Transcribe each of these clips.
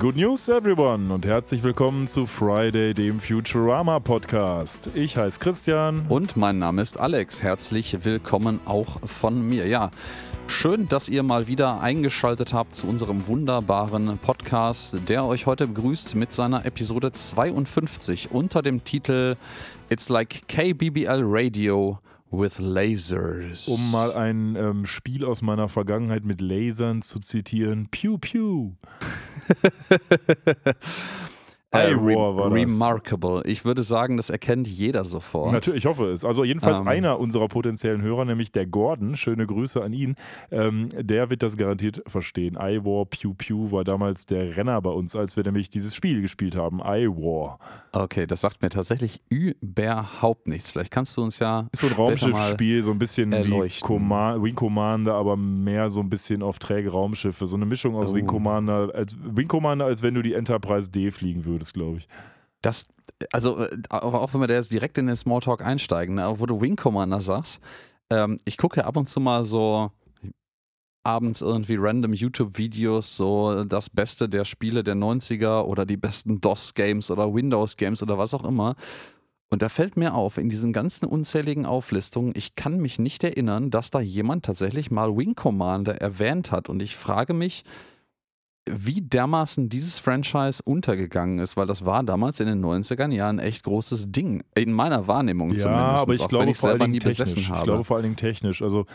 Good News, everyone, und herzlich willkommen zu Friday, dem Futurama Podcast. Ich heiße Christian. Und mein Name ist Alex. Herzlich willkommen auch von mir. Ja, schön, dass ihr mal wieder eingeschaltet habt zu unserem wunderbaren Podcast, der euch heute begrüßt mit seiner Episode 52 unter dem Titel It's Like KBBL Radio with Lasers. Um mal ein ähm, Spiel aus meiner Vergangenheit mit Lasern zu zitieren. Pew Pew. Äh, War das. Remarkable. Ich würde sagen, das erkennt jeder sofort. Natürlich, ich hoffe es. Also jedenfalls ähm. einer unserer potenziellen Hörer, nämlich der Gordon, schöne Grüße an ihn, ähm, der wird das garantiert verstehen. iWar Pew Pew war damals der Renner bei uns, als wir nämlich dieses Spiel gespielt haben, iWar. Okay, das sagt mir tatsächlich überhaupt nichts. Vielleicht kannst du uns ja Ist so ein Raumschiffspiel, so ein bisschen erleuchten. wie Command, Wing Commander, aber mehr so ein bisschen auf träge Raumschiffe. So eine Mischung aus oh. Wing Commander, als Wing Commander, als wenn du die Enterprise D fliegen würdest würdest, glaube ich. Das, also äh, auch wenn wir da jetzt direkt in den Smalltalk einsteigen, ne, wo du Wing Commander sagst, ähm, ich gucke ja ab und zu mal so abends irgendwie random YouTube-Videos, so das Beste der Spiele der 90er oder die besten DOS-Games oder Windows-Games oder was auch immer. Und da fällt mir auf, in diesen ganzen unzähligen Auflistungen, ich kann mich nicht erinnern, dass da jemand tatsächlich mal Wing Commander erwähnt hat. Und ich frage mich, wie dermaßen dieses Franchise untergegangen ist, weil das war damals in den 90ern ja ein echt großes Ding. In meiner Wahrnehmung ja, zumindest. aber ich glaube ich vor allen Dingen technisch. Ich glaube vor allen Dingen technisch. Also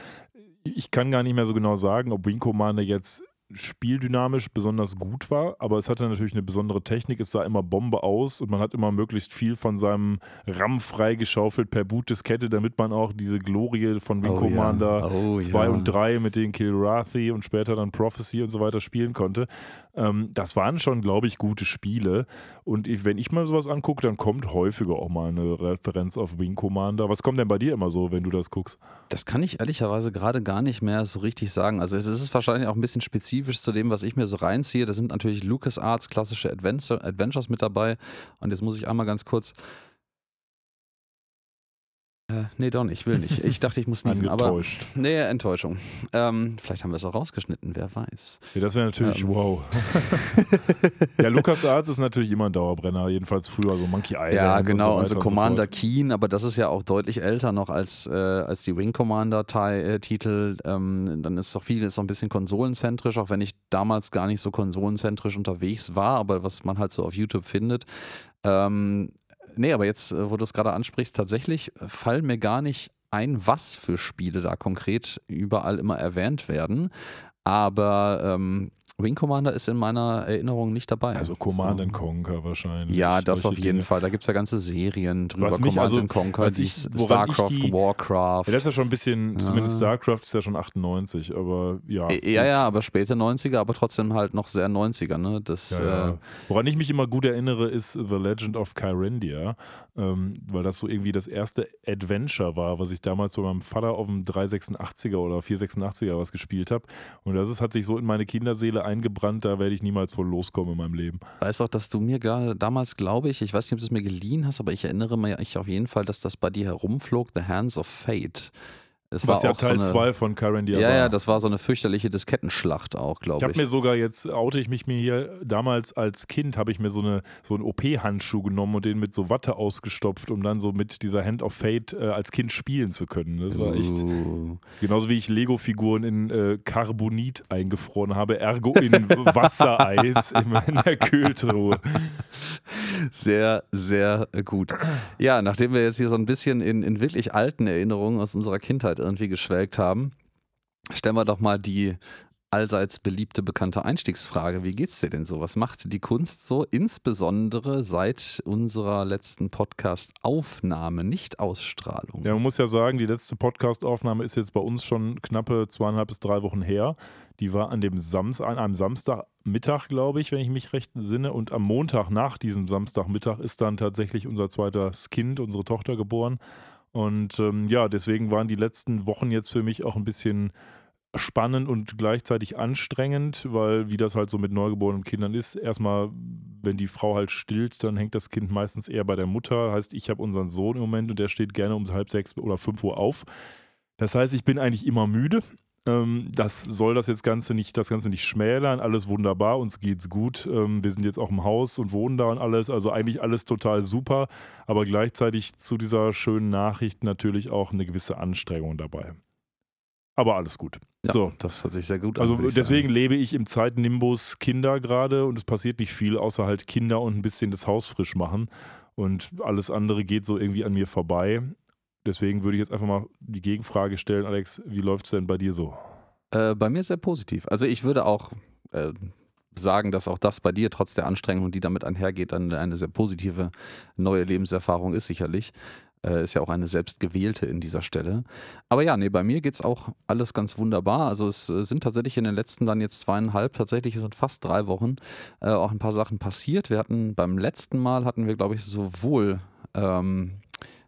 ich kann gar nicht mehr so genau sagen, ob Wing Commander jetzt spieldynamisch besonders gut war, aber es hatte natürlich eine besondere Technik. Es sah immer Bombe aus und man hat immer möglichst viel von seinem RAM freigeschaufelt per Bootdiskette, damit man auch diese Glorie von Wing oh, Commander ja. oh, 2 ja. und 3 mit den Kilrathi und später dann Prophecy und so weiter spielen konnte. Ähm, das waren schon, glaube ich, gute Spiele. Und ich, wenn ich mal sowas angucke, dann kommt häufiger auch mal eine Referenz auf Wing Commander. Was kommt denn bei dir immer so, wenn du das guckst? Das kann ich ehrlicherweise gerade gar nicht mehr so richtig sagen. Also es ist wahrscheinlich auch ein bisschen spezifisch zu dem, was ich mir so reinziehe. Da sind natürlich LucasArts klassische Adventure, Adventures mit dabei. Und jetzt muss ich einmal ganz kurz äh, nee, doch nicht, ich will nicht. Ich dachte, ich muss niesen, aber. Nee, Enttäuschung. Ähm, vielleicht haben wir es auch rausgeschnitten, wer weiß. Ja, das wäre natürlich, ähm. wow. ja, Lukas Arts ist natürlich immer ein Dauerbrenner, jedenfalls früher so Monkey Island. Ja, genau, und so, und so Commander so Keen, aber das ist ja auch deutlich älter noch als, äh, als die Wing Commander-Titel. Äh, ähm, dann ist doch viel, ist noch ein bisschen konsolenzentrisch, auch wenn ich damals gar nicht so konsolenzentrisch unterwegs war, aber was man halt so auf YouTube findet. Ähm, Nee, aber jetzt, äh, wo du es gerade ansprichst, tatsächlich fallen mir gar nicht ein, was für Spiele da konkret überall immer erwähnt werden. Aber ähm, Wing Commander ist in meiner Erinnerung nicht dabei. Also Command so. Conquer wahrscheinlich. Ja, das auf jeden Dinge. Fall. Da gibt es ja ganze Serien drüber. Was Command also, Conquer, die StarCraft, die, Warcraft. Ja, das ist ja schon ein bisschen, ja. zumindest StarCraft ist ja schon 98, aber ja. Ja, ja, aber späte 90er, aber trotzdem halt noch sehr 90er. Ne? Das, ja. Äh, Woran ich mich immer gut erinnere, ist The Legend of Kyrendia, ähm, weil das so irgendwie das erste Adventure war, was ich damals so meinem Vater auf dem 386er oder 486er was gespielt habe. Und das ist, hat sich so in meine Kinderseele eingebrannt, da werde ich niemals voll loskommen in meinem Leben. Weißt auch, dass du mir gerade damals, glaube ich, ich weiß nicht, ob du es mir geliehen hast, aber ich erinnere mich auf jeden Fall, dass das bei dir herumflog, The Hands of Fate. Es Was war ja Teil 2 so von Karen Ja, ja, das war so eine fürchterliche Diskettenschlacht auch, glaube ich. Ich habe mir sogar jetzt, oute ich mich mir hier, damals als Kind habe ich mir so, eine, so einen OP-Handschuh genommen und den mit so Watte ausgestopft, um dann so mit dieser Hand of Fate äh, als Kind spielen zu können. Das war echt. Uh. Genauso wie ich Lego-Figuren in äh, Carbonit eingefroren habe, ergo in Wassereis in der Kühltruhe. Sehr, sehr gut. Ja, nachdem wir jetzt hier so ein bisschen in, in wirklich alten Erinnerungen aus unserer Kindheit irgendwie geschwelgt haben, stellen wir doch mal die allseits beliebte bekannte Einstiegsfrage. Wie geht's dir denn so? Was macht die Kunst so, insbesondere seit unserer letzten Podcast-Aufnahme, nicht Ausstrahlung? Ja, man muss ja sagen, die letzte Podcast-Aufnahme ist jetzt bei uns schon knappe zweieinhalb bis drei Wochen her. Die war an dem Samstag, an einem Samstagmittag, glaube ich, wenn ich mich recht entsinne. Und am Montag nach diesem Samstagmittag ist dann tatsächlich unser zweites Kind, unsere Tochter, geboren. Und ähm, ja, deswegen waren die letzten Wochen jetzt für mich auch ein bisschen spannend und gleichzeitig anstrengend, weil wie das halt so mit neugeborenen Kindern ist, erstmal, wenn die Frau halt stillt, dann hängt das Kind meistens eher bei der Mutter. Heißt, ich habe unseren Sohn im Moment und der steht gerne um halb sechs oder fünf Uhr auf. Das heißt, ich bin eigentlich immer müde, das soll das jetzt Ganze nicht, das Ganze nicht schmälern. Alles wunderbar, uns geht's gut. Ähm, wir sind jetzt auch im Haus und wohnen da und alles. Also eigentlich alles total super. Aber gleichzeitig zu dieser schönen Nachricht natürlich auch eine gewisse Anstrengung dabei. Aber alles gut. Ja, so. das hört sich sehr gut an. Also deswegen lebe ich im Zeitnimbus Kinder gerade und es passiert nicht viel, außer halt Kinder und ein bisschen das Haus frisch machen. Und alles andere geht so irgendwie an mir vorbei. Deswegen würde ich jetzt einfach mal die Gegenfrage stellen, Alex, wie läuft es denn bei dir so? Äh, bei mir sehr positiv. Also ich würde auch äh, sagen, dass auch das bei dir trotz der Anstrengung, die damit einhergeht, eine, eine sehr positive neue Lebenserfahrung ist sicherlich. Äh, ist ja auch eine selbstgewählte in dieser Stelle. Aber ja, nee, bei mir geht es auch alles ganz wunderbar. Also es äh, sind tatsächlich in den letzten dann jetzt zweieinhalb, tatsächlich sind fast drei Wochen äh, auch ein paar Sachen passiert. Wir hatten beim letzten Mal hatten wir, glaube ich, sowohl ähm,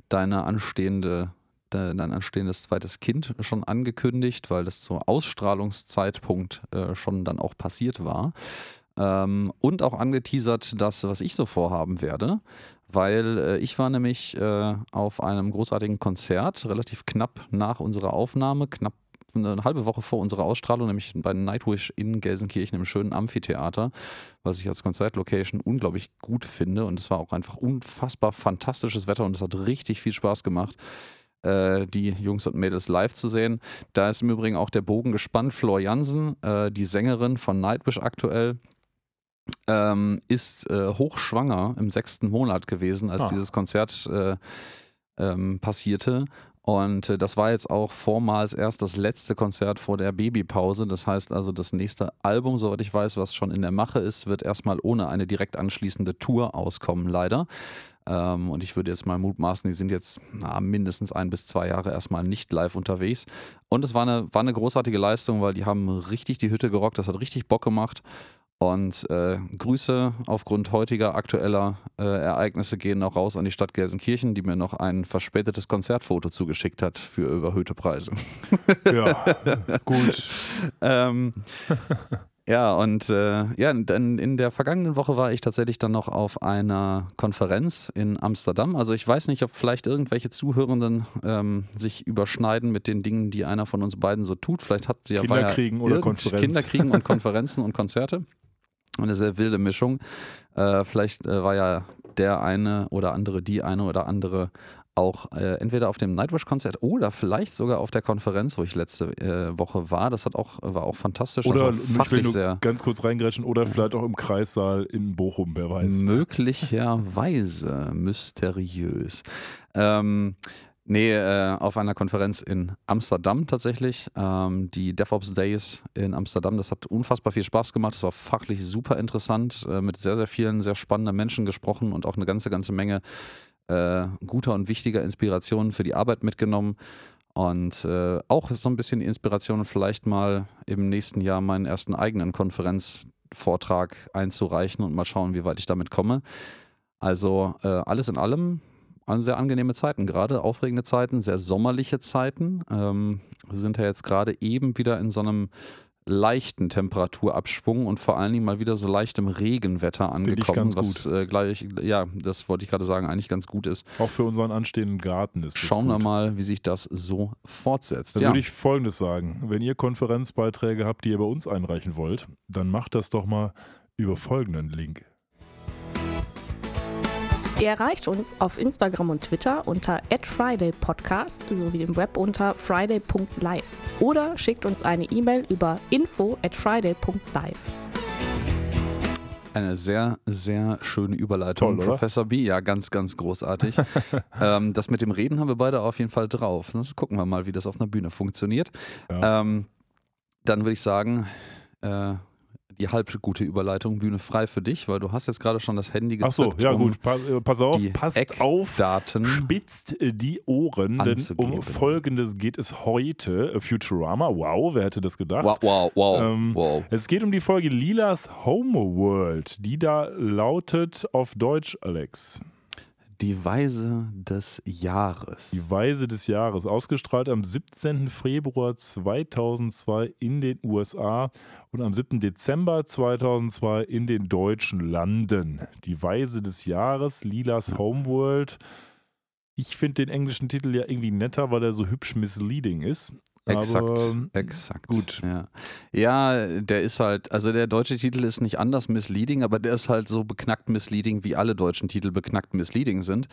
deine anstehende dein anstehendes zweites Kind schon angekündigt, weil das zum Ausstrahlungszeitpunkt äh, schon dann auch passiert war. Ähm, und auch angeteasert, das, was ich so vorhaben werde weil äh, ich war nämlich äh, auf einem großartigen Konzert, relativ knapp nach unserer Aufnahme, knapp eine halbe Woche vor unserer Ausstrahlung, nämlich bei Nightwish in Gelsenkirchen im schönen Amphitheater, was ich als Konzertlocation unglaublich gut finde. Und es war auch einfach unfassbar fantastisches Wetter und es hat richtig viel Spaß gemacht äh, die Jungs und Mädels live zu sehen. Da ist im Übrigen auch der Bogen gespannt. Flor Jansen, äh, die Sängerin von Nightwish aktuell, ähm, ist äh, hochschwanger im sechsten Monat gewesen, als ah. dieses Konzert äh, ähm, passierte. Und äh, das war jetzt auch vormals erst das letzte Konzert vor der Babypause. Das heißt also, das nächste Album, soweit ich weiß, was schon in der Mache ist, wird erstmal ohne eine direkt anschließende Tour auskommen, leider. Ähm, und ich würde jetzt mal mutmaßen, die sind jetzt na, mindestens ein bis zwei Jahre erstmal nicht live unterwegs. Und es war eine, war eine großartige Leistung, weil die haben richtig die Hütte gerockt, das hat richtig Bock gemacht. Und äh, Grüße aufgrund heutiger aktueller äh, Ereignisse gehen auch raus an die Stadt Gelsenkirchen, die mir noch ein verspätetes Konzertfoto zugeschickt hat für überhöhte Preise. Ja, gut. ähm, ja, und äh, ja, in, in der vergangenen Woche war ich tatsächlich dann noch auf einer Konferenz in Amsterdam. Also ich weiß nicht, ob vielleicht irgendwelche Zuhörenden ähm, sich überschneiden mit den Dingen, die einer von uns beiden so tut. Vielleicht hat ja Kinderkriegen ja oder Konferenz. Kinderkriegen und Konferenzen und Konzerte eine sehr wilde Mischung. Äh, vielleicht äh, war ja der eine oder andere, die eine oder andere auch äh, entweder auf dem Nightwish-Konzert oder vielleicht sogar auf der Konferenz, wo ich letzte äh, Woche war. Das hat auch, war auch fantastisch. Oder ich will nur ganz kurz reingrätschen oder vielleicht auch im Kreissaal in Bochum, wer weiß. Möglicherweise mysteriös. Ähm, Nee, äh, auf einer Konferenz in Amsterdam tatsächlich. Ähm, die DevOps Days in Amsterdam, das hat unfassbar viel Spaß gemacht. Es war fachlich super interessant, äh, mit sehr, sehr vielen sehr spannenden Menschen gesprochen und auch eine ganze, ganze Menge äh, guter und wichtiger Inspirationen für die Arbeit mitgenommen. Und äh, auch so ein bisschen Inspiration, vielleicht mal im nächsten Jahr meinen ersten eigenen Konferenzvortrag einzureichen und mal schauen, wie weit ich damit komme. Also äh, alles in allem sehr angenehme Zeiten, gerade aufregende Zeiten, sehr sommerliche Zeiten. Ähm, wir sind ja jetzt gerade eben wieder in so einem leichten Temperaturabschwung und vor allen Dingen mal wieder so leichtem Regenwetter angekommen, was äh, gleich, ja, das wollte ich gerade sagen, eigentlich ganz gut ist. Auch für unseren anstehenden Garten ist Schauen wir mal, wie sich das so fortsetzt. Dann ja. würde ich Folgendes sagen. Wenn ihr Konferenzbeiträge habt, die ihr bei uns einreichen wollt, dann macht das doch mal über folgenden Link. Ihr erreicht uns auf Instagram und Twitter unter @fridaypodcast sowie im Web unter friday.live oder schickt uns eine E-Mail über info@friday.live. Eine sehr, sehr schöne Überleitung, Toll, Professor B. Ja, ganz, ganz großartig. ähm, das mit dem Reden haben wir beide auf jeden Fall drauf. Das gucken wir mal, wie das auf einer Bühne funktioniert. Ja. Ähm, dann würde ich sagen, äh, die halb gute Überleitung, Bühne frei für dich, weil du hast jetzt gerade schon das Handy gezückt. Ach so, ja um gut, pass, äh, pass auf, passt Eckdaten auf, spitzt äh, die Ohren, denn um Folgendes geht es heute. Äh, Futurama, wow, wer hätte das gedacht? Wow, wow, wow, ähm, wow. Es geht um die Folge Lilas Homeworld, die da lautet auf Deutsch, Alex. Die Weise des Jahres. Die Weise des Jahres, ausgestrahlt am 17. Februar 2002 in den USA und am 7. Dezember 2002 in den deutschen Landen. Die Weise des Jahres, Lilas Homeworld. Ich finde den englischen Titel ja irgendwie netter, weil er so hübsch misleading ist. Exakt, Aber, exakt. Gut. Ja. ja, der ist halt, also der deutsche Titel ist nicht anders misleading, aber der ist halt so beknackt misleading, wie alle deutschen Titel beknackt misleading sind.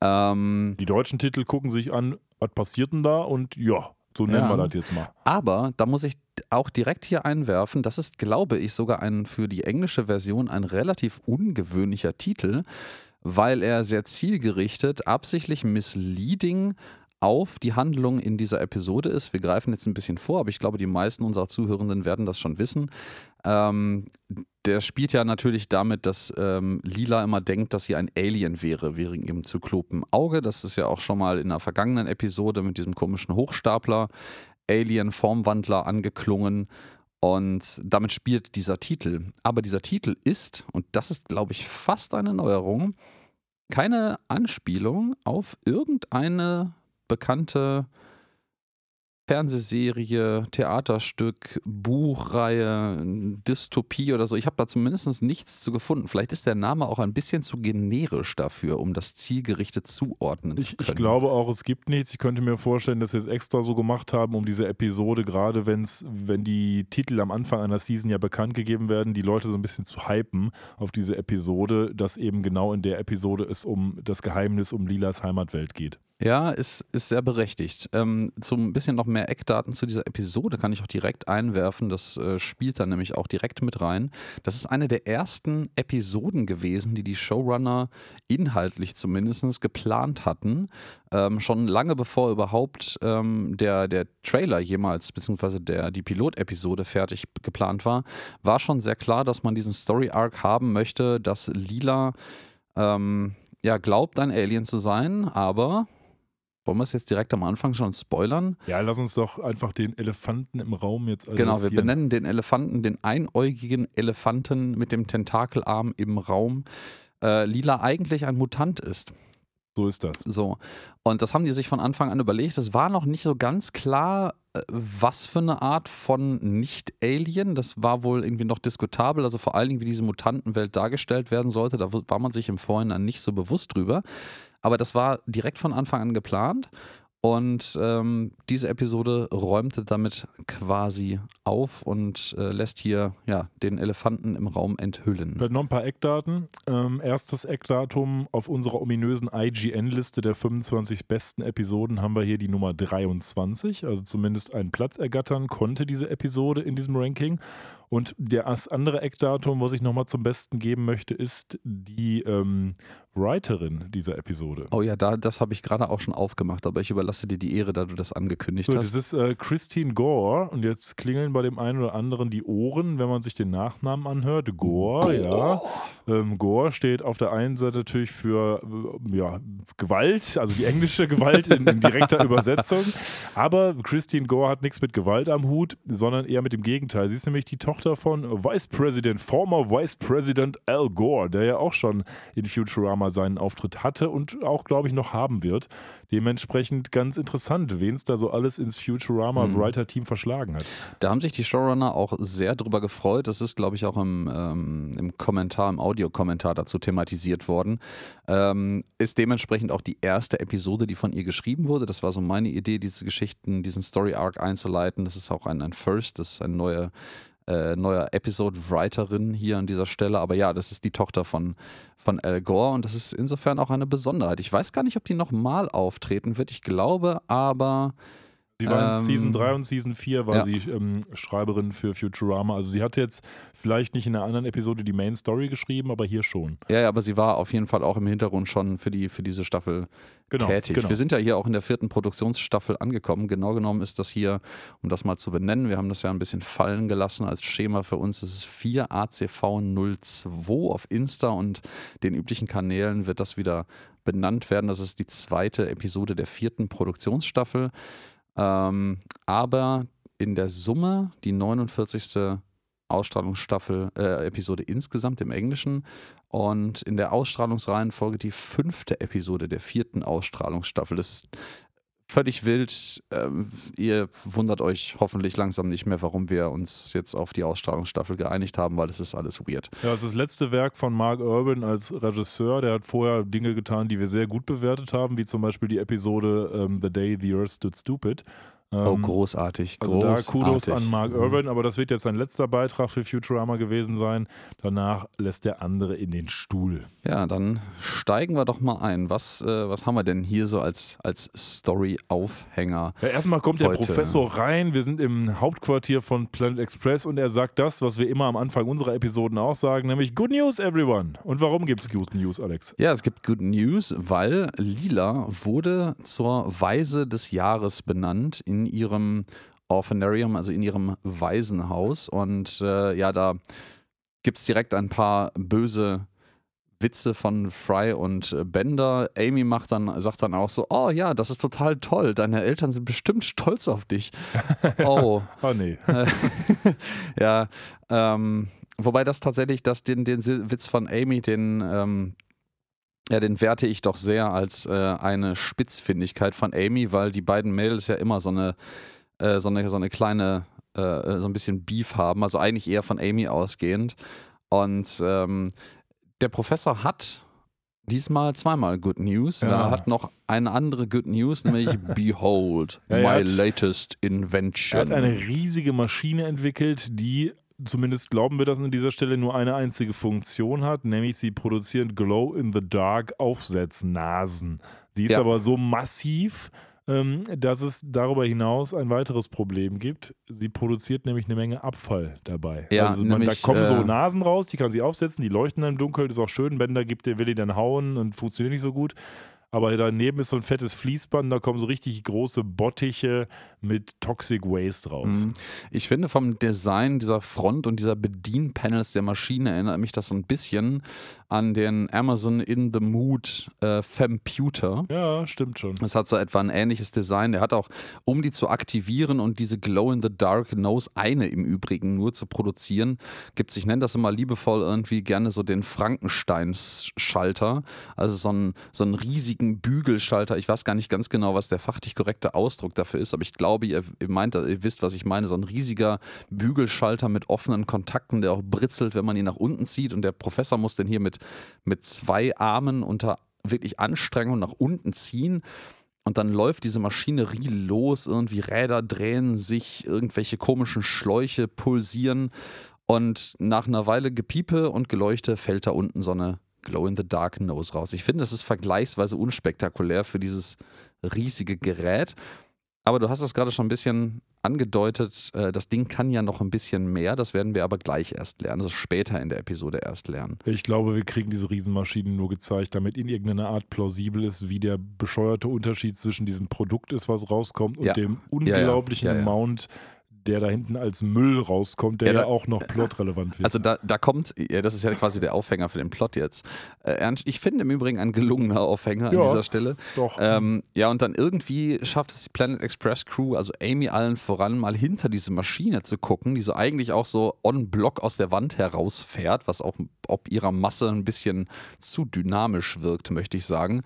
Ähm, Die deutschen Titel gucken sich an, was passiert denn da und ja, so nennen Ja. wir das jetzt mal. aber da muss ich auch direkt hier einwerfen, das ist, glaube ich, sogar ein für die englische Version ein relativ ungewöhnlicher Titel, weil er sehr zielgerichtet, absichtlich misleading auf die Handlung in dieser Episode ist. Wir greifen jetzt ein bisschen vor, aber ich glaube, die meisten unserer Zuhörenden werden das schon wissen. Ähm, der spielt ja natürlich damit, dass ähm, Lila immer denkt, dass sie ein Alien wäre, wegen ihrem zyklopen Auge. Das ist ja auch schon mal in einer vergangenen Episode mit diesem komischen Hochstapler, Alien-Formwandler angeklungen. Und damit spielt dieser Titel. Aber dieser Titel ist, und das ist, glaube ich, fast eine Neuerung, keine Anspielung auf irgendeine bekannte Fernsehserie, Theaterstück, Buchreihe, Dystopie oder so. Ich habe da zumindest nichts zu gefunden. Vielleicht ist der Name auch ein bisschen zu generisch dafür, um das zielgerichtet zuordnen zu Ich, können. ich glaube auch, es gibt nichts. Ich könnte mir vorstellen, dass sie es extra so gemacht haben, um diese Episode, gerade wenn's, wenn die Titel am Anfang einer Season ja bekannt gegeben werden, die Leute so ein bisschen zu hypen auf diese Episode, dass eben genau in der Episode es um das Geheimnis um Lilas Heimatwelt geht. Ja, ist, ist sehr berechtigt. Ähm, zum bisschen noch mehr Eckdaten zu dieser Episode kann ich auch direkt einwerfen. Das äh, spielt dann nämlich auch direkt mit rein. Das ist eine der ersten Episoden gewesen, die die Showrunner inhaltlich zumindest geplant hatten. Ähm, schon lange bevor überhaupt ähm, der, der Trailer jemals, beziehungsweise der, die Pilotepisode fertig geplant war, war schon sehr klar, dass man diesen Story-Arc haben möchte, dass Lila ähm, ja, glaubt, ein Alien zu sein, aber wollen wir es jetzt direkt am Anfang schon spoilern? Ja, lass uns doch einfach den Elefanten im Raum jetzt Genau, wir adressieren. benennen den Elefanten, den einäugigen Elefanten mit dem Tentakelarm im Raum. Äh, Lila eigentlich ein Mutant ist. So ist das. So. Und das haben die sich von Anfang an überlegt. Es war noch nicht so ganz klar, äh, was für eine Art von Nicht-Alien. Das war wohl irgendwie noch diskutabel. Also vor allen Dingen, wie diese Mutantenwelt dargestellt werden sollte. Da war man sich im Vorhinein nicht so bewusst drüber. Aber das war direkt von Anfang an geplant. Und ähm, diese Episode räumte damit quasi auf und äh, lässt hier ja, den Elefanten im Raum enthüllen. Noch ein paar Eckdaten. Ähm, erstes Eckdatum auf unserer ominösen IGN-Liste der 25 besten Episoden haben wir hier die Nummer 23. Also zumindest einen Platz ergattern konnte diese Episode in diesem Ranking. Und das andere Eckdatum, was ich nochmal zum Besten geben möchte, ist die ähm, Writerin dieser Episode. Oh ja, da, das habe ich gerade auch schon aufgemacht, aber ich überlasse dir die Ehre, da du das angekündigt So, hast. das ist äh, Christine Gore und jetzt klingeln bei dem einen oder anderen die Ohren, wenn man sich den Nachnamen anhört. Gore, ja. Ähm, Gore steht auf der einen Seite natürlich für äh, ja, Gewalt, also die englische Gewalt in, in direkter Übersetzung. Aber Christine Gore hat nichts mit Gewalt am Hut, sondern eher mit dem Gegenteil. Sie ist nämlich die Tochter von Vice President, former Vice President Al Gore, der ja auch schon in Futurama seinen Auftritt hatte und auch, glaube ich, noch haben wird. Dementsprechend ganz interessant, wen es da so alles ins Futurama Mhm. Writer-Team verschlagen hat. Da haben sich die Showrunner auch sehr drüber gefreut. Das ist, glaube ich, auch im, ähm, im Kommentar, im Audiokommentar dazu thematisiert worden. Ähm, ist dementsprechend auch die erste Episode, die von ihr geschrieben wurde. Das war so meine Idee, diese Geschichten, diesen Story-Arc einzuleiten. Das ist auch ein, ein First, das ist ein neuer, äh, neuer Episode-Writerin hier an dieser Stelle. Aber ja, das ist die Tochter von, von Al Gore und das ist insofern auch eine Besonderheit. Ich weiß gar nicht, ob die nochmal auftreten wird. Ich glaube aber. Sie war in Ähm, Season 3 und Season 4 war ja. sie ähm, Schreiberin für Futurama. Also sie hat jetzt vielleicht nicht in einer anderen Episode die Main Story geschrieben, aber hier schon. Ja, ja, aber sie war auf jeden Fall auch im Hintergrund schon für, die, für diese Staffel Genau, tätig. genau. Wir sind ja hier auch in der vierten Produktionsstaffel angekommen. Genau genommen ist das hier, um das mal zu benennen, wir haben das ja ein bisschen fallen gelassen als Schema für uns. Es ist 4 ACV02 auf Insta und den üblichen Kanälen wird das wieder benannt werden. Das ist die zweite Episode der vierten Produktionsstaffel. Ähm, aber in der Summe die 49. Ausstrahlungsstaffel, äh, Episode insgesamt im Englischen und in der Ausstrahlungsreihenfolge die fünfte Episode der vierten Ausstrahlungsstaffel. Das ist völlig wild. Ähm, ihr wundert euch hoffentlich langsam nicht mehr, warum wir uns jetzt auf die Ausstrahlungsstaffel geeinigt haben, weil es ist alles weird. Ja, das ist das letzte Werk von Mark Urban als Regisseur. Der hat vorher Dinge getan, die wir sehr gut bewertet haben, wie zum Beispiel die Episode ähm, The Day the Earth Stood Stupid. Oh, ähm, großartig. Also großartig. da Kudos an Mark mhm. Urban, aber das wird jetzt sein letzter Beitrag für Futurama gewesen sein. Danach lässt der andere in den Stuhl. Ja, dann steigen wir doch mal ein. Was, äh, was haben wir denn hier so als, als Story-Aufhänger? Ja, erstmal kommt heute. der Professor rein. Wir sind im Hauptquartier von Planet Express und er sagt das, was wir immer am Anfang unserer Episoden auch sagen, nämlich Good News, everyone. Und warum gibt es Good News, Alex? Ja, es gibt Good News, weil Lila wurde zur Weise des Jahres benannt in ihrem Orphanarium, also in ihrem Waisenhaus. Und äh, ja, da gibt es direkt ein paar böse Witze von Fry und äh, Bender. Amy macht dann, sagt dann auch so: Oh ja, das ist total toll. Deine Eltern sind bestimmt stolz auf dich. Oh. oh nee. ja, ähm, wobei das tatsächlich, das, den, den Witz von Amy, den, ähm, ja, den werte ich doch sehr als äh, eine Spitzfindigkeit von Amy, weil die beiden Mädels ja immer so eine, äh, so eine, so eine kleine, äh, so ein bisschen Beef haben, also eigentlich eher von Amy ausgehend. Und ähm, der Professor hat diesmal zweimal Good News. Ja. Er hat noch eine andere Good News, nämlich Behold, ja, my hat, latest invention. Er hat eine riesige Maschine entwickelt, die zumindest glauben wir das an dieser Stelle nur eine einzige Funktion hat, nämlich sie produzieren Glow-in-the-Dark Aufsetznasen. Die ist ja. aber so massiv, ähm, dass es darüber hinaus ein weiteres Problem gibt. Sie produziert nämlich eine Menge Abfall dabei. Ja, also man, nämlich, da kommen so äh, Nasen raus, die kann sie aufsetzen, die leuchten dann im Dunkeln, das ist auch schön. Bänder gibt, der will die dann hauen und funktioniert nicht so gut. Aber daneben ist so ein fettes Fließband, da kommen so richtig große Bottiche mit Toxic Waste raus. Mhm. Ich finde vom Design dieser Front und dieser Bedienpanels der Maschine erinnert mich das so ein bisschen an den Amazon in the Mood äh, Femputer. Ja, stimmt schon. Das hat so etwa ein ähnliches Design. Der hat auch, um die zu aktivieren und diese Glow-in-the-Dark Nose, eine im Übrigen nur zu produzieren, gibt es, ich nenne das immer liebevoll irgendwie gerne so den Frankenstein-Schalter. Also so einen, so einen riesigen Bügelschalter. Ich weiß gar nicht ganz genau, was der fachlich korrekte Ausdruck dafür ist, aber ich glaube, ihr, ihr meint, ihr wisst, was ich meine. So ein riesiger Bügelschalter mit offenen Kontakten, der auch britzelt, wenn man ihn nach unten zieht. Und der Professor muss den hier mit mit zwei Armen unter wirklich Anstrengung nach unten ziehen. Und dann läuft diese Maschinerie los, irgendwie Räder drehen sich, irgendwelche komischen Schläuche pulsieren. Und nach einer Weile Gepiepe und Geleuchte fällt da unten so eine Glow-in-the-Dark-Nose raus. Ich finde, das ist vergleichsweise unspektakulär für dieses riesige Gerät. Aber du hast es gerade schon ein bisschen angedeutet, äh, das Ding kann ja noch ein bisschen mehr, das werden wir aber gleich erst lernen, also später in der Episode erst lernen. Ich glaube, wir kriegen diese Riesenmaschinen nur gezeigt, damit in irgendeiner Art plausibel ist, wie der bescheuerte Unterschied zwischen diesem Produkt ist, was rauskommt, und ja. dem unglaublichen ja, ja. Amount der da hinten als Müll rauskommt, der ja, da, ja auch noch plotrelevant wird. Also da, da kommt, ja, das ist ja quasi der Aufhänger für den Plot jetzt. Äh, Ernst, ich finde im Übrigen ein gelungener Aufhänger ja, an dieser Stelle. Doch. Ähm, ja, und dann irgendwie schafft es die Planet Express Crew, also Amy allen voran, mal hinter diese Maschine zu gucken, die so eigentlich auch so on Block aus der Wand herausfährt, was auch ob ihrer Masse ein bisschen zu dynamisch wirkt, möchte ich sagen.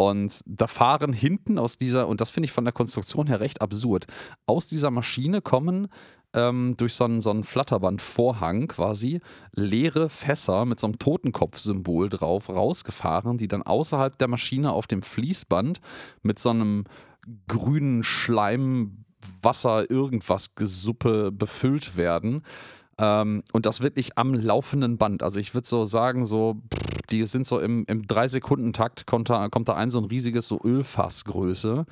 Und da fahren hinten aus dieser, und das finde ich von der Konstruktion her recht absurd, aus dieser Maschine kommen ähm, durch so einen, so einen Flatterbandvorhang quasi leere Fässer mit so einem Totenkopfsymbol drauf rausgefahren, die dann außerhalb der Maschine auf dem Fließband mit so einem grünen Schleim, Wasser, irgendwas Gesuppe befüllt werden. Ähm, und das wirklich am laufenden Band. Also ich würde so sagen, so, pff, die sind so im, im Drei-Sekunden-Takt, kommt da, kommt da ein so ein riesiges so Ölfassgröße.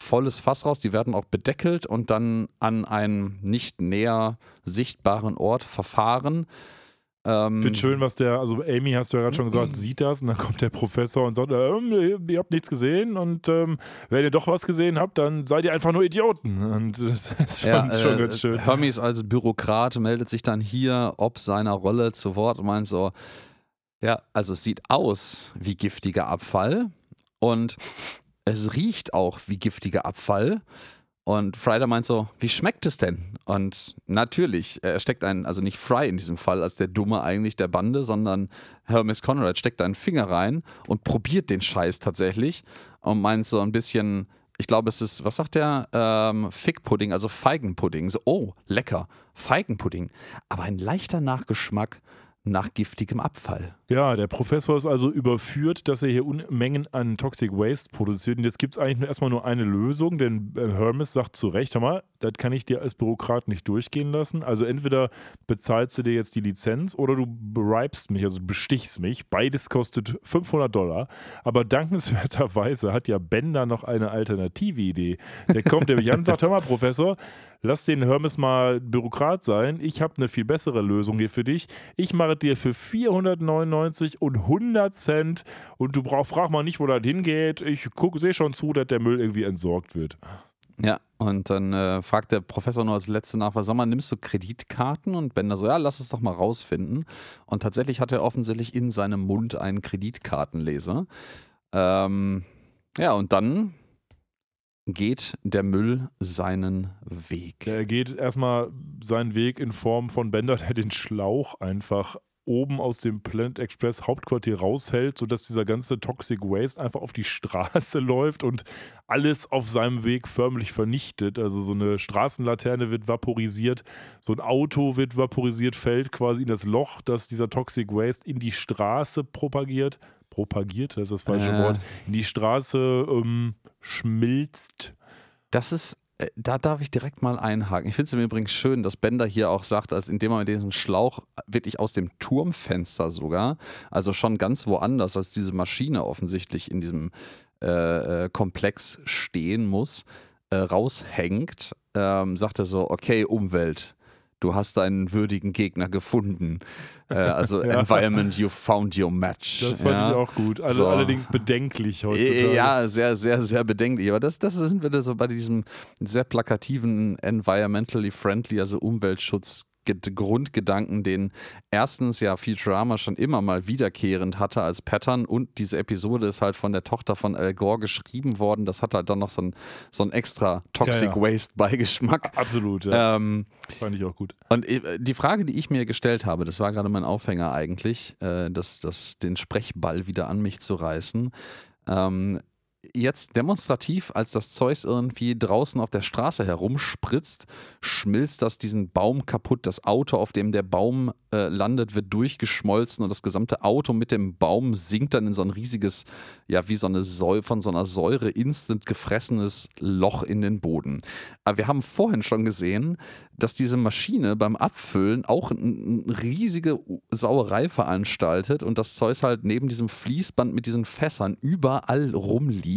Volles Fass raus, die werden auch bedeckelt und dann an einen nicht näher sichtbaren Ort verfahren. Ähm, ich finde schön, was der, also Amy hast du ja gerade schon gesagt, sieht das und dann kommt der Professor und sagt, ähm, ihr habt nichts gesehen und ähm, wenn ihr doch was gesehen habt, dann seid ihr einfach nur Idioten. Und das ist schon, ja, schon äh, ganz schön. Hermes als Bürokrat meldet sich dann hier ob seiner Rolle zu Wort und meint so, ja, also es sieht aus wie giftiger Abfall und es riecht auch wie giftiger Abfall. Und Fryder meint so, wie schmeckt es denn? Und natürlich, er steckt einen, also nicht Fry in diesem Fall als der Dumme eigentlich der Bande, sondern Hermes Conrad steckt einen Finger rein und probiert den Scheiß tatsächlich und meint so ein bisschen, ich glaube, es ist, was sagt der? Ähm, Fickpudding, also Feigenpudding. So, oh, lecker, Feigenpudding. Aber ein leichter Nachgeschmack nach giftigem Abfall. Ja, der Professor ist also überführt, dass er hier Unmengen an Toxic Waste produziert. Und jetzt gibt es eigentlich erstmal nur eine Lösung, denn äh, Hermes sagt zu Recht, hör mal, das kann ich dir als Bürokrat nicht durchgehen lassen. Also entweder bezahlst du dir jetzt die Lizenz oder du beribst mich, also bestichst mich. Beides kostet 500 Dollar. Aber dankenswerterweise hat ja Bender noch eine alternative Idee. Der kommt nämlich an und sagt, hör mal, Professor, lass den Hermes mal Bürokrat sein. Ich habe eine viel bessere Lösung hier für dich. Ich mache dir für 499 und 100 Cent und du brauch, frag mal nicht, wo das hingeht. Ich sehe schon zu, dass der Müll irgendwie entsorgt wird. Ja, und dann äh, fragt der Professor nur als letzte nach, was sag mal, nimmst du Kreditkarten? Und Bender so, ja, lass es doch mal rausfinden. Und tatsächlich hat er offensichtlich in seinem Mund einen Kreditkartenleser. Ähm, ja, und dann geht der Müll seinen Weg. Er geht erstmal seinen Weg in Form von Bender, der den Schlauch einfach oben aus dem Planet Express Hauptquartier raushält, sodass dieser ganze Toxic Waste einfach auf die Straße läuft und alles auf seinem Weg förmlich vernichtet. Also so eine Straßenlaterne wird vaporisiert, so ein Auto wird vaporisiert, fällt quasi in das Loch, das dieser Toxic Waste in die Straße propagiert, propagiert, das ist das falsche äh. Wort, in die Straße ähm, schmilzt. Das ist, äh, da darf ich direkt mal einhaken. Ich finde es im Übrigen schön, dass Bender hier auch sagt, als indem er diesen Schlauch wirklich aus dem Turmfenster sogar, also schon ganz woanders als diese Maschine offensichtlich in diesem äh, äh Komplex stehen muss, äh, raushängt, ähm, sagt er so, okay, Umwelt, du hast einen würdigen Gegner gefunden. Äh, also ja. Environment, you found your match. Das fand ja. ich auch gut. Also so. Allerdings bedenklich heutzutage. Ja, sehr, sehr, sehr bedenklich. Aber das, das sind wir so bei diesem sehr plakativen environmentally friendly, also Umweltschutz Grundgedanken, den erstens ja Futurama schon immer mal wiederkehrend hatte als Pattern und diese Episode ist halt von der Tochter von Al Gore geschrieben worden. Das hat halt dann noch so ein, so ein extra Toxic ja, ja. Waste-Beigeschmack. Absolut, ja. Ähm, Fand ich auch gut. Und äh, die Frage, die ich mir gestellt habe, das war gerade mein Aufhänger eigentlich, äh, das, das, den Sprechball wieder an mich zu reißen. Ähm, jetzt demonstrativ, als das Zeus irgendwie draußen auf der Straße herumspritzt, schmilzt das diesen Baum kaputt. Das Auto, auf dem der Baum äh, landet, wird durchgeschmolzen und das gesamte Auto mit dem Baum sinkt dann in so ein riesiges, ja, wie so eine Säure, von so einer Säure instant gefressenes Loch in den Boden. Aber wir haben vorhin schon gesehen, dass diese Maschine beim Abfüllen auch eine riesige Sauerei veranstaltet und das Zeus halt neben diesem Fließband mit diesen Fässern überall rumliegt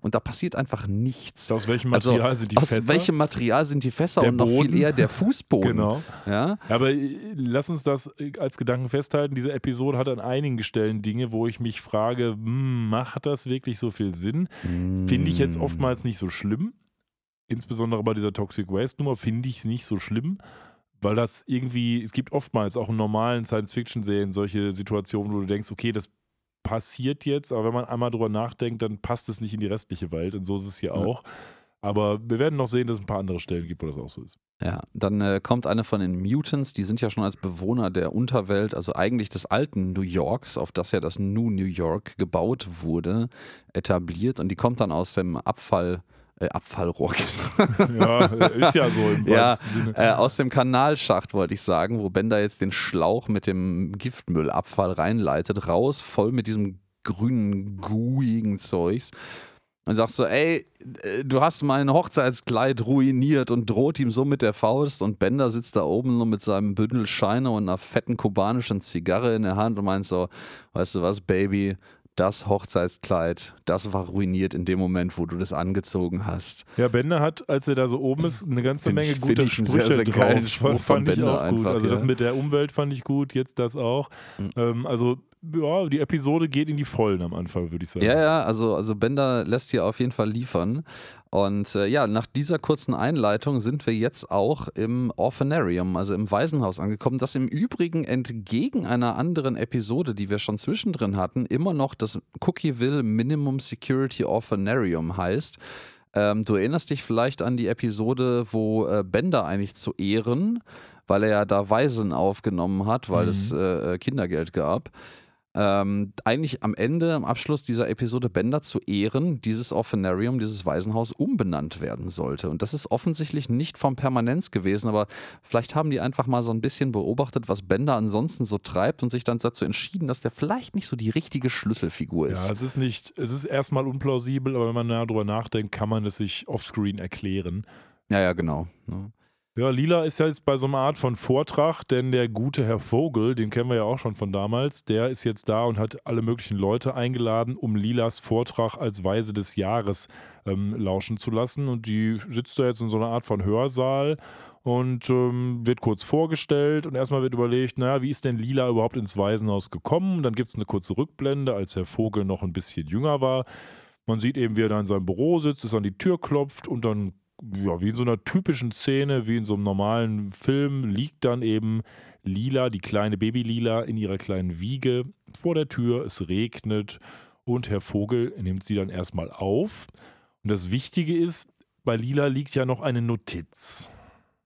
und da passiert einfach nichts. Aus welchem also Material also, sind die aus Fässer? Aus welchem Material sind die Fässer der und noch Boden? viel eher der Fußboden. genau. Ja? Aber äh, lass uns das äh, als Gedanken festhalten. Diese Episode hat an einigen Stellen Dinge, wo ich mich frage, hm, macht das wirklich so viel Sinn? Mm. Finde ich jetzt oftmals nicht so schlimm insbesondere bei dieser Toxic Waste Nummer, finde ich es nicht so schlimm, weil das irgendwie, es gibt oftmals auch in normalen Science-Fiction-Serien solche Situationen, wo du denkst, okay, das passiert jetzt, aber wenn man einmal drüber nachdenkt, dann passt es nicht in die restliche Welt und so ist es hier ja. auch. Aber wir werden noch sehen, dass es ein paar andere Stellen gibt, wo das auch so ist. Ja, dann äh, kommt eine von den Mutants, die sind ja schon als Bewohner der Unterwelt, also eigentlich des alten New Yorks, auf das ja das New New York gebaut wurde, etabliert und die kommt dann aus dem Abfall äh, Abfallrohr. ja, ist ja so im ja, Sinne. Äh, aus dem Kanalschacht wollte ich sagen, wo Bender jetzt den Schlauch mit dem Giftmüllabfall reinleitet, raus, voll mit diesem grünen, gooigen Zeugs. Und sagst so, ey, äh, du hast mein Hochzeitskleid ruiniert und droht ihm so mit der Faust. Und Bender sitzt da oben nur mit seinem Bündel Scheine und einer fetten kubanischen Zigarre in der Hand und meint so, weißt du was, Baby, das Hochzeitskleid, das war ruiniert in dem Moment, wo du das angezogen hast. Ja, Bender hat, als er da so oben ist, eine ganze Menge ich, guter Sprüche sehr, sehr drauf. Spruch fand ich auch einfach, gut. Also ja. das mit der Umwelt fand ich gut, jetzt das auch. Mhm. Ähm, also ja, die Episode geht in die Vollen am Anfang, würde ich sagen. Ja, ja, also, also Bender lässt hier auf jeden Fall liefern. Und äh, ja, nach dieser kurzen Einleitung sind wir jetzt auch im Orphanarium, also im Waisenhaus angekommen, das im Übrigen entgegen einer anderen Episode, die wir schon zwischendrin hatten, immer noch das Cookieville Minimum Security Orphanarium heißt. Ähm, du erinnerst dich vielleicht an die Episode, wo äh, Bender eigentlich zu Ehren, weil er ja da Waisen aufgenommen hat, weil mhm. es äh, Kindergeld gab, ähm, eigentlich am Ende, am Abschluss dieser Episode Bender zu ehren, dieses Orphanarium, dieses Waisenhaus umbenannt werden sollte. Und das ist offensichtlich nicht vom Permanenz gewesen, aber vielleicht haben die einfach mal so ein bisschen beobachtet, was Bender ansonsten so treibt und sich dann dazu entschieden, dass der vielleicht nicht so die richtige Schlüsselfigur ist. Ja, es ist nicht, es ist erstmal unplausibel, aber wenn man darüber nachdenkt, kann man es sich offscreen erklären. Ja, ja, genau. Ne? Ja, Lila ist ja jetzt bei so einer Art von Vortrag, denn der gute Herr Vogel, den kennen wir ja auch schon von damals, der ist jetzt da und hat alle möglichen Leute eingeladen, um Lilas Vortrag als Weise des Jahres ähm, lauschen zu lassen. Und die sitzt da jetzt in so einer Art von Hörsaal und ähm, wird kurz vorgestellt und erstmal wird überlegt, naja, wie ist denn Lila überhaupt ins Waisenhaus gekommen? Dann gibt es eine kurze Rückblende, als Herr Vogel noch ein bisschen jünger war. Man sieht eben, wie er da in seinem Büro sitzt, es an die Tür klopft und dann ja, wie in so einer typischen Szene, wie in so einem normalen Film, liegt dann eben Lila, die kleine Baby Lila, in ihrer kleinen Wiege vor der Tür. Es regnet und Herr Vogel nimmt sie dann erstmal auf. Und das Wichtige ist, bei Lila liegt ja noch eine Notiz.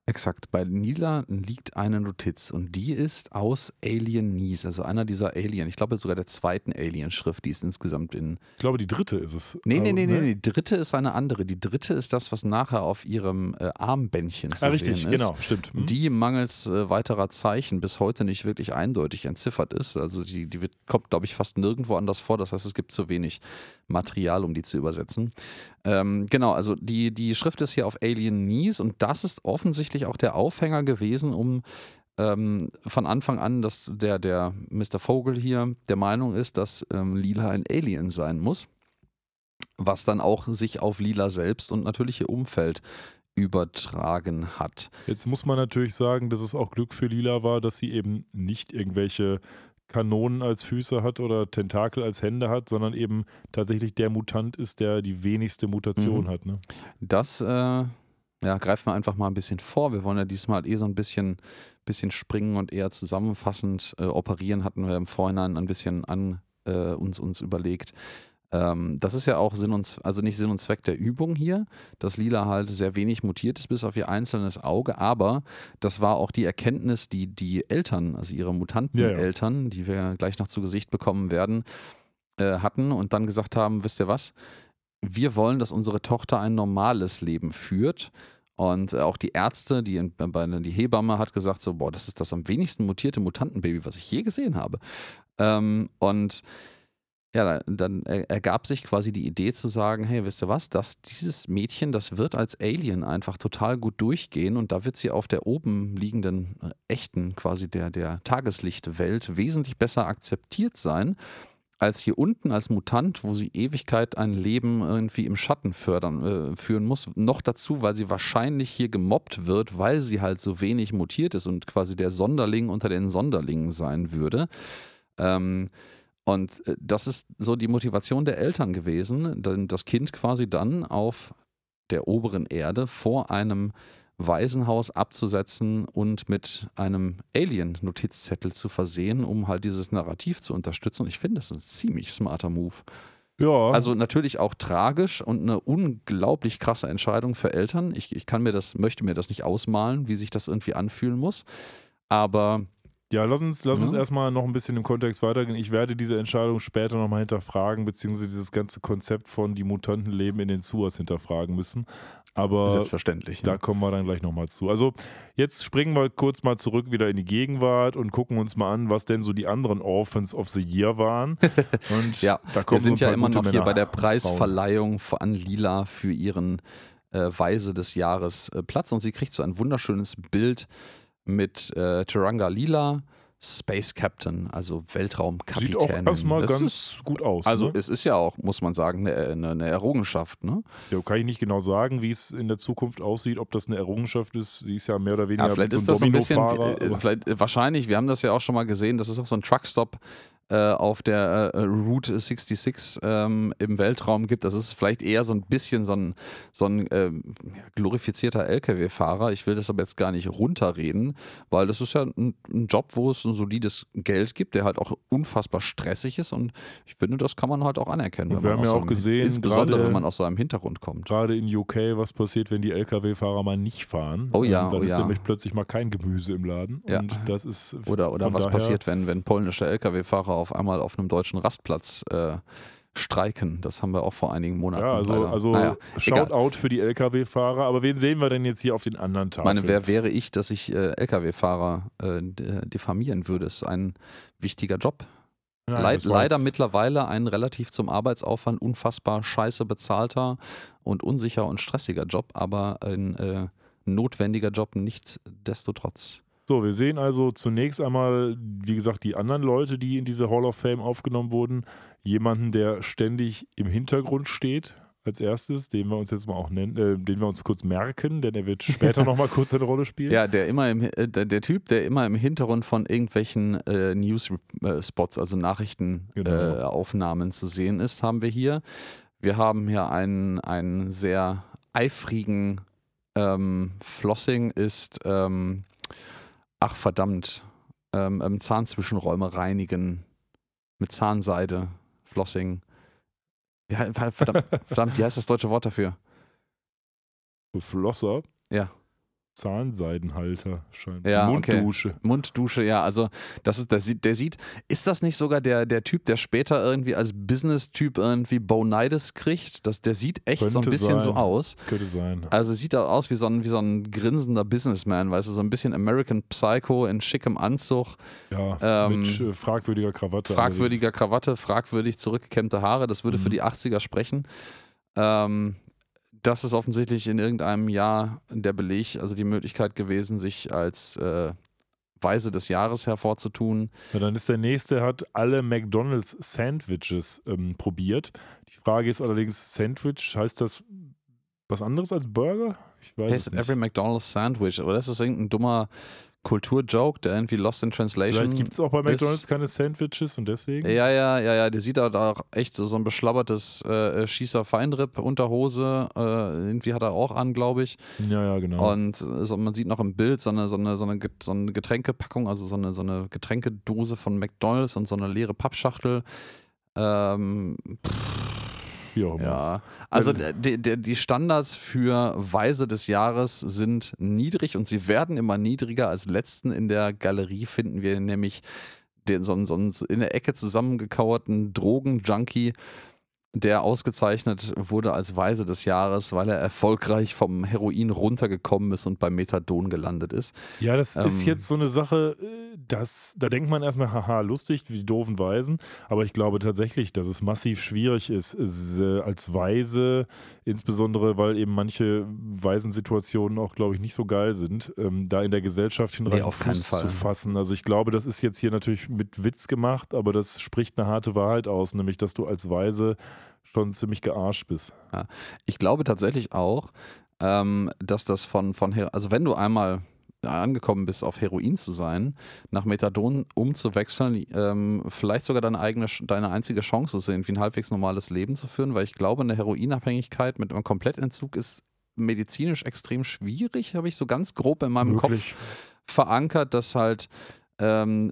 Exakt. Bei Nila liegt eine Notiz und die ist aus Alien Nies, also einer dieser Alien. Ich glaube sogar der zweiten Alien-Schrift, die ist insgesamt in. Ich glaube, die dritte ist es. Nee, nee, nee, nee, nee. Die dritte ist eine andere. Die dritte ist das, was nachher auf ihrem äh, Armbändchen zu ah, richtig, sehen ist. genau, stimmt. Hm. Die mangels äh, weiterer Zeichen bis heute nicht wirklich eindeutig entziffert ist. Also die, die wird, kommt, glaube ich, fast nirgendwo anders vor. Das heißt, es gibt zu wenig Material, um die zu übersetzen. Ähm, genau, also die, die Schrift ist hier auf Alien Nies und das ist offensichtlich auch der Aufhänger gewesen, um ähm, von Anfang an, dass der, der Mr. Vogel hier der Meinung ist, dass ähm, Lila ein Alien sein muss, was dann auch sich auf Lila selbst und natürlich ihr Umfeld übertragen hat. Jetzt muss man natürlich sagen, dass es auch Glück für Lila war, dass sie eben nicht irgendwelche Kanonen als Füße hat oder Tentakel als Hände hat, sondern eben tatsächlich der Mutant ist, der die wenigste Mutation mhm. hat. Ne? Das äh, ja, greifen wir einfach mal ein bisschen vor. Wir wollen ja diesmal eh so ein bisschen, bisschen springen und eher zusammenfassend äh, operieren, hatten wir im Vorhinein ein bisschen an äh, uns, uns überlegt. Ähm, das ist ja auch Sinn und, also nicht Sinn und Zweck der Übung hier, dass Lila halt sehr wenig mutiert ist, bis auf ihr einzelnes Auge, aber das war auch die Erkenntnis, die die Eltern, also ihre Mutanteneltern, ja, ja. die wir gleich noch zu Gesicht bekommen werden, äh, hatten und dann gesagt haben, wisst ihr was? wir wollen, dass unsere Tochter ein normales Leben führt. Und auch die Ärzte, die, in, die Hebamme hat gesagt, so, boah, das ist das am wenigsten mutierte Mutantenbaby, was ich je gesehen habe. Ähm, und ja, dann ergab sich quasi die Idee zu sagen, hey, wisst ihr was, dass dieses Mädchen, das wird als Alien einfach total gut durchgehen und da wird sie auf der oben liegenden äh, echten, quasi der, der Tageslichtwelt wesentlich besser akzeptiert sein als hier unten als Mutant, wo sie Ewigkeit ein Leben irgendwie im Schatten fördern, äh, führen muss. Noch dazu, weil sie wahrscheinlich hier gemobbt wird, weil sie halt so wenig mutiert ist und quasi der Sonderling unter den Sonderlingen sein würde. Ähm, und äh, das ist so die Motivation der Eltern gewesen, das Kind quasi dann auf der oberen Erde vor einem Waisenhaus abzusetzen und mit einem Alien-Notizzettel zu versehen, um halt dieses Narrativ zu unterstützen. Ich finde, das ist ein ziemlich smarter Move. Ja. Also natürlich auch tragisch und eine unglaublich krasse Entscheidung für Eltern. Ich, ich kann mir das, möchte mir das nicht ausmalen, wie sich das irgendwie anfühlen muss. Aber ja, lass uns, lass uns erstmal noch ein bisschen im Kontext weitergehen. Ich werde diese Entscheidung später nochmal hinterfragen, beziehungsweise dieses ganze Konzept von die Mutanten leben in den Suas hinterfragen müssen. Aber Selbstverständlich. Da ja. kommen wir dann gleich nochmal zu. Also jetzt springen wir kurz mal zurück wieder in die Gegenwart und gucken uns mal an, was denn so die anderen Orphans of the Year waren. Und ja, wir sind so ja immer noch hier bei der Preisverleihung an Lila für ihren äh, Weise des Jahres äh, Platz und sie kriegt so ein wunderschönes Bild mit äh, Taranga Lila Space Captain, also Weltraumkapitän. Sieht auch erstmal das ganz ist, gut aus. Also ne? es ist ja auch, muss man sagen, eine, eine, eine, Errungenschaft. Ne? Ja, kann ich nicht genau sagen, wie es in der Zukunft aussieht, ob das eine Errungenschaft ist. Sie ist ja mehr oder weniger ja, vielleicht so ein ist das so ein bisschen, äh, vielleicht, wahrscheinlich, wir haben das ja auch schon mal gesehen, das ist auch so ein Truckstop äh, auf der äh, Route 66 ähm, im Weltraum gibt. Das ist vielleicht eher so ein bisschen so ein, so ein äh, glorifizierter LKW-Fahrer. Ich will das aber jetzt gar nicht runterreden, weil das ist ja ein, ein, Job, wo es ein solides Geld gibt, der halt auch unfassbar stressig ist und ich finde, das kann man halt auch anerkennen. wir haben ja auch gesehen, insbesondere grade, wenn man aus seinem Hintergrund kommt. Gerade in UK, was passiert, wenn die LKW-Fahrer mal nicht fahren. Oh ja, ähm, dann oh ist ja. nämlich plötzlich mal kein Gemüse im Laden. Ja. Und das ist oder oder was passiert, wenn, wenn polnische LKW-Fahrer auf einmal auf einem deutschen Rastplatz äh, streiken. Das haben wir auch vor einigen Monaten. Ja, also, also naja, Shoutout für die Lkw-Fahrer. Aber wen sehen wir denn jetzt hier auf den anderen Tafeln? Ich meine, wer wäre ich, dass ich äh, Lkw-Fahrer äh, diffamieren würde? Das ist ein wichtiger Job. Nein, Leid, leider mittlerweile ein relativ zum Arbeitsaufwand unfassbar scheiße bezahlter und unsicher und stressiger Job, aber ein äh, notwendiger Job nichtsdestotrotz. So, wir sehen also zunächst einmal, wie gesagt, die anderen Leute, die in diese Hall of Fame aufgenommen wurden. Jemanden, der ständig im Hintergrund steht, als erstes, den wir uns jetzt mal auch nennen, äh, den wir uns kurz merken, denn er wird später nochmal kurz eine Rolle spielen. Ja, der immer im, äh, der, der, Typ, der immer im Hintergrund von irgendwelchen äh, News-Spots, also Nachrichtenaufnahmen genau. äh, zu sehen ist, haben wir hier. Wir haben hier einen, einen sehr eifrigen ähm, Flossing ist, ähm, ach verdammt, ähm, ähm Zahnzwischenräume reinigen mit Zahnseide, Flossing. Ja, verdammt, verdammt, wie heißt das deutsche Wort dafür? Flosser? Ja. Zahnseidenhalter scheinbar. Ja, Munddusche. Okay. Munddusche, ja. Also das ist, der sieht, der sieht, ist das nicht sogar der, der Typ, der später irgendwie als Business-Typ irgendwie Bonitis kriegt? Das, der sieht echt Könnte so ein bisschen sein. so aus. Könnte sein. Also sieht er aus wie so, ein, wie so ein grinsender Businessman, weißt du, so ein bisschen American Psycho in schickem Anzug. Ja, ähm, mit äh, fragwürdiger Krawatte. Fragwürdiger Krawatte, fragwürdig zurückgekämmte Haare, das würde mhm. für die 80er sprechen. Ähm, das ist offensichtlich in irgendeinem Jahr der Beleg, also die Möglichkeit gewesen, sich als äh, Weise des Jahres hervorzutun. Ja, dann ist der nächste, hat alle McDonalds Sandwiches ähm, probiert. Die Frage ist allerdings, Sandwich, heißt das was anderes als Burger? Ich weiß Tasted every McDonald's Sandwich, aber das ist irgendein dummer Kulturjoke, der irgendwie Lost in Translation. Vielleicht gibt es auch bei McDonalds ist. keine Sandwiches und deswegen. Ja, ja, ja, ja. Der sieht halt auch echt so, so ein beschlabbertes äh, Schießer Feinripp Unterhose. Äh, irgendwie hat er auch an, glaube ich. Ja, ja, genau. Und so, man sieht noch im Bild so eine, so eine, so eine, so eine Getränkepackung, also so eine, so eine Getränkedose von McDonalds und so eine leere Pappschachtel. Ähm, pff wie auch immer. Ja, also die, die, die Standards für Weise des Jahres sind niedrig und sie werden immer niedriger. Als letzten in der Galerie finden wir nämlich den so, so in der Ecke zusammengekauerten Drogenjunkie, der ausgezeichnet wurde als Weise des Jahres, weil er erfolgreich vom Heroin runtergekommen ist und beim Methadon gelandet ist. Ja, das ähm, ist jetzt so eine Sache, äh, dass, da denkt man erstmal, haha, lustig, wie die doofen Weisen. Aber ich glaube tatsächlich, dass es massiv schwierig ist, ist äh, als Weise, insbesondere weil eben manche Weisensituationen auch, glaube ich, nicht so geil sind, ähm, da in der Gesellschaft hinrein nee, Fuß zu fassen. Also ich glaube, das ist jetzt hier natürlich mit Witz gemacht, aber das spricht eine harte Wahrheit aus, nämlich dass du als Weise schon ziemlich gearscht bist. Ja. Ich glaube tatsächlich auch, ähm, dass das von, von, also wenn du einmal angekommen bist, auf Heroin zu sein, nach Methadon umzuwechseln, ähm, vielleicht sogar deine eigene, deine einzige Chance ist, irgendwie ein halbwegs normales Leben zu führen, weil ich glaube, eine Heroinabhängigkeit mit einem Komplettentzug ist medizinisch extrem schwierig, habe ich so ganz grob in meinem Wirklich? Kopf verankert, dass halt ähm,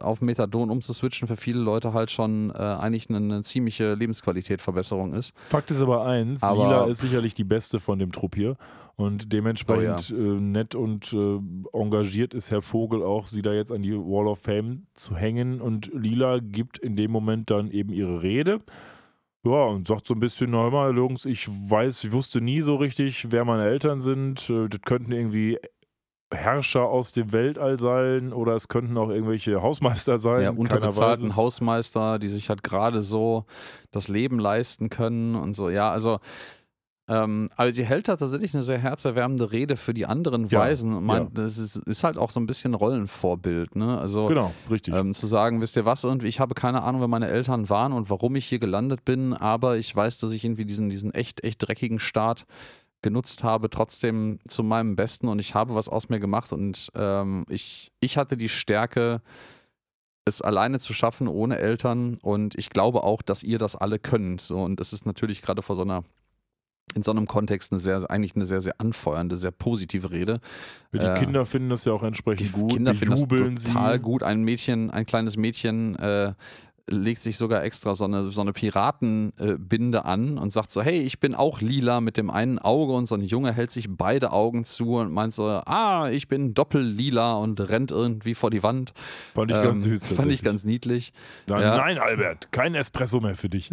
auf Methadon umzuswitchen für viele Leute halt schon äh, eigentlich eine, eine ziemliche Lebensqualitätverbesserung ist. Fakt ist aber eins, aber Lila ist sicherlich die beste von dem Trupp hier und dementsprechend oh ja. äh, nett und äh, engagiert ist Herr Vogel auch, sie da jetzt an die Wall of Fame zu hängen und Lila gibt in dem Moment dann eben ihre Rede. Ja, und sagt so ein bisschen, na mal, Jungs, ich weiß, ich wusste nie so richtig, wer meine Eltern sind. Äh, das könnten irgendwie Herrscher aus dem Weltall sein oder es könnten auch irgendwelche Hausmeister sein. Ja, unterbezahlten Hausmeister, die sich halt gerade so das Leben leisten können und so. Ja, also ähm, aber sie hält da tatsächlich eine sehr herzerwärmende Rede für die anderen ja, Weisen. Man, ja. Das ist, ist, halt auch so ein bisschen Rollenvorbild. Ne? Also, genau, richtig. Ähm, zu sagen, wisst ihr was, irgendwie, ich habe keine Ahnung, wer meine Eltern waren und warum ich hier gelandet bin, aber ich weiß, dass ich irgendwie diesen, diesen echt, echt dreckigen Start genutzt habe, trotzdem zu meinem Besten und ich habe was aus mir gemacht und ähm, ich, ich hatte die Stärke, es alleine zu schaffen, ohne Eltern und ich glaube auch, dass ihr das alle könnt. So, und das ist natürlich gerade vor so einer in so einem Kontext eine sehr, eigentlich eine sehr, sehr anfeuernde, sehr positive Rede. Die äh, Kinder finden das ja auch entsprechend die gut. Kinder die finden das total sie. gut. Ein Mädchen, ein kleines Mädchen äh, legt sich sogar extra so eine, so eine Piratenbinde äh, an und sagt so, hey, ich bin auch lila mit dem einen Auge und so ein Junge hält sich beide Augen zu und meint so, ah, ich bin doppellila und rennt irgendwie vor die Wand. Fand ich ähm, ganz süß. Fand ich ganz niedlich. Nein, ja. nein, Albert, kein Espresso mehr für dich.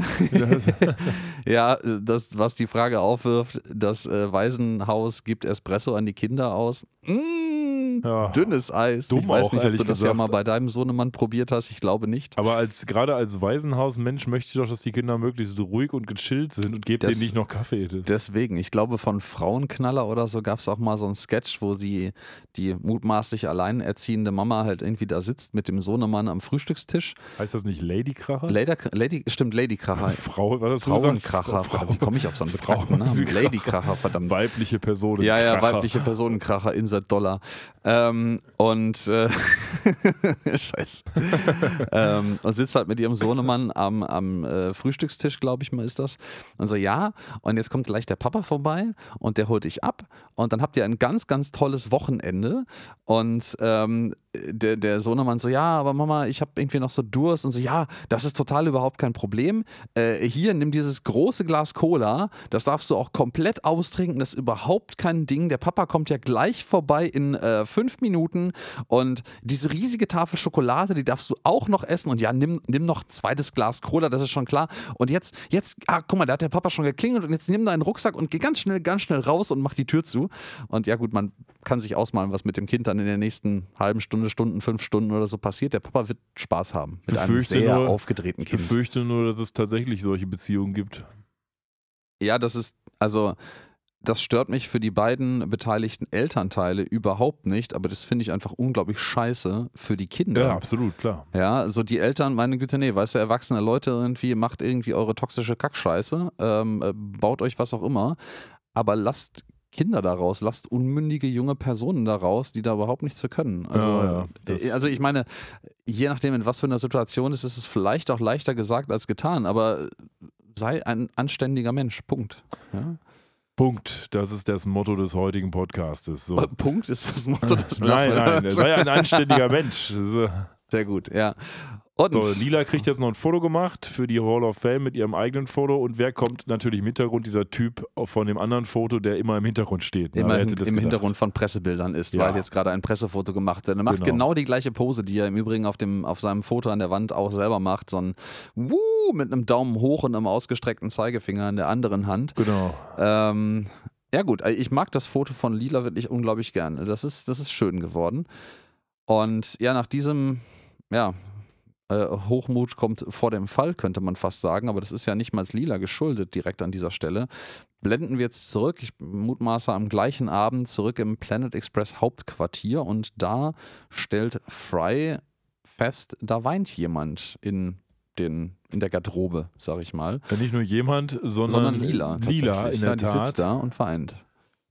ja, das, was die Frage aufwirft, das äh, Waisenhaus gibt Espresso an die Kinder aus. Mmh, ja. Dünnes Eis. Dumm ich weiß auch, nicht, ob du das gesagt. ja mal bei deinem Sohnemann probiert hast. Ich glaube nicht. Aber als gerade als Waisenhausmensch möchte ich doch, dass die Kinder möglichst ruhig und gechillt sind und gebt denen nicht noch Kaffee. Deswegen, ich glaube, von Frauenknaller oder so gab es auch mal so einen Sketch, wo sie die mutmaßlich alleinerziehende Mama halt irgendwie da sitzt mit dem Sohnemann am Frühstückstisch. Heißt das nicht Ladykracher? Lady, Lady, stimmt, Ladykracher. Frau, was hast du Frauenkracher. Frau, Wie komme ich auf so einen bekannten Namen? Ladykracher, verdammt. Weibliche Personen. Ja, ja, weibliche Personenkracher, Insert Dollar. Ähm, und äh, Scheiß. ähm, und sitzt halt mit ihrem Sohnemann am, am äh, Frühstückstisch, glaube ich mal, ist das. Und so, ja, und jetzt kommt gleich der Papa vorbei und der holt dich ab. Und dann habt ihr ein ganz, ganz tolles Wochenende. Und ähm, der, der Sohnemann so, ja, aber Mama, ich habe irgendwie noch so Durst. Und so, ja, das ist total überhaupt kein Problem. Äh, hier, nimm dieses große Glas Cola. Das darfst du auch komplett austrinken. Das ist überhaupt kein Ding. Der Papa kommt ja gleich vorbei in äh, fünf Minuten. Und diese riesige Tafel Schokolade, die darfst du auch noch essen. Und ja, nimm, nimm noch ein zweites Glas Cola, das ist schon klar. Und jetzt, jetzt, ah, guck mal, da hat der Papa schon geklingelt. Und jetzt nimm deinen Rucksack und geh ganz schnell, ganz schnell raus und mach die Tür zu. Und ja, gut, man kann sich ausmalen, was mit dem Kind dann in der nächsten halben Stunde, Stunden, fünf Stunden oder so passiert. Der Papa wird Spaß haben mit einem sehr nur, aufgedrehten Kind. Ich befürchte nur, dass es tatsächlich solche Beziehungen gibt. Ja, das ist, also das stört mich für die beiden beteiligten Elternteile überhaupt nicht, aber das finde ich einfach unglaublich scheiße für die Kinder. Ja, absolut, klar. Ja, so die Eltern, meine Güte, nee, weißt du, erwachsene Leute irgendwie, macht irgendwie eure toxische Kackscheiße, ähm, äh, baut euch was auch immer, aber lasst Kinder daraus, lasst unmündige junge Personen daraus, die da überhaupt nichts für können. Also, ja, ja, also ich meine, je nachdem, in was für einer Situation ist, ist es vielleicht auch leichter gesagt als getan, aber sei ein anständiger Mensch. Punkt. Ja? Punkt. Das ist das Motto des heutigen Podcastes. So. Punkt ist das Motto des Nein, nein, sei ein anständiger Mensch. Sehr gut, ja. Und so, Lila kriegt jetzt noch ein Foto gemacht für die Hall of Fame mit ihrem eigenen Foto. Und wer kommt natürlich im Hintergrund? Dieser Typ von dem anderen Foto, der immer im Hintergrund steht. Immer im, im Hintergrund von Pressebildern ist, ja. weil jetzt gerade ein Pressefoto gemacht wird. Er macht genau. genau. die gleiche Pose, die er im Übrigen auf, dem, auf seinem Foto an der Wand auch selber macht. So ein Wuh mit einem Daumen hoch und einem ausgestreckten Zeigefinger in der anderen Hand. Genau. Ähm, ja, gut, ich mag das Foto von Lila wirklich unglaublich gerne. Das ist, das ist schön geworden. Und ja, nach diesem ja, äh, Hochmut kommt vor dem Fall, könnte man fast sagen, aber das ist ja nicht mal Lila geschuldet direkt an dieser Stelle. Blenden wir jetzt zurück, ich mutmaße am gleichen Abend zurück im Planet Express Hauptquartier und da stellt Fry fest, da weint jemand in den, in der Garderobe, sag ich mal. Ja, nicht nur jemand, sondern, sondern Lila. Lila in der ja, die Tat. sitzt da und weint.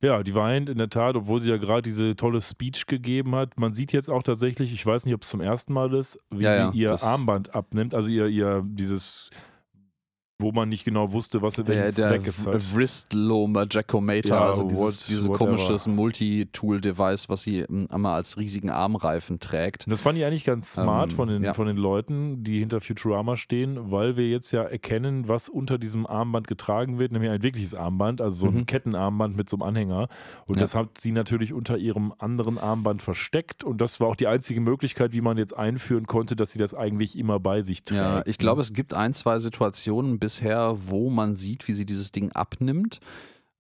Ja, die weint in der Tat, obwohl sie ja gerade diese tolle Speech gegeben hat. Man sieht jetzt auch tatsächlich, ich weiß nicht, ob es zum ersten Mal ist, wie ja, sie ja, ihr Armband abnimmt, also ihr, ihr dieses wo man nicht genau wusste, was er der, Zweck ist. Halt. Wristlomer Jackomator, ja, also dieses, what, dieses komisches Multi-Tool-Device, was sie einmal als riesigen Armreifen trägt. Und das fand ich eigentlich ganz smart ähm, von, den, ja. von den Leuten, die hinter Futurama stehen, weil wir jetzt ja erkennen, was unter diesem Armband getragen wird, nämlich ein wirkliches Armband, also so ein mhm. Kettenarmband mit so einem Anhänger. Und ja. das hat sie natürlich unter ihrem anderen Armband versteckt und das war auch die einzige Möglichkeit, wie man jetzt einführen konnte, dass sie das eigentlich immer bei sich trägt. Ja, ich glaube, es gibt ein, zwei Situationen, bis bisher, wo man sieht, wie sie dieses Ding abnimmt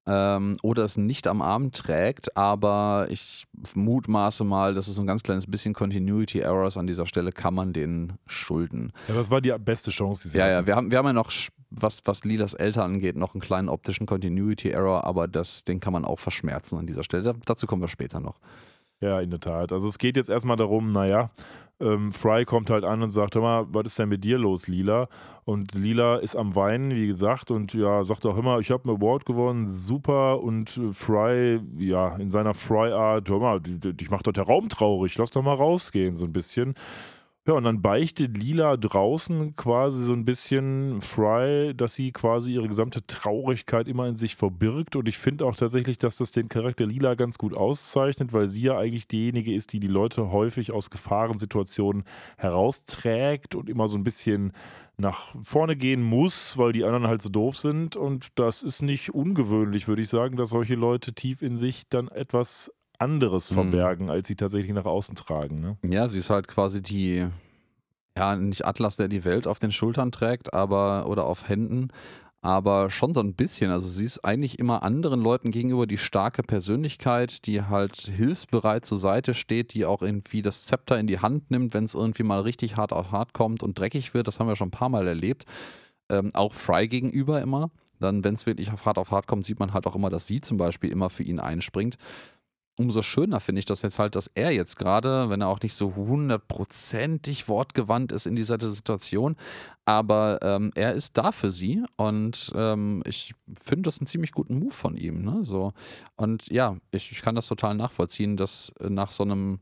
ähm, oder es nicht am Arm trägt, aber ich mutmaße mal, dass es ein ganz kleines bisschen Continuity Errors an dieser Stelle kann man denen schulden. Ja, das war die beste Chance, die sie Ja, hatten. ja, wir haben, wir haben ja noch, was, was Lilas Eltern angeht, noch einen kleinen optischen Continuity Error, aber das, den kann man auch verschmerzen an dieser Stelle. Da, dazu kommen wir später noch. Ja, in der Tat. Also es geht jetzt erstmal darum, naja, ähm, Fry kommt halt an und sagt, hör mal, was ist denn mit dir los, Lila? Und Lila ist am Weinen, wie gesagt, und ja, sagt auch immer, ich habe einen Award gewonnen, super. Und Fry, ja, in seiner Fry-Art, hör mal, ich mach doch der Raum traurig, lass doch mal rausgehen, so ein bisschen. Ja, und dann beichtet Lila draußen quasi so ein bisschen Fry, dass sie quasi ihre gesamte Traurigkeit immer in sich verbirgt. Und ich finde auch tatsächlich, dass das den Charakter Lila ganz gut auszeichnet, weil sie ja eigentlich diejenige ist, die die Leute häufig aus Gefahrensituationen herausträgt und immer so ein bisschen nach vorne gehen muss, weil die anderen halt so doof sind. Und das ist nicht ungewöhnlich, würde ich sagen, dass solche Leute tief in sich dann etwas anderes mhm. verbergen, mhm. als sie tatsächlich nach außen tragen. Ne? Ja, sie ist halt quasi die, ja, nicht Atlas, der die Welt auf den Schultern trägt, aber oder auf Händen, aber schon so ein bisschen. Also sie ist eigentlich immer anderen Leuten gegenüber die starke Persönlichkeit, die halt hilfsbereit zur Seite steht, die auch irgendwie das Zepter in die Hand nimmt, wenn es irgendwie mal richtig hart auf hart kommt und dreckig wird. Das haben wir schon ein paar Mal erlebt. Ähm, auch Fry gegenüber immer. Dann, wenn es wirklich auf hart auf hart kommt, sieht man halt auch immer, dass sie zum Beispiel immer für ihn einspringt umso schöner finde ich das jetzt halt, dass er jetzt gerade, wenn er auch nicht so hundertprozentig wortgewandt ist in dieser Situation, aber ähm, er ist da für sie und ähm, ich finde das einen ziemlich guten Move von ihm. Ne? So. Und ja, ich, ich kann das total nachvollziehen, dass nach so einem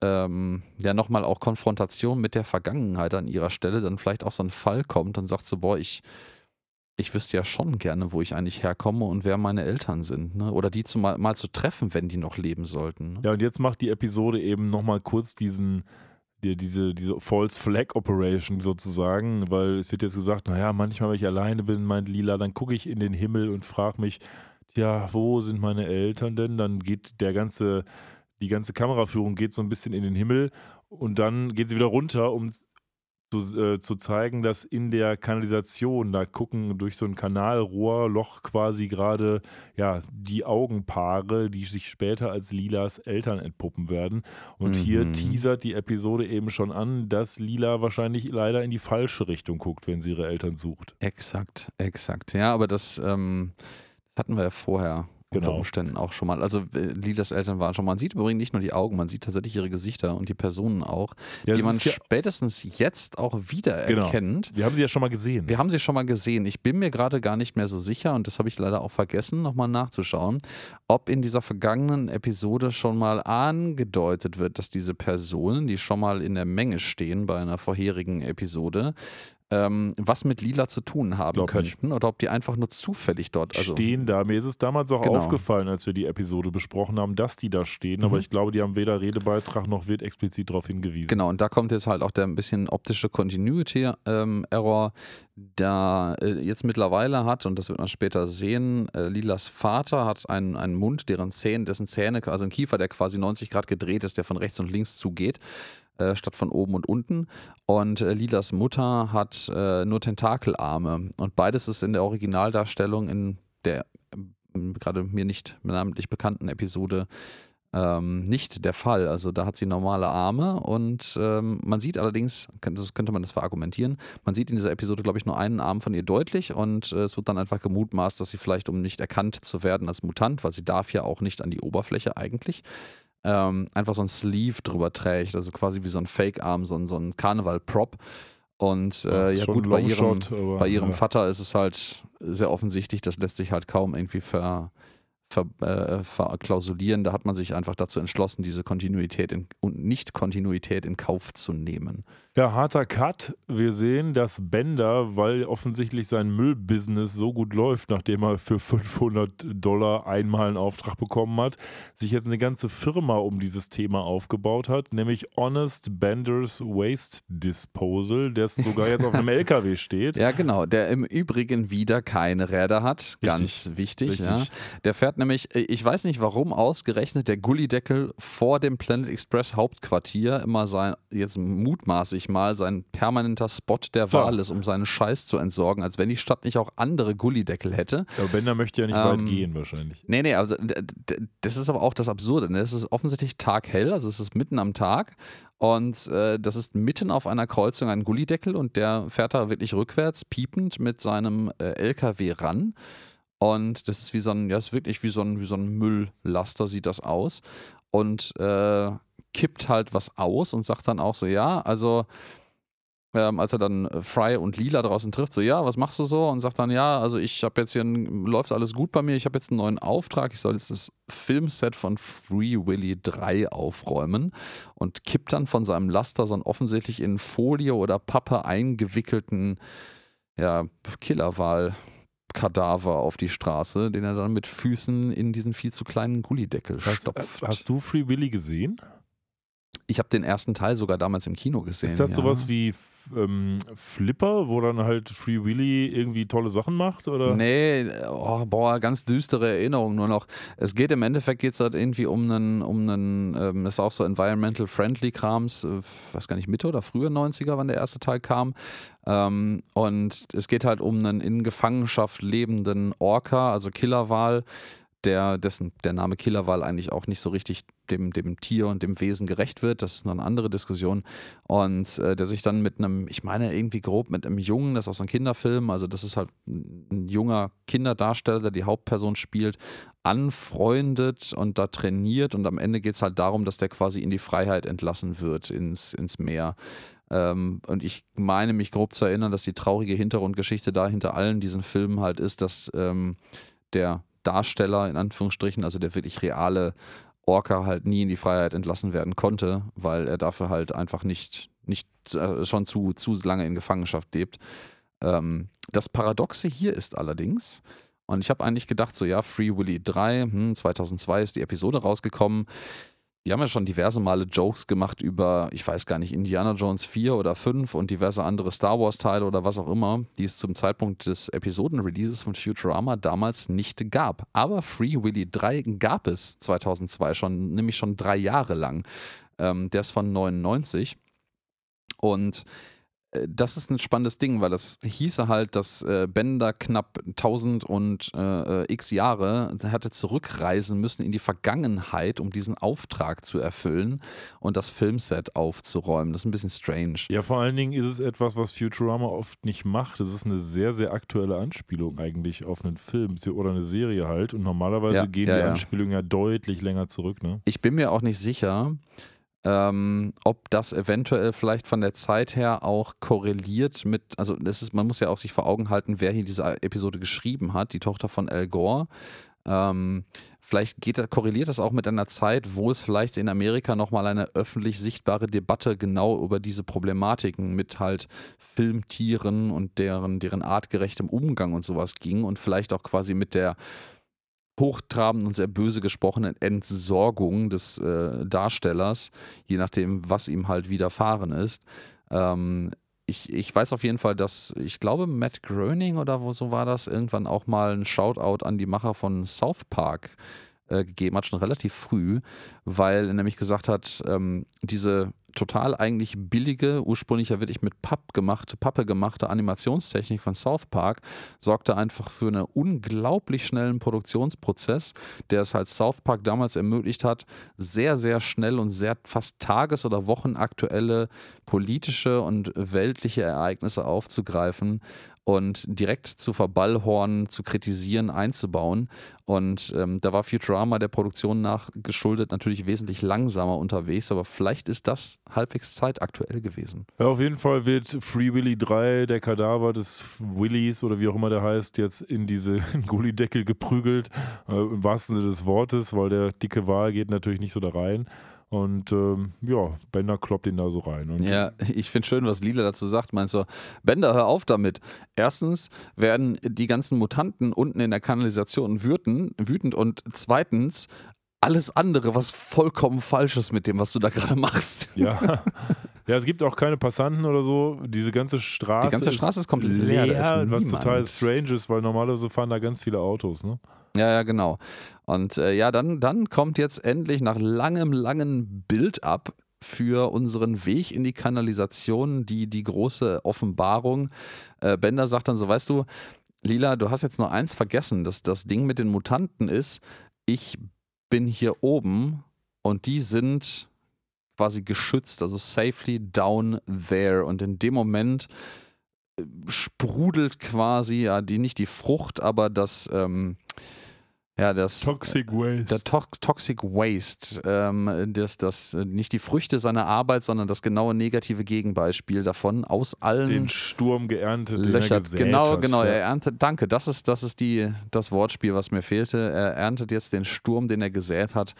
ähm, ja nochmal auch Konfrontation mit der Vergangenheit an ihrer Stelle dann vielleicht auch so ein Fall kommt und sagt so, boah, ich ich wüsste ja schon gerne, wo ich eigentlich herkomme und wer meine Eltern sind. Ne? Oder die zu mal, mal, zu treffen, wenn die noch leben sollten. Ne? Ja, und jetzt macht die Episode eben nochmal kurz diesen, die, diese, diese False Flag Operation sozusagen, weil es wird jetzt gesagt, naja, manchmal, wenn ich alleine bin, meint Lila, dann gucke ich in den Himmel und frage mich, ja, wo sind meine Eltern denn? Dann geht der ganze, die ganze Kameraführung geht so ein bisschen in den Himmel und dann geht sie wieder runter, um zu, äh, zu zeigen, dass in der Kanalisation, da gucken durch so ein Kanalrohrloch quasi gerade ja, die Augenpaare, die sich später als Lilas Eltern entpuppen werden. Und mhm. hier teasert die Episode eben schon an, dass Lila wahrscheinlich leider in die falsche Richtung guckt, wenn sie ihre Eltern sucht. Exakt, exakt. Ja, aber das, ähm, das hatten wir ja vorher unter genau. Umständen auch schon mal. Also äh, Lilas Eltern waren schon. Man sieht übrigens nicht nur die Augen, man sieht tatsächlich ihre Gesichter und die Personen auch, ja, die man ja spätestens jetzt auch wiedererkennt. Genau. Wir haben sie ja schon mal gesehen. Wir haben sie schon mal gesehen. Ich bin mir gerade gar nicht mehr so sicher und das habe ich leider auch vergessen, nochmal nachzuschauen, ob in dieser vergangenen Episode schon mal angedeutet wird, dass diese Personen, die schon mal in der Menge stehen bei einer vorherigen Episode, ähm, was mit Lila zu tun haben Glaub könnten nicht. oder ob die einfach nur zufällig dort also stehen da. Mir ist es damals auch genau. aufgefallen, als wir die Episode besprochen haben, dass die da stehen, mhm. aber ich glaube, die haben weder Redebeitrag noch wird explizit darauf hingewiesen. Genau, und da kommt jetzt halt auch der ein bisschen optische Continuity-Error, ähm, da äh, jetzt mittlerweile hat, und das wird man später sehen, äh, Lilas Vater hat einen, einen Mund, deren Zähne, dessen Zähne, also ein Kiefer, der quasi 90 Grad gedreht ist, der von rechts und links zugeht. Äh, statt von oben und unten. Und äh, Lilas Mutter hat äh, nur Tentakelarme. Und beides ist in der Originaldarstellung in der gerade mir nicht namentlich bekannten Episode ähm, nicht der Fall. Also da hat sie normale Arme und ähm, man sieht allerdings, das könnte man das verargumentieren, man sieht in dieser Episode, glaube ich, nur einen Arm von ihr deutlich und äh, es wird dann einfach gemutmaßt, dass sie vielleicht, um nicht erkannt zu werden als Mutant, weil sie darf ja auch nicht an die Oberfläche eigentlich, ähm, einfach so ein Sleeve drüber trägt, also quasi wie so ein Fake-Arm, so ein, so ein Karneval-Prop. Und äh, ja, gut, bei ihrem, bei ihrem ja. Vater ist es halt sehr offensichtlich, das lässt sich halt kaum irgendwie ver, ver, äh, verklausulieren. Da hat man sich einfach dazu entschlossen, diese Kontinuität in, und Nicht-Kontinuität in Kauf zu nehmen. Ja, harter Cut. Wir sehen, dass Bender, weil offensichtlich sein Müllbusiness so gut läuft, nachdem er für 500 Dollar einmal einen Auftrag bekommen hat, sich jetzt eine ganze Firma um dieses Thema aufgebaut hat, nämlich Honest Bender's Waste Disposal, der sogar jetzt auf einem LKW steht. Ja, genau. Der im Übrigen wieder keine Räder hat. Richtig. Ganz wichtig. Richtig. Ja. Der fährt nämlich, ich weiß nicht warum ausgerechnet der Gullideckel vor dem Planet Express Hauptquartier immer sein, jetzt mutmaßlich endlich mal sein permanenter Spot der Wahl ist, um seinen Scheiß zu entsorgen, als wenn die Stadt nicht auch andere Gullideckel hätte. Aber Bender möchte ja nicht ähm, weit gehen wahrscheinlich. Nee, nee, also das ist aber auch das Absurde. Ne? Es ist offensichtlich taghell, also es ist mitten am Tag und äh, das ist mitten auf einer Kreuzung ein Gullideckel und der fährt da wirklich rückwärts, piepend mit seinem äh, LKW ran. Und das ist wie so ein, ja, ist wirklich wie so ein, wie so ein Mülllaster, sieht das aus. Und äh, kippt halt was aus und sagt dann auch so, ja, also ähm, als er dann äh, Fry und Lila draußen trifft, so, ja, was machst du so? Und sagt dann, ja, also ich habe jetzt hier, ein, läuft alles gut bei mir, ich habe jetzt einen neuen Auftrag, ich soll jetzt das Filmset von Free Willy 3 aufräumen und kippt dann von seinem Laster so einen offensichtlich in Folie oder Pappe eingewickelten, ja, Killerwahl. Kadaver auf die Straße, den er dann mit Füßen in diesen viel zu kleinen Gullideckel stopft. Hast du Free Willy gesehen? Ich habe den ersten Teil sogar damals im Kino gesehen. Ist das ja. sowas wie ähm, Flipper, wo dann halt Free Willy irgendwie tolle Sachen macht? Oder? Nee, oh, boah, ganz düstere Erinnerung nur noch. Es geht im Endeffekt geht's halt irgendwie um einen, um einen, ähm, ist auch so environmental friendly Krams, äh, weiß gar nicht, Mitte oder früher 90er, wann der erste Teil kam. Ähm, und es geht halt um einen in Gefangenschaft lebenden Orca, also Killerwal, der, dessen der Name Killerwal eigentlich auch nicht so richtig dem, dem Tier und dem Wesen gerecht wird. Das ist noch eine andere Diskussion. Und äh, der sich dann mit einem, ich meine irgendwie grob mit einem Jungen, das ist aus einem Kinderfilm, also das ist halt ein junger Kinderdarsteller, der die Hauptperson spielt, anfreundet und da trainiert. Und am Ende geht es halt darum, dass der quasi in die Freiheit entlassen wird, ins, ins Meer. Ähm, und ich meine mich grob zu erinnern, dass die traurige Hintergrundgeschichte da hinter allen diesen Filmen halt ist, dass ähm, der Darsteller, in Anführungsstrichen, also der wirklich reale Orca halt nie in die Freiheit entlassen werden konnte, weil er dafür halt einfach nicht, nicht äh, schon zu, zu lange in Gefangenschaft lebt. Ähm, das Paradoxe hier ist allerdings, und ich habe eigentlich gedacht, so ja, Free Willy 3, hm, 2002 ist die Episode rausgekommen. Die haben ja schon diverse Male Jokes gemacht über, ich weiß gar nicht, Indiana Jones 4 oder 5 und diverse andere Star Wars-Teile oder was auch immer, die es zum Zeitpunkt des Episoden-Releases von Futurama damals nicht gab. Aber Free Willy 3 gab es 2002 schon, nämlich schon drei Jahre lang. Ähm, der ist von 99. Und das ist ein spannendes Ding, weil das hieße halt, dass äh, Bender knapp 1000 und äh, äh x Jahre hatte zurückreisen müssen in die Vergangenheit, um diesen Auftrag zu erfüllen und das Filmset aufzuräumen. Das ist ein bisschen strange. Ja, vor allen Dingen ist es etwas, was Futurama oft nicht macht. Es ist eine sehr, sehr aktuelle Anspielung eigentlich auf einen Film oder eine Serie halt. Und normalerweise ja, gehen ja, die ja. Anspielungen ja deutlich länger zurück. Ne? Ich bin mir auch nicht sicher ähm, ob das eventuell vielleicht von der Zeit her auch korreliert mit, also das ist, man muss ja auch sich vor Augen halten, wer hier diese Episode geschrieben hat, die Tochter von Al Gore. Ähm, vielleicht geht, korreliert das auch mit einer Zeit, wo es vielleicht in Amerika nochmal eine öffentlich sichtbare Debatte genau über diese Problematiken mit halt Filmtieren und deren, deren artgerechtem Umgang und sowas ging und vielleicht auch quasi mit der hochtrabend und sehr böse gesprochenen Entsorgung des äh, Darstellers, je nachdem, was ihm halt widerfahren ist. Ähm, ich, ich weiß auf jeden Fall, dass ich glaube, Matt Groening oder wo so war das, irgendwann auch mal ein Shoutout an die Macher von South Park äh, gegeben hat, schon relativ früh, weil er nämlich gesagt hat, ähm, diese total eigentlich billige, ursprünglich ja wirklich mit Papp gemachte, Pappe gemachte Animationstechnik von South Park sorgte einfach für einen unglaublich schnellen Produktionsprozess, der es halt South Park damals ermöglicht hat, sehr, sehr schnell und sehr fast tages- oder wochenaktuelle politische und weltliche Ereignisse aufzugreifen und direkt zu verballhornen, zu kritisieren, einzubauen. Und ähm, da war Futurama der Produktion nach geschuldet natürlich wesentlich langsamer unterwegs, aber vielleicht ist das halbwegs zeitaktuell gewesen. Ja, auf jeden Fall wird Free Willy 3, der Kadaver des Willys oder wie auch immer der heißt, jetzt in diese Gullideckel geprügelt, äh, im wahrsten Sinne des Wortes, weil der dicke Wal geht natürlich nicht so da rein. Und ähm, ja, Bender kloppt ihn da so rein. Und ja, ich finde schön, was Lila dazu sagt. Meinst du, Bender, hör auf damit. Erstens werden die ganzen Mutanten unten in der Kanalisation wütend, wütend und zweitens alles andere, was vollkommen falsch ist mit dem, was du da gerade machst. Ja. Ja, es gibt auch keine Passanten oder so. Diese ganze Straße. Die ganze Straße ist komplett leer, leer was total strange ist, weil normalerweise fahren da ganz viele Autos, ne? Ja, ja, genau. Und äh, ja, dann, dann kommt jetzt endlich nach langem, langem Build-up für unseren Weg in die Kanalisation die, die große Offenbarung. Äh, Bender sagt dann so, weißt du, Lila, du hast jetzt nur eins vergessen, dass das Ding mit den Mutanten ist, ich bin hier oben und die sind quasi geschützt, also safely down there. Und in dem Moment äh, sprudelt quasi, ja, die nicht die Frucht, aber das, ähm, Ja, das Toxic Waste. Der Tox Toxic Waste, ähm, das, das nicht die Früchte seiner Arbeit, sondern das genaue negative Gegenbeispiel davon aus allen den Sturm geerntet, Löcher. Den er genau, hat. genau. Ja. Er erntet. Danke, das ist das ist die das Wortspiel, was mir fehlte. Er erntet jetzt den Sturm, den er gesät hat.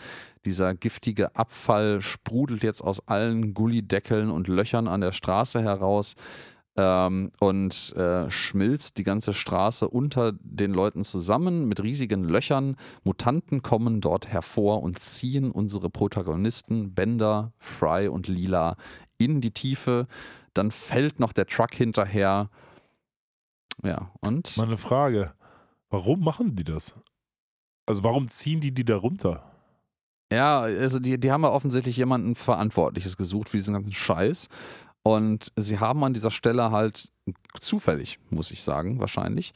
Dieser giftige Abfall sprudelt jetzt aus allen Gullideckeln und Löchern an der Straße heraus ähm, und äh, schmilzt die ganze Straße unter den Leuten zusammen mit riesigen Löchern. Mutanten kommen dort hervor und ziehen unsere Protagonisten Bender, Fry und Lila in die Tiefe. Dann fällt noch der Truck hinterher. Ja, und. Mal eine Frage. Warum machen die das? Also warum ziehen die die da runter? Ja, also die, die haben ja offensichtlich jemanden Verantwortliches gesucht für diesen ganzen Scheiß. Und sie haben an dieser Stelle halt zufällig, muss ich sagen, wahrscheinlich,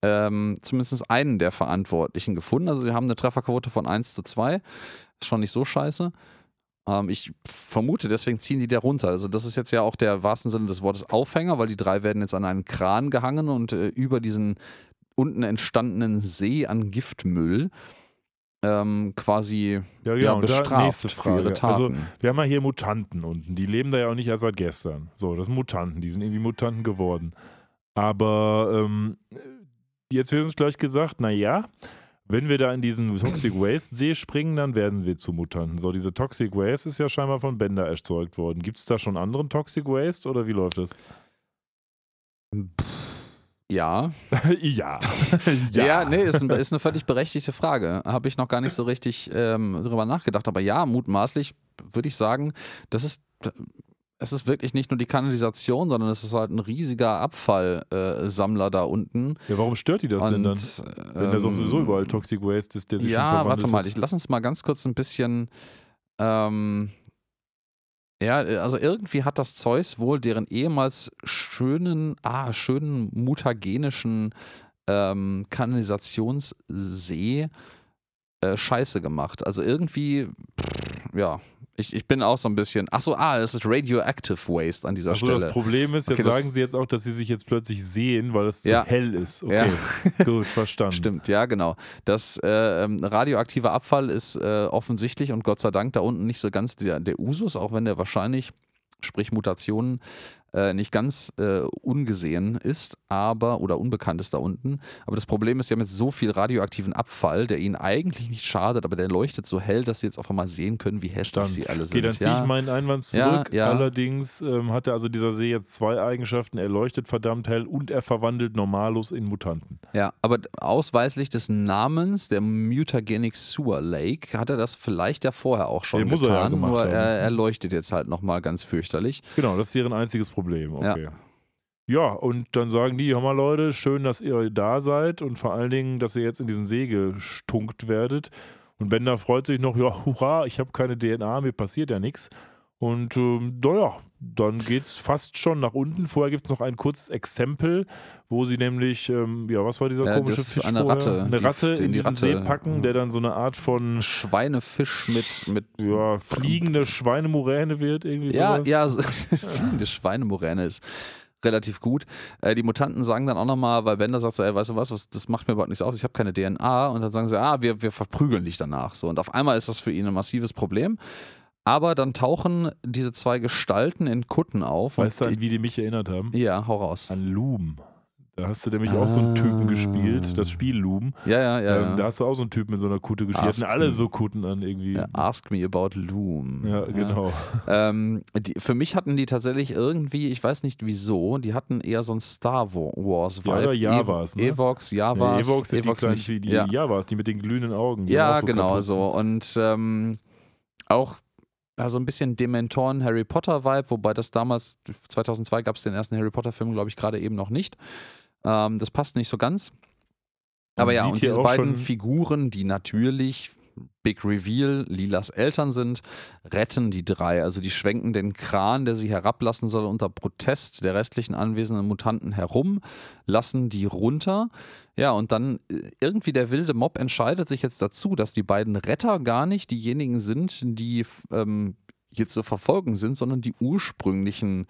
ähm, zumindest einen der Verantwortlichen gefunden. Also sie haben eine Trefferquote von 1 zu 2. Ist schon nicht so scheiße. Ähm, ich vermute, deswegen ziehen die da runter. Also das ist jetzt ja auch der wahrsten Sinne des Wortes Aufhänger, weil die drei werden jetzt an einen Kran gehangen und äh, über diesen unten entstandenen See an Giftmüll ähm, quasi ja, genau. ja, bestraft für ihre Also, Taten. Also, wir haben ja hier Mutanten unten. Die leben da ja auch nicht erst seit gestern. So, das sind Mutanten. Die sind irgendwie Mutanten geworden. Aber ähm, jetzt wird uns gleich gesagt, naja, wenn wir da in diesen Toxic Waste See springen, dann werden wir zu Mutanten. So, diese Toxic Waste ist ja scheinbar von Bender erzeugt worden. Gibt es da schon anderen Toxic Waste oder wie läuft das? Ja. ja. ja. Ja, nee, ist, ein, ist, eine völlig berechtigte Frage. Habe ich noch gar nicht so richtig ähm, drüber nachgedacht. Aber ja, mutmaßlich würde ich sagen, das ist. Es ist wirklich nicht nur die Kanalisation, sondern es ist halt ein riesiger Abfallsammler äh, da unten. Ja, warum stört die das Und, denn dann? Wenn da sowieso ähm, überall Toxic Waste ist, der sich Ja, schon verwandelt warte mal, hat. ich lass uns mal ganz kurz ein bisschen. Ähm, ja, also irgendwie hat das Zeus wohl deren ehemals schönen, ah, schönen mutagenischen ähm, Kanalisationssee äh, scheiße gemacht. Also irgendwie, pff, ja, ich, ich bin auch so ein bisschen, ach so, ah, es ist Radioactive Waste an dieser Achso, Stelle. das Problem ist, jetzt Okay, sagen sie jetzt auch, dass sie sich jetzt plötzlich sehen, weil es Ja. zu hell ist. Okay, gut, verstanden. Stimmt, ja, genau. Das äh, ähm, radioaktive Abfall ist äh, offensichtlich und Gott sei Dank da unten nicht so ganz der, der Usus, auch wenn der wahrscheinlich, sprich Mutationen, äh, nicht ganz äh, ungesehen ist, aber oder unbekannt ist da unten. Aber das Problem ist, sie haben jetzt so viel radioaktiven Abfall, der ihnen eigentlich nicht schadet, aber der leuchtet so hell, dass sie jetzt auf einmal sehen können, wie hässlich Verstanden. sie alle sind. Okay, dann ziehe ja. ich meinen Einwand Ja, zurück. ja. Allerdings ähm, hat er also dieser See jetzt zwei Eigenschaften. Er leuchtet verdammt hell und er verwandelt Normalos in Mutanten. Ja, aber ausweislich des Namens, der Mutagenic Sewer Lake, hat er das vielleicht ja vorher auch schon Den muss er ja getan, gemacht nur er, er leuchtet jetzt halt nochmal ganz fürchterlich. Genau, das ist deren einziges Problem. Okay. Ja. und dann sagen die, hör mal Leute, schön, dass ihr da seid und vor allen Dingen, dass ihr jetzt in diesen See gestunkt werdet. Und Bender freut sich noch, ja, hurra, ich habe keine DNA, mir passiert ja nichts. Und ähm, naja, dann geht es fast schon nach unten. Vorher gibt es noch ein kurzes Exempel, wo sie nämlich, ähm, ja, was war dieser Ja, komische Fisch eine vorher? Ratte, Eine Ratte die- in die diesen Ratte, See packen, ja. der dann so eine Art von Schweinefisch mit, mit ja, fliegende Schweinemuräne wird, irgendwie Ja, sowas. ja, fliegende Schweinemoräne ist relativ gut. Äh, die Mutanten sagen dann auch nochmal, weil Bender sagt so, ey, weißt du was, was, das macht mir überhaupt nichts aus, ich habe keine DNA. Und dann sagen sie, ah, wir, wir verprügeln dich danach. So, und auf einmal ist das für ihn ein massives Problem. Aber dann tauchen diese zwei Gestalten in Kutten auf. Weißt du, an wie die mich erinnert haben? die, ja, hau raus. An Loom. Da hast du nämlich auch so einen Typen Ah. gespielt, das Spiel Loom. Ja, ja, ja. ähm, ja. Da hast du auch so einen Typen mit so einer Kutte gespielt. Die Ask hatten alle me. so Kutten an irgendwie. ja, Ask me about Loom. Ja, genau. Ähm, die, für mich hatten die tatsächlich irgendwie, ich weiß nicht wieso, die hatten eher so ein Star Wars Ja, Vibe. oder Javas, ne? Evox, Javas. Evox sind die kleinen, nicht. wie die ja. Javas, die mit den glühenden Augen. die Ja, so genau so. Und ähm, auch also ein bisschen Dementoren Harry Potter Vibe, wobei das damals 2002 gab es den ersten Harry Potter Film, glaube ich, gerade eben noch nicht. Ähm, das passt nicht so ganz. Man Aber ja, und diese beiden Figuren, die natürlich Big Reveal, Lilas Eltern sind, retten die drei. Also die schwenken den Kran, der sie herablassen soll, unter Protest der restlichen anwesenden Mutanten herum, lassen die runter. Ja, und dann äh, irgendwie der wilde Mob entscheidet sich jetzt dazu, dass die beiden Retter gar nicht diejenigen sind, die ähm, hier zu verfolgen sind, sondern die ursprünglichen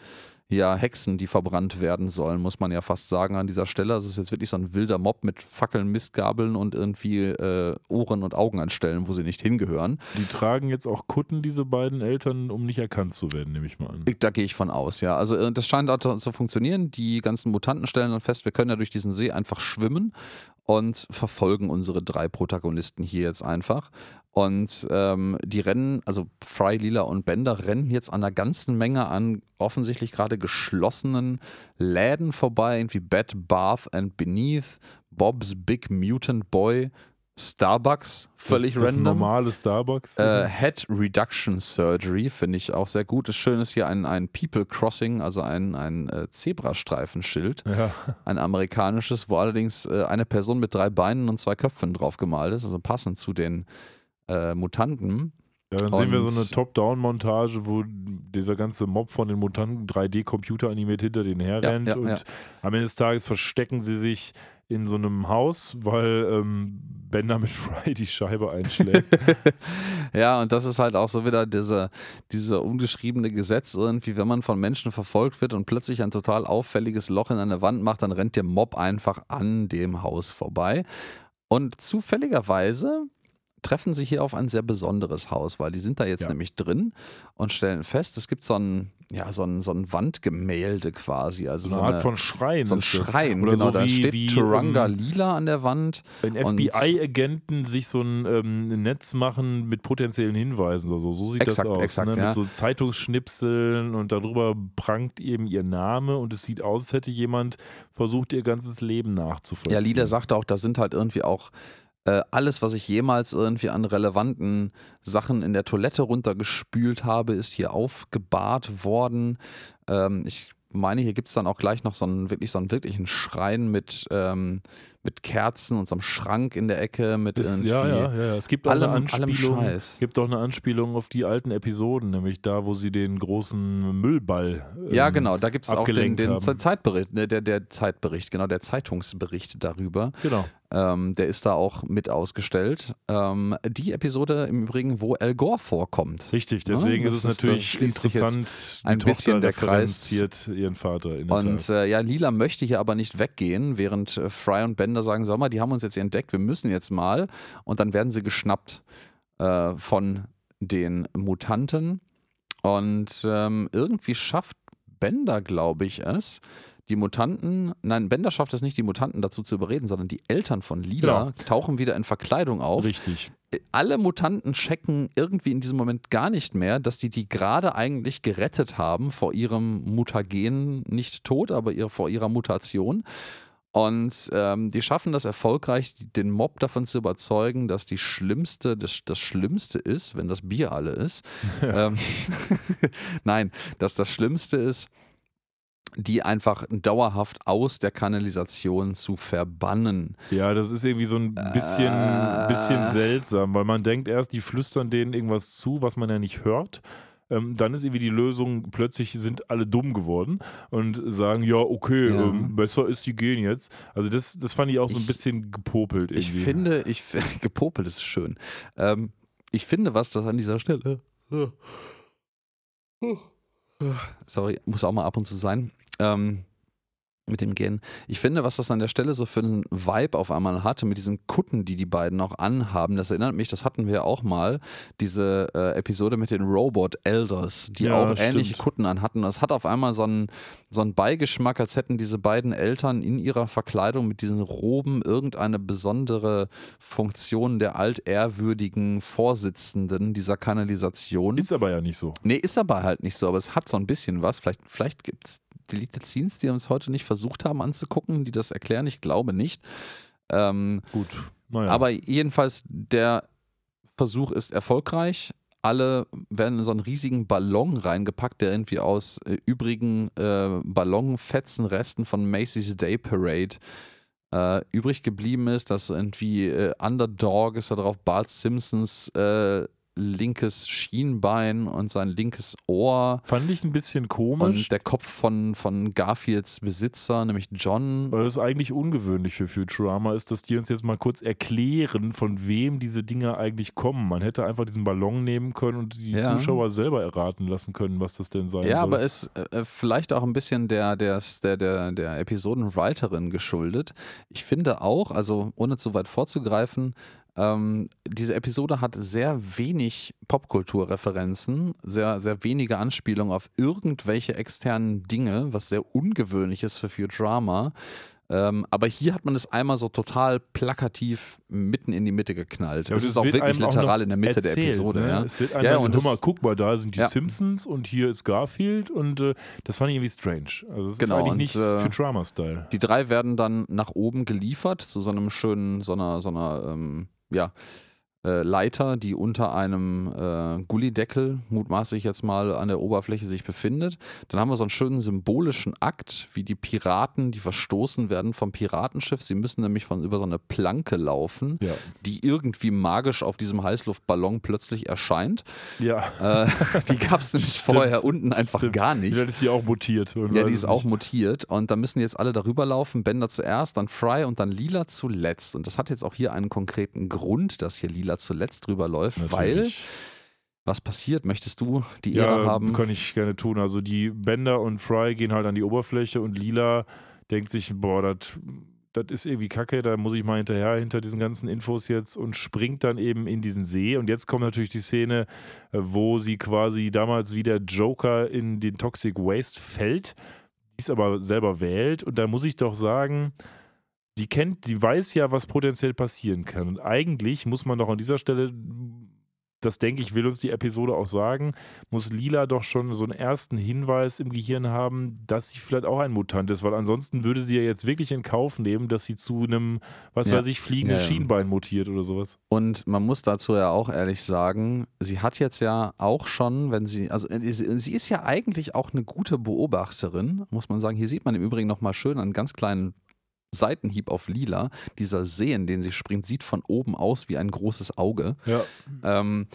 ja, Hexen, die verbrannt werden sollen, muss man ja fast sagen an dieser Stelle. Also es ist jetzt wirklich so ein wilder Mob mit Fackeln, Mistgabeln und irgendwie äh, Ohren und Augen an Stellen, wo sie nicht hingehören. Die tragen jetzt auch Kutten, diese beiden Eltern, um nicht erkannt zu werden, nehme ich mal an. Da gehe ich von aus, ja. Also äh, das scheint auch zu funktionieren. Die ganzen Mutanten stellen dann fest, wir können ja durch diesen See einfach schwimmen und verfolgen unsere drei Protagonisten hier jetzt einfach. Und ähm, die rennen, also Fry, Lila und Bender rennen jetzt an einer ganzen Menge an offensichtlich gerade geschlossenen Läden vorbei, irgendwie Bed, Bath and Beneath, Bob's Big Mutant Boy, Starbucks, völlig das, das random. normale Starbucks. Äh, Head Reduction Surgery finde ich auch sehr gut. Das Schöne ist hier ein, ein People Crossing, also ein, ein äh, Zebrastreifenschild. Ja. Ein amerikanisches, wo allerdings äh, eine Person mit drei Beinen und zwei Köpfen drauf gemalt ist, also passend zu den äh, Mutanten. Ja, dann sehen wir so eine Top-Down-Montage, wo dieser ganze Mob von den Mutanten 3D-Computer animiert hinter denen herrennt ja, ja, und ja. am Ende des Tages verstecken sie sich in so einem Haus, weil ähm, Bender mit Fry die Scheibe einschlägt. ja, und das ist halt auch so wieder diese, diese ungeschriebene Gesetz irgendwie, wenn man von Menschen verfolgt wird und plötzlich ein total auffälliges Loch in eine Wand macht, dann rennt der Mob einfach an dem Haus vorbei. Und zufälligerweise treffen sie hier auf ein sehr besonderes Haus, weil die sind da jetzt ja. nämlich drin und stellen fest, es gibt so ein, ja, so ein, so ein Wandgemälde quasi. Also so eine Art von Schrein. So ein Schrein, Oder genau. So da steht wie, Turanga um, Lila an der Wand. Wenn FBI-Agenten sich so ein ähm, Netz machen mit potenziellen Hinweisen. So, so sieht exakt, das aus. Exakt, ne? Mit ja. so Zeitungsschnipseln und darüber prangt eben ihr Name und es sieht aus, als hätte jemand versucht, ihr ganzes Leben nachzuvollziehen. Ja, Lila sagte auch, da sind halt irgendwie auch äh, alles, was ich jemals irgendwie an relevanten Sachen in der Toilette runtergespült habe, ist hier aufgebahrt worden. Ähm, ich meine, hier gibt es dann auch gleich noch so einen wirklich so einen wirklichen Schrein mit, ähm, mit Kerzen und so einem Schrank in der Ecke mit irgendwie ja, ja, ja, Es gibt auch allem, eine Anspielung, gibt auch eine Anspielung auf die alten Episoden, nämlich da, wo sie den großen Müllball ähm, Ja, genau, da gibt es auch den, den Zeitbericht, ne, der, der Zeitbericht, genau, der Zeitungsbericht darüber. Genau. Ähm, der ist da auch mit ausgestellt. Ähm, die Episode im Übrigen, wo El Gore vorkommt. Richtig, deswegen ja, ist es natürlich ist, interessant, ein bisschen der Kreis ihren Vater. In und äh, ja, Lila möchte hier aber nicht weggehen, während äh, Fry und Bender sagen, sag mal, die haben uns jetzt entdeckt, wir müssen jetzt mal. Und dann werden sie geschnappt äh, von den Mutanten. Und ähm, irgendwie schafft Bender, glaube ich, es, die Mutanten, nein, Bender schafft es nicht, die Mutanten dazu zu überreden, sondern die Eltern von Lila ja. tauchen wieder in Verkleidung auf. Richtig. Alle Mutanten checken irgendwie in diesem Moment gar nicht mehr, dass die die gerade eigentlich gerettet haben vor ihrem Mutagen, nicht tot, aber vor ihrer Mutation. Und ähm, die schaffen das erfolgreich, den Mob davon zu überzeugen, dass die schlimmste, das, das Schlimmste ist, wenn das Bier alle ist. Ja. Ähm, Nein, dass das Schlimmste ist, die einfach dauerhaft aus der Kanalisation zu verbannen. Ja, das ist irgendwie so ein bisschen, äh, bisschen seltsam, weil man denkt erst, die flüstern denen irgendwas zu, was man ja nicht hört. Ähm, dann ist irgendwie die Lösung, plötzlich sind alle dumm geworden und sagen, ja, okay, ja. Ähm, besser ist, die gehen jetzt. Also das, das fand ich auch so ein ich, bisschen gepopelt. Irgendwie. Ich finde, ich, gepopelt ist schön. Ähm, ich finde was, das an dieser Stelle. Sorry, muss auch mal ab und zu sein. Ähm, mit dem Gehen. Ich finde, was das an der Stelle so für einen Vibe auf einmal hatte, mit diesen Kutten, die die beiden auch anhaben, das erinnert mich, das hatten wir auch mal, diese äh, Episode mit den Robot Elders, die ja, auch ähnliche Kutten anhatten. Das hat auf einmal so einen, so einen Beigeschmack, als hätten diese beiden Eltern in ihrer Verkleidung mit diesen Roben irgendeine besondere Funktion der altehrwürdigen Vorsitzenden dieser Kanalisation. Ist aber ja nicht so. Nee, ist aber halt nicht so, aber es hat so ein bisschen was. Vielleicht, vielleicht gibt es Deleted Scenes, die uns heute nicht versucht haben anzugucken, die das erklären. Ich glaube nicht. Ähm, Gut. Naja. Aber jedenfalls, der Versuch ist erfolgreich. Alle werden in so einen riesigen Ballon reingepackt, der irgendwie aus äh, übrigen äh, Ballonfetzen, Resten von Macy's Day Parade äh, übrig geblieben ist. Dass irgendwie äh, Underdog ist da drauf, Bart Simpsons äh, linkes Schienbein und sein linkes Ohr. Fand ich ein bisschen komisch. Und der Kopf von, von Garfields Besitzer, nämlich John. Weil es eigentlich ungewöhnlich für Futurama ist, dass die uns jetzt mal kurz erklären, von wem diese Dinge eigentlich kommen. Man hätte einfach diesen Ballon nehmen können und die ja. Zuschauer selber erraten lassen können, was das denn sein ja, soll. Ja, aber es äh, äh, vielleicht auch ein bisschen der, der, der, der, der Episodenwriterin geschuldet. Ich finde auch, also ohne zu weit vorzugreifen, ähm, diese Episode hat sehr wenig Popkulturreferenzen, sehr, sehr wenige Anspielungen auf irgendwelche externen Dinge, was sehr ungewöhnlich ist für Futurama. Ähm, aber hier hat man es einmal so total plakativ mitten in die Mitte geknallt. Ja, es ist auch wirklich literal in der Mitte erzählt, der Episode. Ne? Ja. Es wird einmal, ja, und das, mal, guck mal, da sind die ja. Simpsons und hier ist Garfield und äh, das fand ich irgendwie strange. Also das genau, ist eigentlich und, nicht äh, Futurama-Style. Die drei werden dann nach oben geliefert zu so einem schönen, so einer, so einer ähm, ja, äh, Leiter, die unter einem äh, Gullideckel, mutmaßlich jetzt mal an der Oberfläche sich befindet. Dann haben wir so einen schönen symbolischen Akt, wie die Piraten, die verstoßen werden vom Piratenschiff. Sie müssen nämlich von über so eine Planke laufen, ja. die irgendwie magisch auf diesem Heißluftballon plötzlich erscheint. Ja. Äh, die gab es nämlich vorher unten einfach Stimmt. gar nicht. Ja, ist sie auch mutiert. Ja, die ist auch mutiert. Und da müssen jetzt alle darüber laufen. Bender zuerst, dann Fry und dann Lila zuletzt. Und das hat jetzt auch hier einen konkreten Grund, dass hier Lila da zuletzt drüber läuft, Natürlich. weil was passiert? Möchtest du die Ehre ja, haben? kann ich gerne tun. Also die Bender und Fry gehen halt an die Oberfläche und Lila denkt sich, boah, das das ist irgendwie kacke, da muss ich mal hinterher hinter diesen ganzen Infos jetzt und springt dann eben in diesen See. Und jetzt kommt natürlich die Szene, äh, wo sie quasi damals wie der Joker in den Toxic Waste fällt, dies aber selber wählt. Und da muss ich doch sagen, die kennt, sie weiß ja, was potenziell passieren kann. Und eigentlich muss man doch an dieser Stelle, das denke ich, will uns die Episode auch sagen, muss Lila doch schon so einen ersten Hinweis im Gehirn haben, dass sie vielleicht auch ein Mutant ist, weil ansonsten würde sie ja jetzt wirklich in Kauf nehmen, dass sie zu einem, was ja. weiß ich, fliegenden ja, ja. Schienbein mutiert oder sowas. Und man muss dazu ja auch ehrlich sagen, sie hat jetzt ja auch schon, wenn sie, also äh, sie ist ja eigentlich auch eine gute Beobachterin, muss man sagen. Hier sieht man im Übrigen nochmal schön einen ganz kleinen Seitenhieb auf lila. Dieser See, in den sie springt, sieht von oben aus wie ein großes Auge. Ja. Ähm,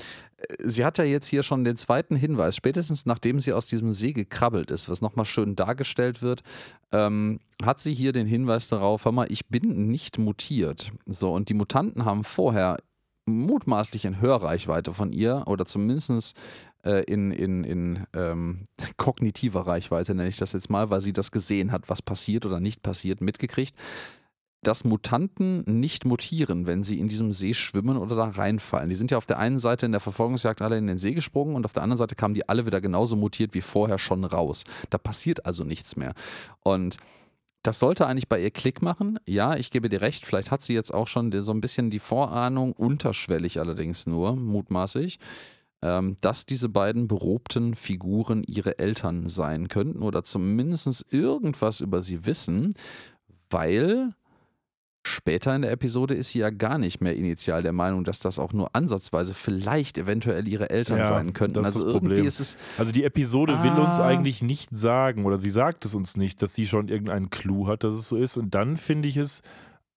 sie hat ja jetzt hier schon den zweiten Hinweis, spätestens nachdem sie aus diesem See gekrabbelt ist, was nochmal schön dargestellt wird, ähm, hat sie hier den Hinweis darauf, hör mal, ich bin nicht mutiert. So, und die Mutanten haben vorher mutmaßlich in Hörreichweite von ihr oder zumindest äh, in, in, in ähm, kognitiver Reichweite, nenne ich das jetzt mal, weil sie das gesehen hat, was passiert oder nicht passiert, mitgekriegt, dass Mutanten nicht mutieren, wenn sie in diesem See schwimmen oder da reinfallen. Die sind ja auf der einen Seite in der Verfolgungsjagd alle in den See gesprungen und auf der anderen Seite kamen die alle wieder genauso mutiert wie vorher schon raus. Da passiert also nichts mehr. Und das sollte eigentlich bei ihr Klick machen. Ja, ich gebe dir recht, vielleicht hat sie jetzt auch schon so ein bisschen die Vorahnung, unterschwellig allerdings nur, mutmaßlich, ähm, dass diese beiden berobten Figuren ihre Eltern sein könnten oder zumindest irgendwas über sie wissen, weil später in der Episode ist sie ja gar nicht mehr initial der Meinung, dass das auch nur ansatzweise vielleicht eventuell ihre Eltern ja, sein könnten. also irgendwie Problem. ist es. Also die Episode ah. will uns eigentlich nicht sagen, oder sie sagt es uns nicht, dass sie schon irgendeinen Clou hat, dass es so ist. Und dann finde ich es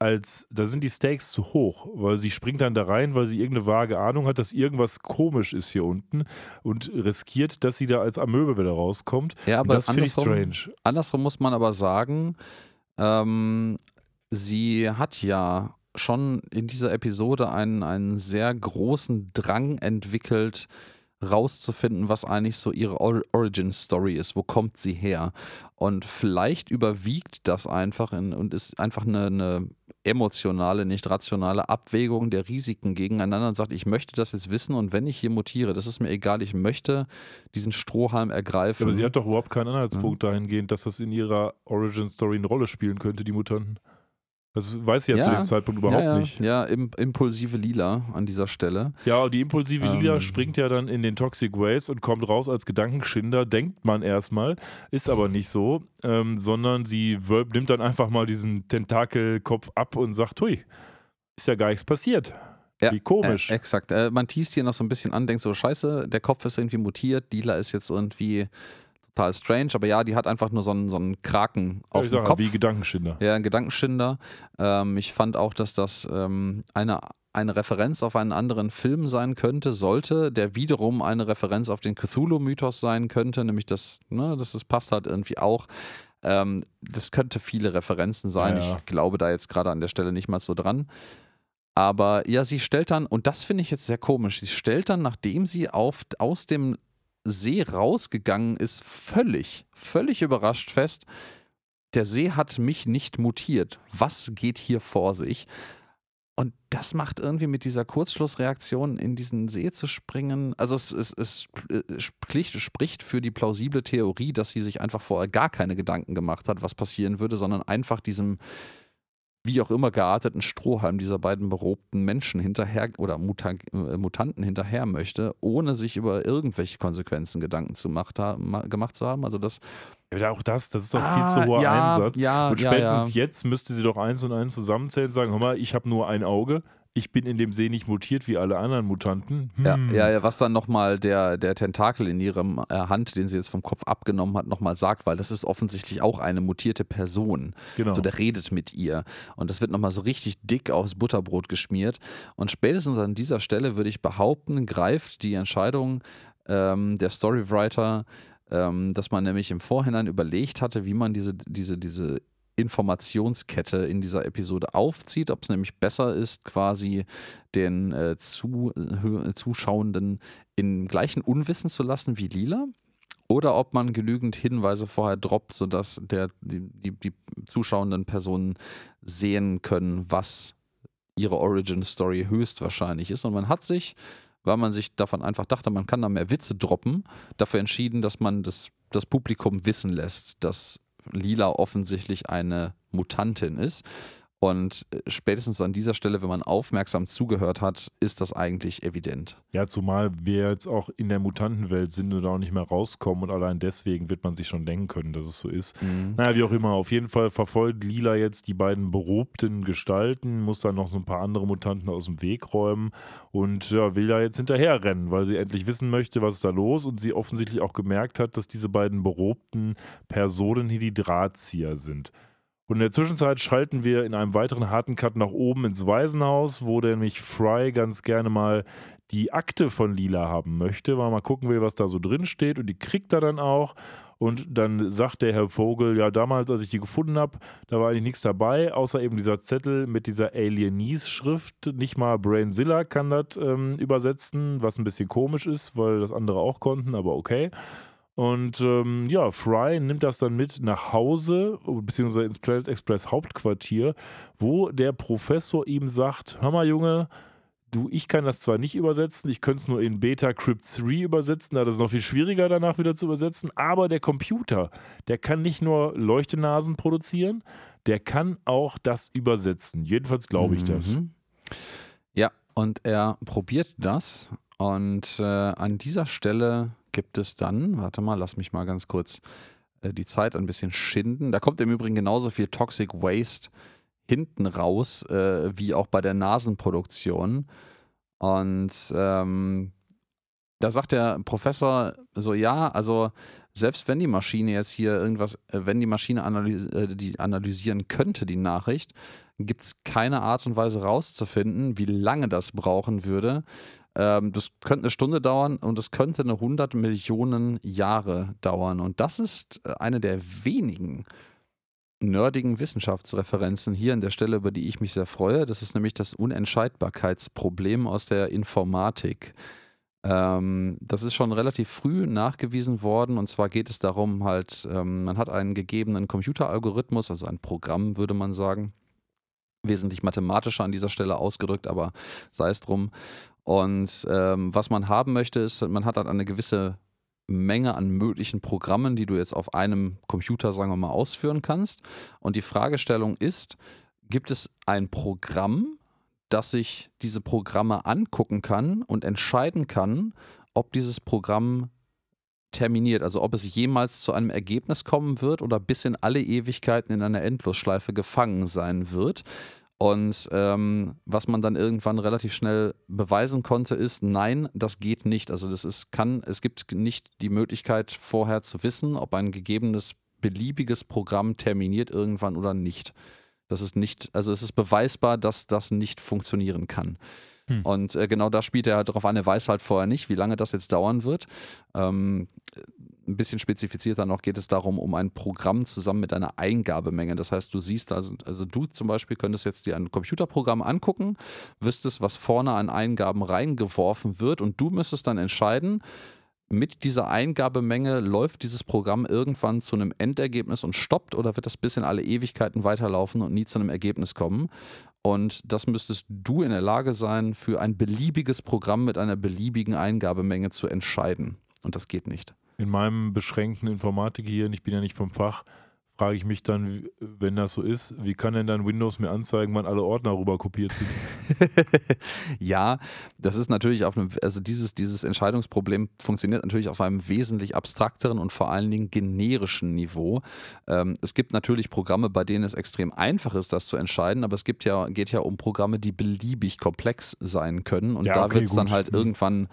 als, da sind die Stakes zu hoch, weil sie springt dann da rein, weil sie irgendeine vage Ahnung hat, dass irgendwas komisch ist hier unten und riskiert, dass sie da als Amöbe wieder rauskommt. Ja, aber das finde ich strange. Andersrum muss man aber sagen, ähm, sie hat ja schon in dieser Episode einen, einen sehr großen Drang entwickelt, rauszufinden, was eigentlich so ihre Origin Story ist. Wo kommt sie her? Und vielleicht überwiegt das einfach in, und ist einfach eine, eine emotionale, nicht rationale Abwägung der Risiken gegeneinander und sagt, ich möchte das jetzt wissen und wenn ich hier mutiere, das ist mir egal, ich möchte diesen Strohhalm ergreifen. aber sie hat doch überhaupt keinen Anhaltspunkt ja. dahingehend, dass das in ihrer Origin Story eine Rolle spielen könnte, die Mutanten. Das weiß sie ja, ja, zu dem Zeitpunkt überhaupt ja, ja. nicht. Ja, im, impulsive Lila an dieser Stelle. Ja, die impulsive ähm. Lila springt ja dann in den Toxic Waste und kommt raus als Gedankenschinder, denkt man erstmal, ist aber nicht so, ähm, sondern sie nimmt dann einfach mal diesen Tentakelkopf ab und sagt, hui, ist ja gar nichts passiert. Ja, Wie komisch. Äh, exakt. Äh, man teast hier noch so ein bisschen an, denkt so, scheiße, der Kopf ist irgendwie mutiert, Lila ist jetzt irgendwie total strange, aber ja, die hat einfach nur so einen, so einen Kraken auf ja, dem Kopf. Wie Gedankenschinder. Ja, ein Gedankenschinder. Ähm, ich fand auch, dass das ähm, eine eine Referenz auf einen anderen Film sein könnte, sollte, der wiederum eine Referenz auf den Cthulhu-Mythos sein könnte, nämlich das, ne, das, das passt halt irgendwie auch. Ähm, das könnte viele Referenzen sein. Ja. Ich glaube da jetzt gerade an der Stelle nicht mal so dran. Aber ja, sie stellt dann, und das finde ich jetzt sehr komisch, sie stellt dann, nachdem sie auf, aus dem See rausgegangen ist, völlig, völlig überrascht fest, der See hat mich nicht mutiert. Was geht hier vor sich? Und das macht irgendwie mit dieser Kurzschlussreaktion in diesen See zu springen. Also es, es, es spricht für die plausible Theorie, dass sie sich einfach vorher gar keine Gedanken gemacht hat, was passieren würde, sondern einfach diesem wie auch immer gearteten Strohhalm dieser beiden berobten Menschen hinterher oder Muta äh, Mutanten hinterher möchte, ohne sich über irgendwelche Konsequenzen Gedanken zu macht, gemacht zu haben. Also das ja, auch das, das ist doch ah, viel zu hoher ja, Einsatz. Ja, und spätestens ja, jetzt müsste sie doch eins und eins zusammenzählen und sagen, hör mal, ich habe nur ein Auge, ich bin in dem See nicht mutiert wie alle anderen Mutanten. Hm. Ja, ja, was dann nochmal der, der Tentakel in ihrem äh, Hand, den sie jetzt vom Kopf abgenommen hat, nochmal sagt, weil das ist offensichtlich auch eine mutierte Person. Genau. So, der redet mit ihr. Und das wird nochmal so richtig dick aufs Butterbrot geschmiert. Und spätestens an dieser Stelle würde ich behaupten, greift die Entscheidung ähm, der Storywriter ähm, dass man nämlich im Vorhinein überlegt hatte, wie man diese, diese, diese Informationskette in dieser Episode aufzieht, ob es nämlich besser ist, quasi den äh, zu, äh, Zuschauenden im gleichen Unwissen zu lassen wie Lila. Oder ob man genügend Hinweise vorher droppt, sodass der, die, die, die zuschauenden Personen sehen können, was ihre Origin Story höchstwahrscheinlich ist. Und man hat sich, weil man sich davon einfach dachte, man kann da mehr Witze droppen, dafür entschieden, dass man das, das Publikum wissen lässt, dass Lila offensichtlich eine Mutantin ist. Und äh, spätestens an dieser Stelle, wenn man aufmerksam zugehört hat, ist das eigentlich evident. Ja, zumal wir jetzt auch in der Mutantenwelt sind und auch nicht mehr rauskommen und allein deswegen wird man sich schon denken können, dass es so ist. Mhm. Naja, wie auch immer, auf jeden Fall verfolgt Lila jetzt die beiden berobten Gestalten, muss dann noch so ein paar andere Mutanten aus dem Weg räumen und ja, will da jetzt hinterher rennen, weil sie endlich wissen möchte, was ist da los und sie offensichtlich auch gemerkt hat, dass diese beiden berobten Personen hier die Drahtzieher sind. Und in der Zwischenzeit schalten wir in einem weiteren harten Cut nach oben ins Waisenhaus, wo nämlich Fry ganz gerne mal die Akte von Lila haben möchte, weil er mal gucken will, was da so drin steht. Und die kriegt er dann auch. Und dann sagt der Herr Vogel, ja, damals, als ich die gefunden habe, da war eigentlich nichts dabei, außer eben dieser Zettel mit dieser Alienese-Schrift. Nicht mal Brainzilla kann das ähm, übersetzen, was ein bisschen komisch ist, weil das andere auch konnten, aber okay. Und ähm, ja, Fry nimmt das dann mit nach Hause, beziehungsweise ins Planet Express Hauptquartier, wo der Professor ihm sagt: Hör mal, Junge, du, ich kann das zwar nicht übersetzen, ich könnte es nur in Beta Crypt 3 übersetzen, da ist es noch viel schwieriger danach wieder zu übersetzen, aber der Computer, der kann nicht nur Leuchtenasen produzieren, der kann auch das übersetzen. Jedenfalls glaube ich mhm. das. Ja, und er probiert das und äh, an dieser Stelle gibt es dann, warte mal, lass mich mal ganz kurz äh, die Zeit ein bisschen schinden. Da kommt im Übrigen genauso viel Toxic Waste hinten raus, äh, wie auch bei der Nasenproduktion. Und ähm, da sagt der Professor so, ja, also selbst wenn die Maschine jetzt hier irgendwas, äh, wenn die Maschine analysi äh, die analysieren könnte, die Nachricht, gibt es keine Art und Weise rauszufinden, wie lange das brauchen würde, ähm, das könnte eine Stunde dauern und es könnte eine 100 Millionen Jahre dauern. Und das ist äh, eine der wenigen nerdigen Wissenschaftsreferenzen hier an der Stelle, über die ich mich sehr freue. Das ist nämlich das Unentscheidbarkeitsproblem aus der Informatik. Ähm, das ist schon relativ früh nachgewiesen worden und zwar geht es darum, halt, ähm, man hat einen gegebenen Computeralgorithmus, also ein Programm, würde man sagen, wesentlich mathematischer an dieser Stelle ausgedrückt, aber sei es drum. Und ähm, was man haben möchte, ist, man hat halt eine gewisse Menge an möglichen Programmen, die du jetzt auf einem Computer, sagen wir mal, ausführen kannst. Und die Fragestellung ist, gibt es ein Programm, das sich diese Programme angucken kann und entscheiden kann, ob dieses Programm terminiert, also ob es jemals zu einem Ergebnis kommen wird oder bis in alle Ewigkeiten in einer Endlosschleife gefangen sein wird. Und ähm, was man dann irgendwann relativ schnell beweisen konnte, ist, nein, das geht nicht. Also das ist, kann, es gibt nicht die Möglichkeit, vorher zu wissen, ob ein gegebenes beliebiges Programm terminiert irgendwann oder nicht. Das ist nicht, also es ist beweisbar, dass das nicht funktionieren kann. Hm. Und äh, genau da spielt er halt darauf an, er weiß halt vorher nicht, wie lange das jetzt dauern wird. Ähm, ein bisschen spezifizierter noch geht es darum, um ein Programm zusammen mit einer Eingabemenge. Das heißt, du siehst, also, also du zum Beispiel könntest jetzt dir ein Computerprogramm angucken, wüsstest, was vorne an Eingaben reingeworfen wird und du müsstest dann entscheiden, mit dieser Eingabemenge läuft dieses Programm irgendwann zu einem Endergebnis und stoppt oder wird das bis in alle Ewigkeiten weiterlaufen und nie zu einem Ergebnis kommen? Und das müsstest du in der Lage sein, für ein beliebiges Programm mit einer beliebigen Eingabemenge zu entscheiden. Und das geht nicht in meinem beschränkten Informatik hier, und ich bin ja nicht vom Fach, frage ich mich dann, wenn das so ist, wie kann denn dann Windows mir anzeigen, wann alle Ordner rüber kopiert sind? ja, das ist natürlich auf einem, also dieses, dieses Entscheidungsproblem funktioniert natürlich auf einem wesentlich abstrakteren und vor allen Dingen generischen Niveau. Ähm, es gibt natürlich Programme, bei denen es extrem einfach ist, das zu entscheiden, aber es gibt ja, geht ja um Programme, die beliebig komplex sein können und ja, da okay, wird es dann halt mhm. irgendwann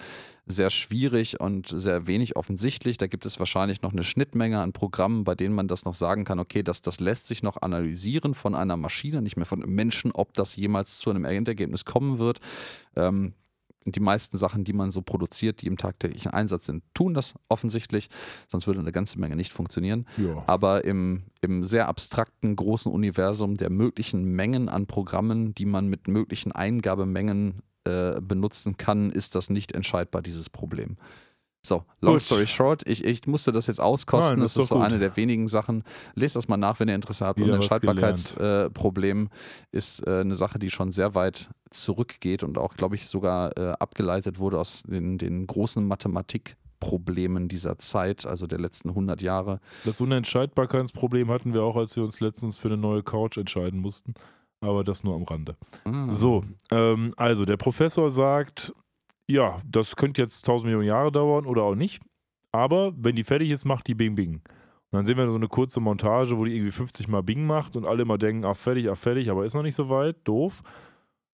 sehr schwierig und sehr wenig offensichtlich. Da gibt es wahrscheinlich noch eine Schnittmenge an Programmen, bei denen man das noch sagen kann, okay, das, das lässt sich noch analysieren von einer Maschine, nicht mehr von einem Menschen, ob das jemals zu einem Endergebnis kommen wird. Ähm, die meisten Sachen, die man so produziert, die im tagtäglichen Einsatz sind, tun das offensichtlich, sonst würde eine ganze Menge nicht funktionieren. Ja. Aber im, im sehr abstrakten, großen Universum der möglichen Mengen an Programmen, die man mit möglichen Eingabemengen äh, benutzen kann, ist das nicht entscheidbar, dieses Problem. So, long gut. story short, ich, ich musste das jetzt auskosten. Nein, das, das ist so gut. eine der wenigen Sachen. Lest das mal nach, wenn ihr Interesse habt. Wieder Unentscheidbarkeitsproblem äh, ist äh, eine Sache, die schon sehr weit zurückgeht und auch, glaube ich, sogar äh, abgeleitet wurde aus den, den großen Mathematikproblemen dieser Zeit, also der letzten 100 Jahre. Das Unentscheidbarkeitsproblem hatten wir auch, als wir uns letztens für eine neue Couch entscheiden mussten aber das nur am Rande. Mhm. So, ähm, also der Professor sagt, ja, das könnte jetzt 1000 Millionen Jahre dauern oder auch nicht, aber wenn die fertig ist, macht die Bing Bing. Und dann sehen wir so eine kurze Montage, wo die irgendwie 50 Mal Bing macht und alle immer denken, ach fertig, ach fertig, aber ist noch nicht so weit, doof.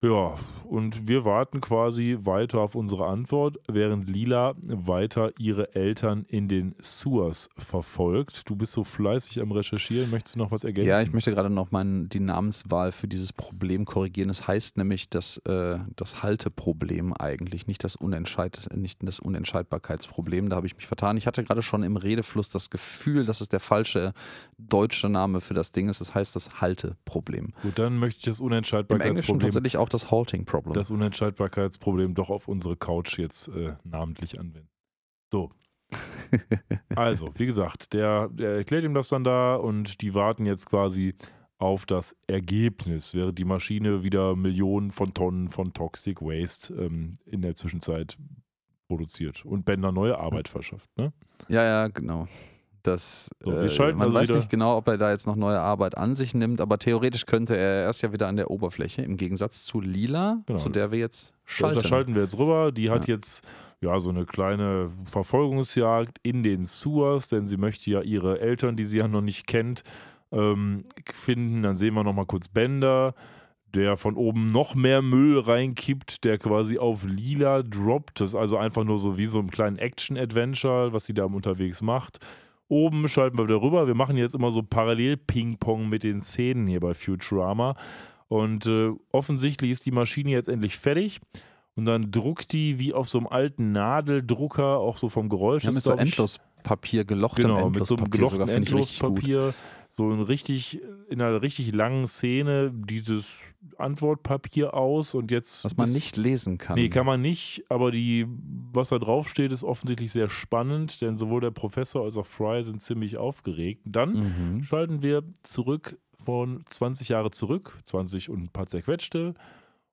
Ja, und wir warten quasi weiter auf unsere Antwort, während Lila weiter ihre Eltern in den Sewers verfolgt. Du bist so fleißig am Recherchieren. Möchtest du noch was ergänzen? Ja, ich möchte gerade noch mein, die Namenswahl für dieses Problem korrigieren. Es das heißt nämlich das, äh, das Halteproblem eigentlich, nicht das, Unentscheid, nicht das Unentscheidbarkeitsproblem. Da habe ich mich vertan. Ich hatte gerade schon im Redefluss das Gefühl, dass es der falsche deutsche Name für das Ding ist. Das heißt das Halteproblem. Gut, dann möchte ich das Unentscheidbarkeitsproblem. Im Englischen tatsächlich auch das Halting Problem. Das Unentscheidbarkeitsproblem doch auf unsere Couch jetzt äh, namentlich anwenden. So. also, wie gesagt, der, der erklärt ihm das dann da und die warten jetzt quasi auf das Ergebnis, während die Maschine wieder Millionen von Tonnen von Toxic Waste ähm, in der Zwischenzeit produziert und Bender neue Arbeit verschafft. Ne? Ja, ja, genau. Das, so, äh, man also weiß nicht genau, ob er da jetzt noch neue Arbeit an sich nimmt, aber theoretisch könnte er erst ja wieder an der Oberfläche, im Gegensatz zu Lila, genau. zu der wir jetzt schalten. Da schalten wir jetzt rüber. Die hat ja. jetzt ja so eine kleine Verfolgungsjagd in den Sewers, denn sie möchte ja ihre Eltern, die sie ja noch nicht kennt, ähm, finden. Dann sehen wir nochmal kurz Bender der von oben noch mehr Müll reinkippt, der quasi auf lila droppt. Das ist also einfach nur so wie so ein kleinen Action-Adventure, was sie da unterwegs macht. Oben schalten wir wieder rüber. Wir machen jetzt immer so parallel Ping-Pong mit den Szenen hier bei Futurama. Und äh, offensichtlich ist die Maschine jetzt endlich fertig. Und dann druckt die wie auf so einem alten Nadeldrucker, auch so vom Geräusch. Ja, mit so Endlospapier, gelochtem genau, Endlospapier. Mit so einem gelochten Endlospapier so ein richtig, in einer richtig langen Szene dieses Antwortpapier aus und jetzt. Was man ist, nicht lesen kann. Nee, kann man nicht, aber die, was da drauf steht, ist offensichtlich sehr spannend, denn sowohl der Professor als auch Fry sind ziemlich aufgeregt. Dann mhm. schalten wir zurück von 20 Jahre zurück, 20 und ein paar zerquetschte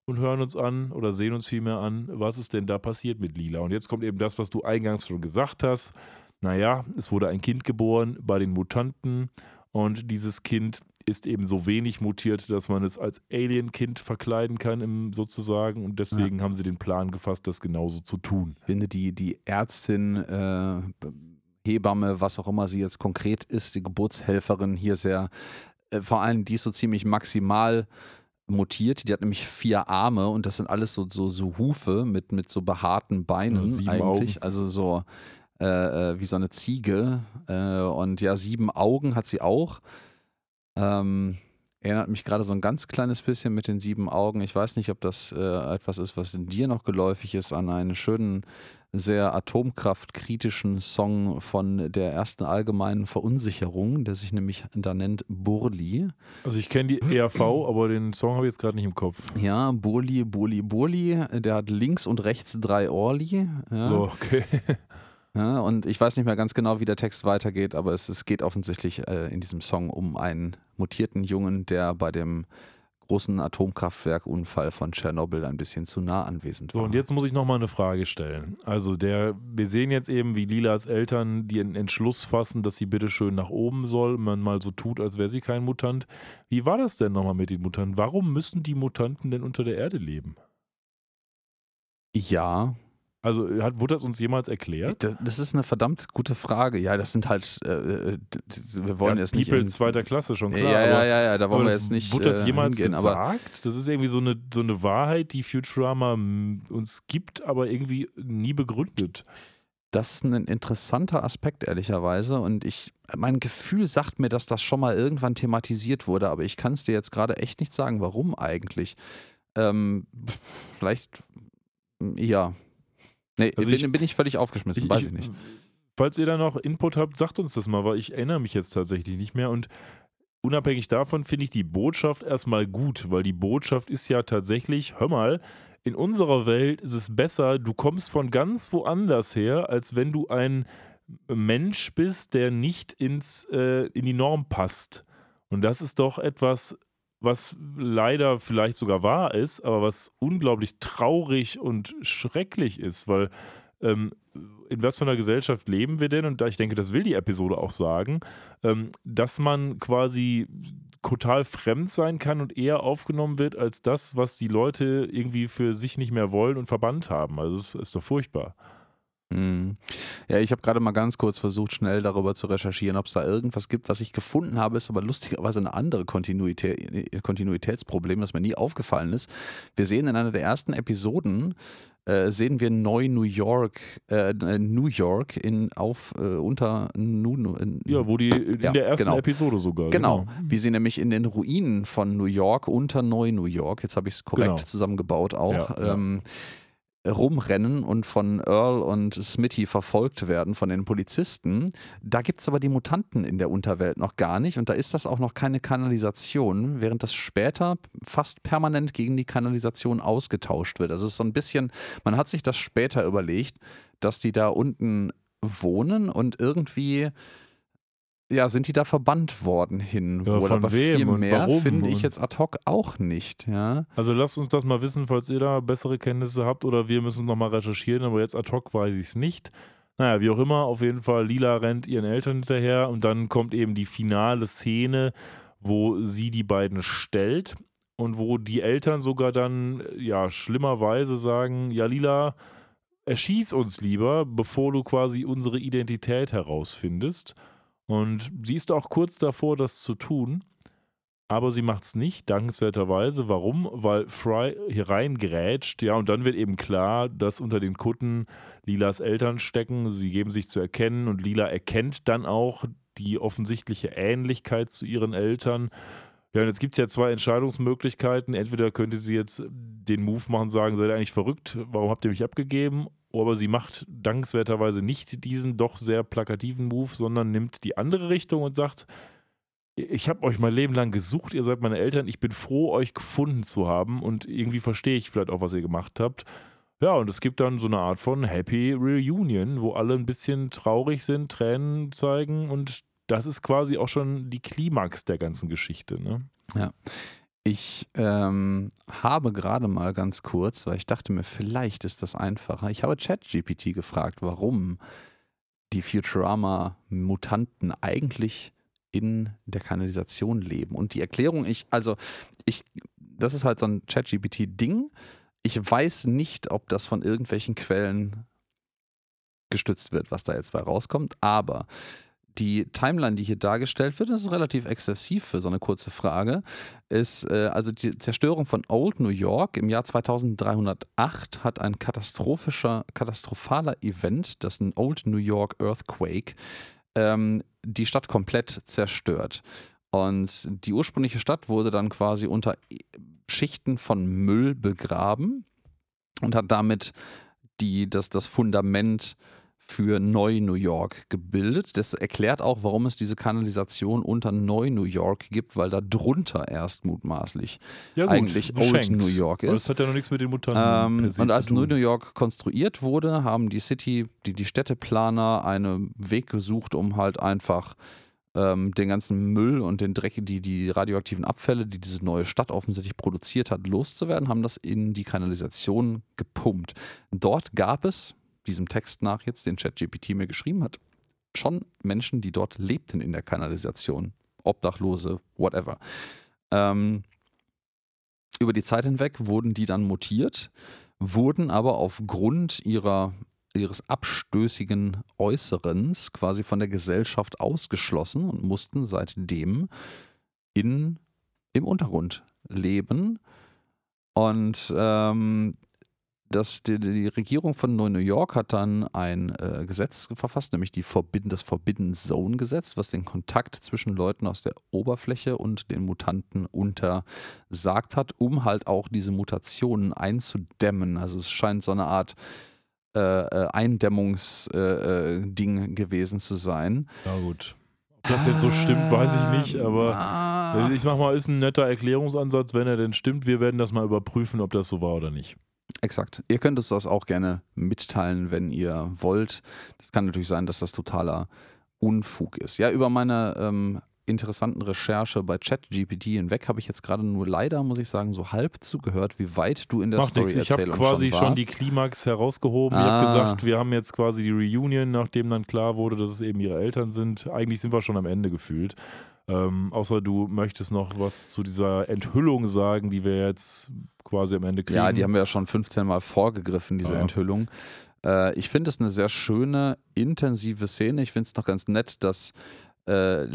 und hören uns an oder sehen uns vielmehr an, was ist denn da passiert mit Lila. Und jetzt kommt eben das, was du eingangs schon gesagt hast. Naja, es wurde ein Kind geboren bei den Mutanten und dieses Kind ist eben so wenig mutiert, dass man es als Alien-Kind verkleiden kann, im, sozusagen. Und deswegen ja. haben sie den Plan gefasst, das genauso zu tun. Ich finde, die, die Ärztin, äh, Hebamme, was auch immer sie jetzt konkret ist, die Geburtshelferin hier sehr, äh, vor allem die ist so ziemlich maximal mutiert. Die hat nämlich vier Arme und das sind alles so, so, so Hufe mit, mit so behaarten Beinen ja, eigentlich. Augen. Also so äh, äh, wie so eine Ziege. Äh, und ja, sieben Augen hat sie auch. Ähm, erinnert mich gerade so ein ganz kleines bisschen mit den sieben Augen. Ich weiß nicht, ob das äh, etwas ist, was in dir noch geläufig ist, an einen schönen, sehr atomkraftkritischen Song von der ersten allgemeinen Verunsicherung, der sich nämlich da nennt Burli. Also ich kenne die ERV, aber den Song habe ich jetzt gerade nicht im Kopf. Ja, Burli, Burli, Burli. Der hat links und rechts drei Orli. Ja. So, okay. Ja, und ich weiß nicht mehr ganz genau, wie der Text weitergeht, aber es, es geht offensichtlich äh, in diesem Song um einen mutierten Jungen, der bei dem großen Atomkraftwerkunfall von Tschernobyl ein bisschen zu nah anwesend war. So, und jetzt muss ich nochmal eine Frage stellen. Also der, wir sehen jetzt eben, wie Lilas Eltern den Entschluss fassen, dass sie bitte schön nach oben soll, man mal so tut, als wäre sie kein Mutant. Wie war das denn nochmal mit den Mutanten? Warum müssen die Mutanten denn unter der Erde leben? Ja, also hat, wurde das uns jemals erklärt? Das, das, ist eine verdammt gute Frage. Ja, das sind halt, äh, äh wir wollen ja, jetzt nicht. People in, zweiter Klasse schon klar. Ja, ja, ja, ja, da wollen wir jetzt nicht. Wurde das äh, jemals hingehen, gesagt? Das ist irgendwie so eine, so eine Wahrheit, die Futurama uns gibt, aber irgendwie nie begründet. Das ist ein interessanter Aspekt, ehrlicherweise. Und ich, mein Gefühl sagt mir, dass das schon mal irgendwann thematisiert wurde, aber ich kann es dir jetzt gerade echt nicht sagen, warum eigentlich. Ähm, vielleicht, ja, Nee, also bin, ich, bin ich völlig aufgeschmissen, ich, weiß ich, ich nicht. Falls ihr da noch Input habt, sagt uns das mal, weil ich erinnere mich jetzt tatsächlich nicht mehr und unabhängig davon finde ich die Botschaft erstmal gut, weil die Botschaft ist ja tatsächlich, hör mal, in unserer Welt ist es besser, du kommst von ganz woanders her, als wenn du ein Mensch bist, der nicht ins, äh, in die Norm passt. Und das ist doch etwas, was leider vielleicht sogar wahr ist, aber was unglaublich traurig und schrecklich ist, weil ähm, in was für einer Gesellschaft leben wir denn? Und ich denke, das will die Episode auch sagen, ähm, dass man quasi total fremd sein kann und eher aufgenommen wird als das, was die Leute irgendwie für sich nicht mehr wollen und verbannt haben. Also es ist doch furchtbar. Mhm. Ja, ich habe gerade mal ganz kurz versucht, schnell darüber zu recherchieren, ob es da irgendwas gibt, was ich gefunden habe, ist aber lustigerweise eine andere Kontinuität, Kontinuitätsproblem, das mir nie aufgefallen ist. Wir sehen in einer der ersten Episoden, äh, sehen wir neu New York, äh, New York in auf äh, unter nu, in, ja, wo die in ja, der ersten genau. Episode sogar. Genau. genau. wie sie nämlich in den Ruinen von New York unter Neu New York, jetzt habe ich es korrekt genau. zusammengebaut auch. Ja, ähm, ja rumrennen und von Earl und Smitty verfolgt werden von den Polizisten. Da gibt es aber die Mutanten in der Unterwelt noch gar nicht und da ist das auch noch keine Kanalisation, während das später fast permanent gegen die Kanalisation ausgetauscht wird. Also es ist so ein bisschen, man hat sich das später überlegt, dass die da unten wohnen und irgendwie ja, sind die da verbannt worden hin? Ja, wohl, aber wem viel mehr finde ich jetzt ad hoc auch nicht. Ja? Also lasst uns das mal wissen, falls ihr da bessere Kenntnisse habt oder wir müssen nochmal recherchieren, aber jetzt ad hoc weiß ich es nicht. Naja, wie auch immer, auf jeden Fall, Lila rennt ihren Eltern hinterher und dann kommt eben die finale Szene, wo sie die beiden stellt und wo die Eltern sogar dann, ja, schlimmerweise sagen, ja, Lila, erschieß uns lieber, bevor du quasi unsere Identität herausfindest. Und sie ist auch kurz davor, das zu tun, aber sie macht es nicht, dankenswerterweise. Warum? Weil Fry hier reingrätscht, ja, und dann wird eben klar, dass unter den Kutten Lilas Eltern stecken. Sie geben sich zu erkennen und Lila erkennt dann auch die offensichtliche Ähnlichkeit zu ihren Eltern. Ja, und jetzt gibt es ja zwei Entscheidungsmöglichkeiten. Entweder könnte sie jetzt den Move machen, sagen, seid ihr eigentlich verrückt, warum habt ihr mich abgegeben? Aber sie macht dankenswerterweise nicht diesen doch sehr plakativen Move, sondern nimmt die andere Richtung und sagt, ich habe euch mein Leben lang gesucht, ihr seid meine Eltern, ich bin froh, euch gefunden zu haben und irgendwie verstehe ich vielleicht auch, was ihr gemacht habt. Ja, und es gibt dann so eine Art von Happy Reunion, wo alle ein bisschen traurig sind, Tränen zeigen und das ist quasi auch schon die Klimax der ganzen Geschichte. Ne? Ja. Ich ähm, habe gerade mal ganz kurz, weil ich dachte mir, vielleicht ist das einfacher. Ich habe ChatGPT gefragt, warum die Futurama-Mutanten eigentlich in der Kanalisation leben. Und die Erklärung, ich, also, ich, das ist halt so ein ChatGPT-Ding. Ich weiß nicht, ob das von irgendwelchen Quellen gestützt wird, was da jetzt bei rauskommt, aber die Timeline, die hier dargestellt wird, das ist relativ exzessiv für so eine kurze Frage, ist äh, also die Zerstörung von Old New York im Jahr 2308 hat ein katastrophischer, katastrophaler Event, das ein Old New York Earthquake, ähm, die Stadt komplett zerstört. Und die ursprüngliche Stadt wurde dann quasi unter Schichten von Müll begraben und hat damit die, das, das Fundament für Neu-New York gebildet. Das erklärt auch, warum es diese Kanalisation unter Neu-New York gibt, weil da drunter erst mutmaßlich ja gut, eigentlich Old New York ist. Aber das hat ja noch nichts mit den Mutanten ähm, Und als Neu-New York konstruiert wurde, haben die City, die, die Städteplaner einen Weg gesucht, um halt einfach ähm, den ganzen Müll und den Dreck, die, die radioaktiven Abfälle, die diese neue Stadt offensichtlich produziert hat, loszuwerden, haben das in die Kanalisation gepumpt. Dort gab es, diesem Text nach jetzt, den ChatGPT mir geschrieben hat, schon Menschen, die dort lebten in der Kanalisation. Obdachlose, whatever. Ähm, über die Zeit hinweg wurden die dann mutiert, wurden aber aufgrund ihrer ihres abstößigen Äußerens quasi von der Gesellschaft ausgeschlossen und mussten seitdem in, im Untergrund leben. Und ähm, das, die, die, Regierung von New York hat dann ein äh, Gesetz verfasst, nämlich die Forbidden, das Forbidden Zone Gesetz, was den Kontakt zwischen Leuten aus der Oberfläche und den Mutanten untersagt hat, um halt auch diese Mutationen einzudämmen. Also es scheint so eine Art äh, äh Eindämmungsding äh, äh gewesen zu sein. Ja, gut. Ob das jetzt so stimmt, weiß ich nicht, aber ah. ich sag mal, ist ein netter Erklärungsansatz, wenn er denn stimmt. Wir werden das mal überprüfen, ob das so war oder nicht. Exakt. Ihr könnt es das auch gerne mitteilen, wenn ihr wollt. Das kann natürlich sein, dass das totaler Unfug ist. Ja, über meine ähm, interessanten Recherche bei ChatGPT hinweg habe ich jetzt gerade nur leider, muss ich sagen, so halb zugehört, wie weit du in der Story erzählst. Ich habe quasi schon, schon, die Klimax herausgehoben. Ah. Ich habe gesagt, wir haben jetzt quasi die Reunion, nachdem dann klar wurde, dass es eben ihre Eltern sind. Eigentlich sind wir schon am Ende gefühlt. Ähm, außer du möchtest noch was zu dieser Enthüllung sagen, die wir jetzt quasi am Ende kriegen. Ja, die haben wir ja schon 15 Mal vorgegriffen, diese ah. Enthüllung. Äh, ich finde es eine sehr schöne, intensive Szene. Ich finde es noch ganz nett, dass äh,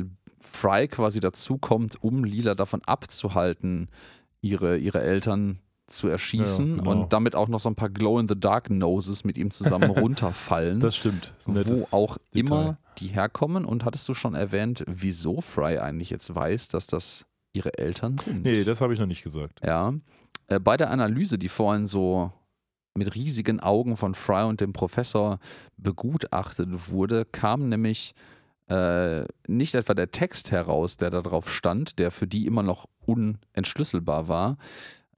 Fry quasi dazukommt, um Lila davon abzuhalten, ihre, ihre Eltern zu erschießen ja, genau. und damit auch noch so ein paar Glow-in-the-Dark-Noses mit ihm zusammen runterfallen. Das stimmt. Das wo auch Detail. immer die herkommen. Und hattest du schon erwähnt, wieso Fry eigentlich jetzt weiß, dass das ihre Eltern sind? Nee, das habe ich noch nicht gesagt. Ja. Äh, bei der Analyse, die vorhin so mit riesigen Augen von Fry und dem Professor begutachtet wurde, kam nämlich äh, nicht etwa der Text heraus, der da drauf stand, der für die immer noch unentschlüsselbar war,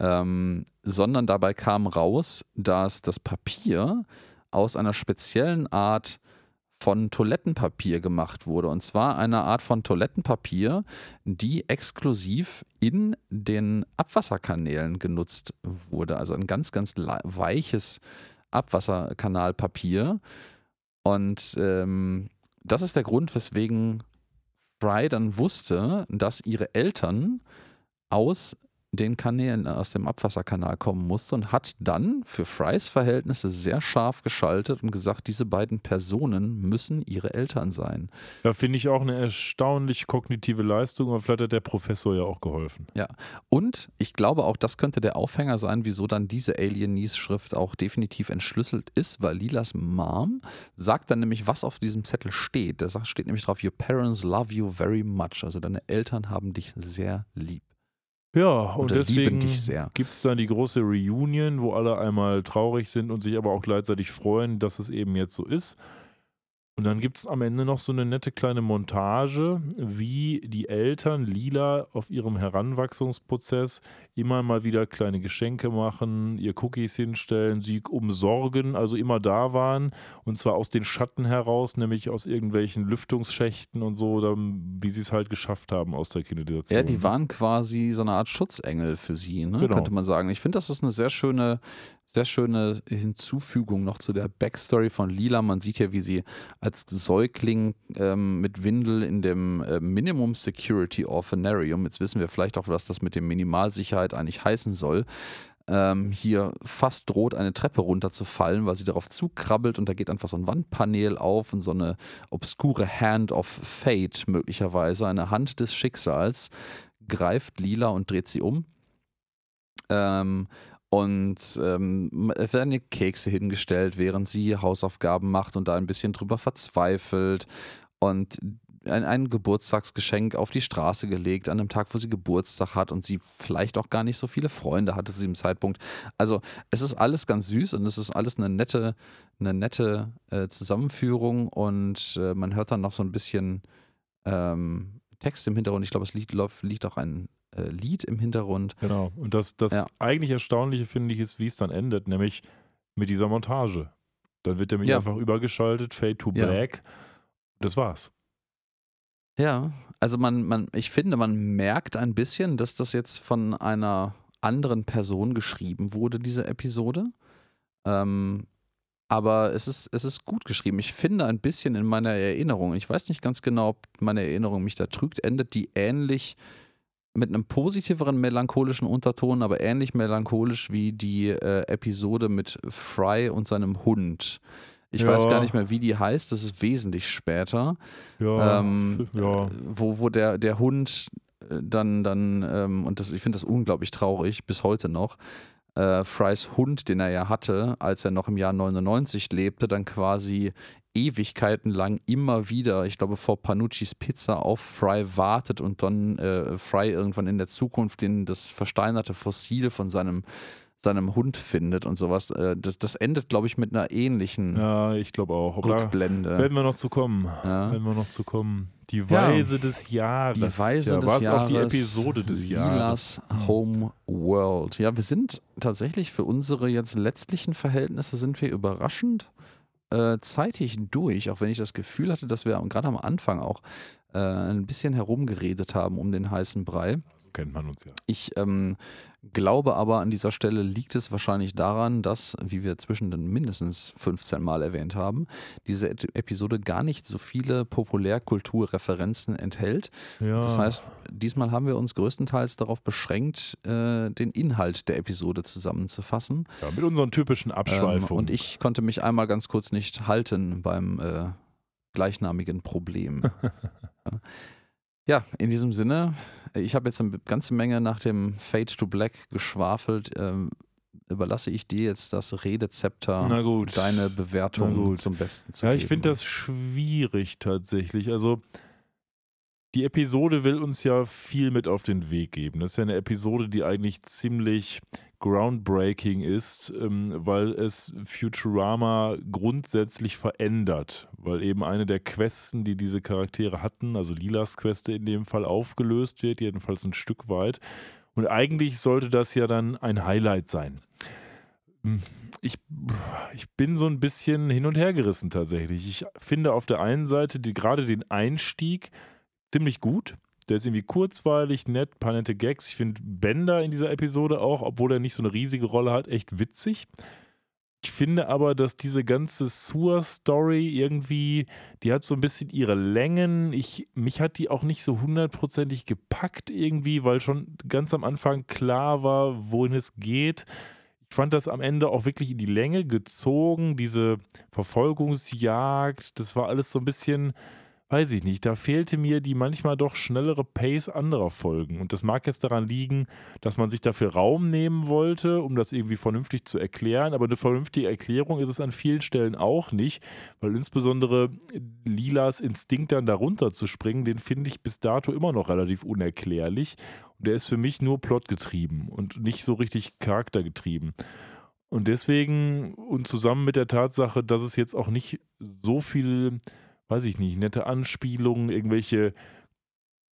ähm, sondern dabei kam raus, dass das Papier aus einer speziellen Art von Toilettenpapier gemacht wurde. Und zwar einer Art von Toilettenpapier, die exklusiv in den Abwasserkanälen genutzt wurde. Also ein ganz, ganz weiches Abwasserkanalpapier. Und ähm, das ist der Grund, weswegen Fry dann wusste, dass ihre Eltern aus den Kanälen aus dem Abwasserkanal kommen musste und hat dann für Frys Verhältnisse sehr scharf geschaltet und gesagt, diese beiden Personen müssen ihre Eltern sein. Da finde ich auch eine erstaunlich kognitive Leistung, aber vielleicht hat der Professor ja auch geholfen. Ja, und ich glaube auch, das könnte der Aufhänger sein, wieso dann diese Alienese-Schrift auch definitiv entschlüsselt ist, weil Lilas Mom sagt dann nämlich, was auf diesem Zettel steht. Da steht nämlich drauf, Your parents love you very much. Also deine Eltern haben dich sehr lieb. Ja, und deswegen gibt es dann die große Reunion, wo alle einmal traurig sind und sich aber auch gleichzeitig freuen, dass es eben jetzt so ist. Und dann gibt es am Ende noch so eine nette kleine Montage, wie die Eltern Lila auf ihrem Heranwachsungsprozess immer mal wieder kleine Geschenke machen, ihr Cookies hinstellen, sie umsorgen, also immer da waren und zwar aus den Schatten heraus, nämlich aus irgendwelchen Lüftungsschächten und so, dann, wie sie es halt geschafft haben aus der Kinderisation. Ja, die waren quasi so eine Art Schutzengel für sie, ne? genau. könnte man sagen. Ich finde, das ist eine sehr schöne sehr schöne Hinzufügung noch zu der Backstory von Lila. Man sieht ja, wie sie als Säugling ähm, mit Windel in dem äh, Minimum Security Orphanarium, jetzt wissen wir vielleicht auch, was das mit dem Minimalsicherheit eigentlich heißen soll, ähm, hier fast droht, eine Treppe runterzufallen, weil sie darauf zukrabbelt und da geht einfach so ein Wandpanel auf und so eine obskure Hand of Fate möglicherweise, eine Hand des Schicksals, greift Lila und dreht sie um. Ähm, und ähm, werden Kekse hingestellt, während sie Hausaufgaben macht und da ein bisschen drüber verzweifelt. Und ein, ein Geburtstagsgeschenk auf die Straße gelegt, an einem Tag, wo sie Geburtstag hat und sie vielleicht auch gar nicht so viele Freunde hatte zu diesem Zeitpunkt. Also es ist alles ganz süß und es ist alles eine nette, eine nette äh, Zusammenführung und äh, man hört dann noch so ein bisschen ähm, Text im Hintergrund. Ich glaube, es liegt, liegt auch ein äh, Lied im Hintergrund. Genau. Und das, das ja. eigentlich Erstaunliche, finde ich, ist, wie es dann endet, nämlich mit dieser Montage. Dann wird nämlich ja. einfach übergeschaltet, Fade to Black. Ja. Das war's. Ja, also man, man, ich finde, man merkt ein bisschen, dass das jetzt von einer anderen Person geschrieben wurde, diese Episode. Ähm, aber es ist, es ist gut geschrieben. Ich finde ein bisschen in meiner Erinnerung, ich weiß nicht ganz genau, ob meine Erinnerung mich da trügt, endet die ähnlich mit einem positiveren melancholischen Unterton, aber ähnlich melancholisch wie die äh, Episode mit Fry und seinem Hund. Ich ja. weiß gar nicht mehr, wie die heißt, das ist wesentlich später. Ja. Ähm, ja. Wo, wo der, der Hund äh, dann, dann ähm, und das, ich finde das unglaublich traurig, bis heute noch, äh, Frys Hund, den er ja hatte, als er noch im Jahr 99 lebte, dann quasi Ewigkeiten lang immer wieder, ich glaube, vor Panuccis Pizza auf Fry wartet und dann äh, Fry irgendwann in der Zukunft den, das versteinerte Fossil von seinem seinem Hund findet und sowas. Äh, das, das endet, glaube ich, mit einer ähnlichen ja, ich glaube auch. Rückblende. werden wir noch zu kommen. Ja. Werden wir noch zu kommen. Die Weise ja. des Jahres. Die Weise ja, des Jahres. auch die Episode des Jahres. Home World. Ja, wir sind tatsächlich für unsere jetzt letztlichen Verhältnisse sind wir überraschend äh, zeitig durch, auch wenn ich das Gefühl hatte, dass wir gerade am Anfang auch äh, ein bisschen herumgeredet haben um den heißen Brei kennt man uns ja. Ich ähm, glaube aber an dieser Stelle liegt es wahrscheinlich daran, dass, wie wir zwischen den mindestens 15 Mal erwähnt haben, diese Episode gar nicht so viele Populärkulturreferenzen enthält. Ja. Das heißt, diesmal haben wir uns größtenteils darauf beschränkt, äh, den Inhalt der Episode zusammenzufassen. Ja, mit unseren typischen Abschweifungen. Ähm, und ich konnte mich einmal ganz kurz nicht halten beim äh, gleichnamigen Problem. ja. Ja, in diesem Sinne, ich habe jetzt eine ganze Menge nach dem Fade to Black geschwafelt. Ähm, überlasse ich dir jetzt das Redezepter, deine Bewertung zum Besten zu ja, geben. Ja, ich finde das schwierig tatsächlich. Also die Episode will uns ja viel mit auf den Weg geben. Das ist ja eine Episode, die eigentlich ziemlich groundbreaking ist, ähm, weil es Futurama grundsätzlich verändert, weil eben eine der Questen, die diese Charaktere hatten, also Lilas Queste in dem Fall aufgelöst wird, jedenfalls ein Stück weit. Und eigentlich sollte das ja dann ein Highlight sein. Hm, ich, ich bin so ein bisschen hin und her gerissen tatsächlich. Ich finde auf der einen Seite die, gerade den Einstieg ziemlich gut der ist irgendwie kurzweilig, nett, paar nette Gags. Ich finde Bender in dieser Episode auch, obwohl er nicht so eine riesige Rolle hat, echt witzig. Ich finde aber, dass diese ganze Sewer-Story irgendwie, die hat so ein bisschen ihre Längen. Ich, mich hat die auch nicht so hundertprozentig gepackt irgendwie, weil schon ganz am Anfang klar war, wohin es geht. Ich fand das am Ende auch wirklich in die Länge gezogen. Diese Verfolgungsjagd, das war alles so ein bisschen weiß ich nicht, da fehlte mir die manchmal doch schnellere Pace anderer Folgen. Und das mag jetzt daran liegen, dass man sich dafür Raum nehmen wollte, um das irgendwie vernünftig zu erklären. Aber eine vernünftige Erklärung ist es an vielen Stellen auch nicht, weil insbesondere Lilas Instinkt dann darunter zu springen, den finde ich bis dato immer noch relativ unerklärlich. Und der ist für mich nur plotgetrieben und nicht so richtig charaktergetrieben. Und deswegen und zusammen mit der Tatsache, dass es jetzt auch nicht so viel weiß ich nicht, nette Anspielungen, irgendwelche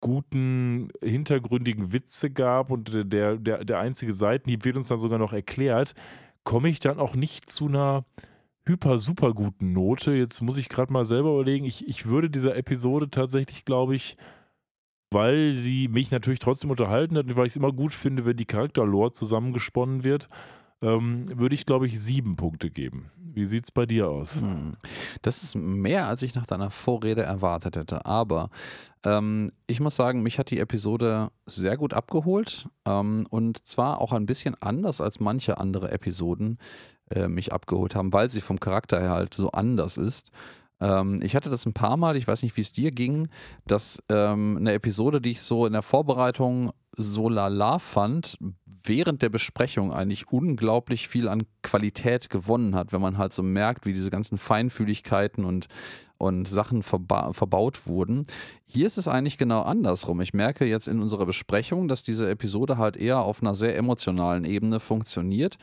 guten, hintergründigen Witze gab und der, der, der einzige Seitenhieb wird uns dann sogar noch erklärt, komme ich dann auch nicht zu einer hyper, super guten Note. Jetzt muss ich gerade mal selber überlegen, ich, ich würde dieser Episode tatsächlich, glaube ich, weil sie mich natürlich trotzdem unterhalten hat und weil ich es immer gut finde, wenn die Charakterlore zusammengesponnen wird, ähm, würde ich, glaube ich, sieben Punkte geben. Wie sieht es bei dir aus? Hm. Das ist mehr, als ich nach deiner Vorrede erwartet hätte. Aber ähm, ich muss sagen, mich hat die Episode sehr gut abgeholt. Ähm, und zwar auch ein bisschen anders als manche andere Episoden äh, mich abgeholt haben, weil sie vom Charakter her halt so anders ist. Ähm, ich hatte das ein paar Mal, ich weiß nicht, wie es dir ging, dass ähm, eine Episode, die ich so in der Vorbereitung so lala fand, während der Besprechung eigentlich unglaublich viel an Qualität gewonnen hat, wenn man halt so merkt, wie diese ganzen Feinfühligkeiten und, und Sachen verba verbaut wurden. Hier ist es eigentlich genau andersrum. Ich merke jetzt in unserer Besprechung, dass diese Episode halt eher auf einer sehr emotionalen Ebene funktioniert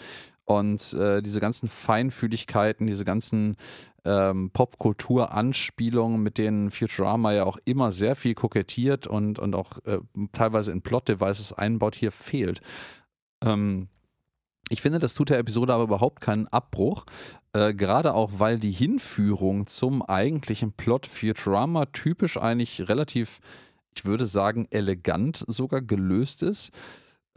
und äh, diese ganzen Feinfühligkeiten, diese ganzen ähm, Popkultur-Anspielungen, mit denen Futurama ja auch immer sehr viel kokettiert und, und auch äh, teilweise in Plot-Devices einbaut, hier fehlt. Ähm, ich finde, das tut der Episode aber überhaupt keinen Abbruch, äh, gerade auch, weil die Hinführung zum eigentlichen Plot Futurama typisch eigentlich relativ, ich würde sagen, elegant sogar gelöst ist.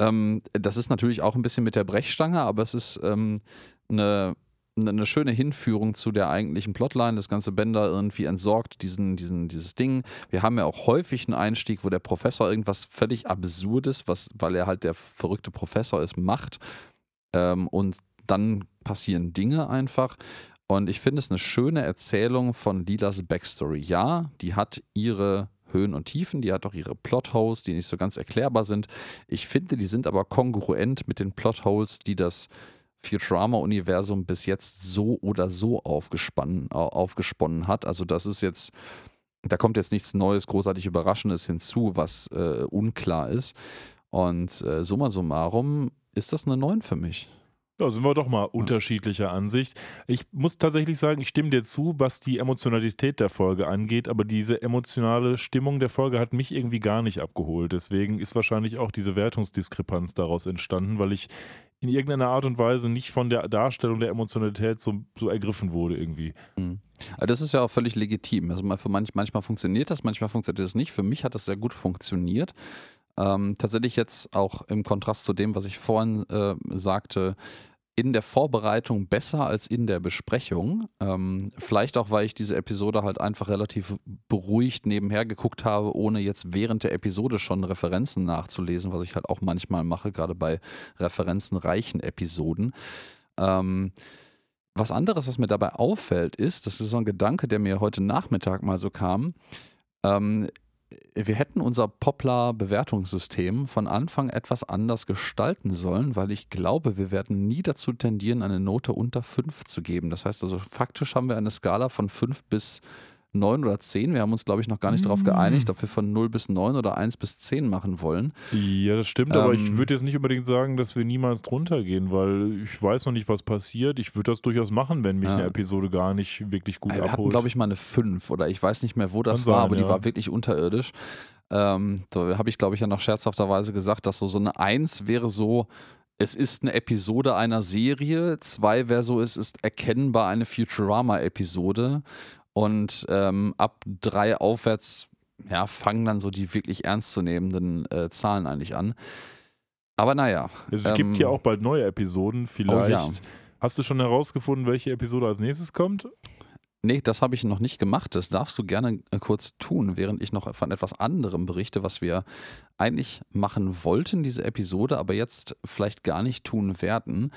Ähm, das ist natürlich auch ein bisschen mit der Brechstange, aber es ist ähm, eine eine schöne Hinführung zu der eigentlichen Plotline. Das ganze Bender irgendwie entsorgt diesen, diesen, dieses Ding. Wir haben ja auch häufig einen Einstieg, wo der Professor irgendwas völlig Absurdes, was, weil er halt der verrückte Professor ist, macht. Ähm, und dann passieren Dinge einfach. Und ich finde es eine schöne Erzählung von Lilas Backstory. Ja, die hat ihre Höhen und Tiefen, die hat auch ihre Plotholes, die nicht so ganz erklärbar sind. Ich finde, die sind aber kongruent mit den Plotholes, die das Futurama-Universum bis jetzt so oder so aufgesponnen, aufgesponnen hat. Also das ist jetzt, da kommt jetzt nichts Neues, großartig Überraschendes hinzu, was äh, unklar ist. Und äh, summa summarum ist das eine 9 für mich. Ja, sind wir doch mal unterschiedlicher Ansicht. Ich muss tatsächlich sagen, ich stimme dir zu, was die Emotionalität der Folge angeht, aber diese emotionale Stimmung der Folge hat mich irgendwie gar nicht abgeholt. Deswegen ist wahrscheinlich auch diese Wertungsdiskrepanz daraus entstanden, weil ich in irgendeiner Art und Weise nicht von der Darstellung der Emotionalität so, so ergriffen wurde irgendwie. Mhm. Das ist ja auch völlig legitim. Also für manch, manchmal funktioniert das, manchmal funktioniert das nicht. Für mich hat das sehr gut funktioniert. Ähm, tatsächlich jetzt auch im Kontrast zu dem, was ich vorhin äh, sagte, in der Vorbereitung besser als in der Besprechung. Ähm, vielleicht auch, weil ich diese Episode halt einfach relativ beruhigt nebenher geguckt habe, ohne jetzt während der Episode schon Referenzen nachzulesen, was ich halt auch manchmal mache, gerade bei referenzenreichen Episoden. Ähm, was anderes, was mir dabei auffällt, ist, das ist so ein Gedanke, der mir heute Nachmittag mal so kam. Ähm, wir hätten unser Poplar-Bewertungssystem von Anfang etwas anders gestalten sollen, weil ich glaube, wir werden nie dazu tendieren, eine Note unter 5 zu geben. Das heißt also, faktisch haben wir eine Skala von 5 bis 9 oder 10. Wir haben uns, glaube ich, noch gar nicht darauf geeinigt, ob wir von 0 bis 9 oder 1 bis 10 machen wollen. Ja, das stimmt, ähm, aber ich ähm, würde jetzt nicht unbedingt sagen, dass wir niemals drunter gehen, weil ich weiß noch nicht, was passiert. Ich würde das durchaus machen, wenn mich ja. eine Episode gar nicht wirklich gut wir abholt. Wir hatten, glaube ich, mal eine 5 oder ich weiß nicht mehr, wo das Kann war, sein, aber ja. die war wirklich unterirdisch. Ähm, da habe ich, glaube ich, ja noch scherzhafterweise gesagt, dass so, so eine 1 wäre so, es ist eine Episode einer Serie. Zwei wäre so, es ist erkennbar eine Futurama-Episode. Und ähm, ab drei aufwärts ja, fangen dann so die wirklich ernstzunehmenden äh, Zahlen eigentlich an. Aber naja. Es ähm, gibt ja auch bald neue Episoden. Vielleicht. Oh ja. Hast du schon herausgefunden, welche Episode als nächstes kommt? Nee, das habe ich noch nicht gemacht. Das darfst du gerne äh, kurz tun, während ich noch von etwas anderem berichte, was wir eigentlich machen wollten, diese Episode, aber jetzt vielleicht gar nicht tun werden.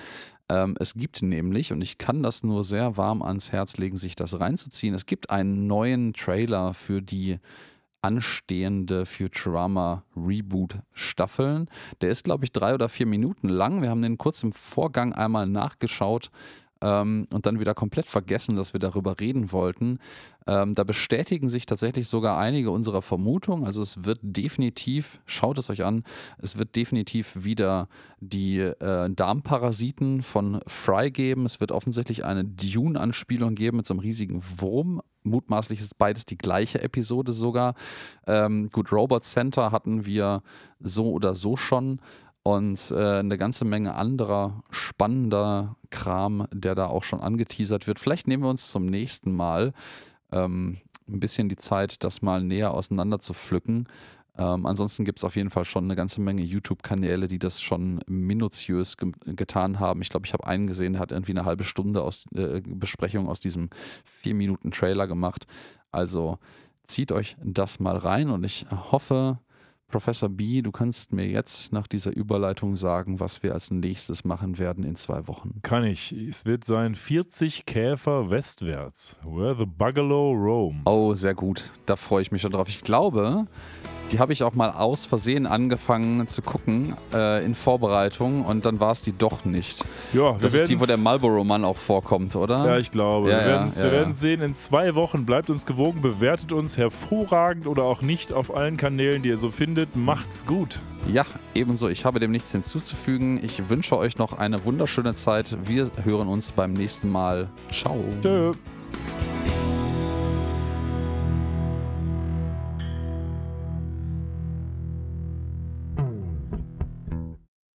Ähm, es gibt nämlich, und ich kann das nur sehr warm ans Herz legen, sich das reinzuziehen, es gibt einen neuen Trailer für die anstehende Futurama Reboot Staffeln. Der ist, glaube ich, drei oder vier Minuten lang. Wir haben den kurz im Vorgang einmal nachgeschaut ähm, und dann wieder komplett vergessen, dass wir darüber reden wollten. Ähm, da bestätigen sich tatsächlich sogar einige unserer Vermutungen. Also es wird definitiv, schaut es euch an, es wird definitiv wieder die äh, Darmparasiten von Fry geben. Es wird offensichtlich eine Dune-Anspielung geben mit so einem riesigen Wurm. Mutmaßlich ist beides die gleiche Episode sogar. Ähm, gut, Robot Center hatten wir so oder so schon und äh, eine ganze Menge anderer spannender Kram, der da auch schon angeteasert wird. Vielleicht nehmen wir uns zum nächsten Mal ähm, ein bisschen die Zeit, das mal näher auseinander zu pflücken. Ähm, ansonsten gibt es auf jeden Fall schon eine ganze Menge YouTube-Kanäle, die das schon minutiös ge getan haben. Ich glaube, ich habe einen gesehen, der hat irgendwie eine halbe Stunde aus, äh, Besprechung aus diesem vier Minuten Trailer gemacht. Also zieht euch das mal rein und ich hoffe, Professor B, du kannst mir jetzt nach dieser Überleitung sagen, was wir als nächstes machen werden in zwei Wochen. Kann ich. Es wird sein 40 Käfer westwärts. Where the Bugalo roam. Oh, sehr gut. Da freue ich mich schon drauf. Ich glaube, die habe ich auch mal aus Versehen angefangen zu gucken äh, in Vorbereitung und dann war es die doch nicht. Ja, das ist die, wo der Marlboro-Mann auch vorkommt, oder? Ja, ich glaube. Ja, wir werden ja, ja, ja. sehen in zwei Wochen. Bleibt uns gewogen, bewertet uns hervorragend oder auch nicht auf allen Kanälen, die ihr so findet. Macht's gut. Ja, ebenso. Ich habe dem nichts hinzuzufügen. Ich wünsche euch noch eine wunderschöne Zeit. Wir hören uns beim nächsten Mal. Ciao. Tschö.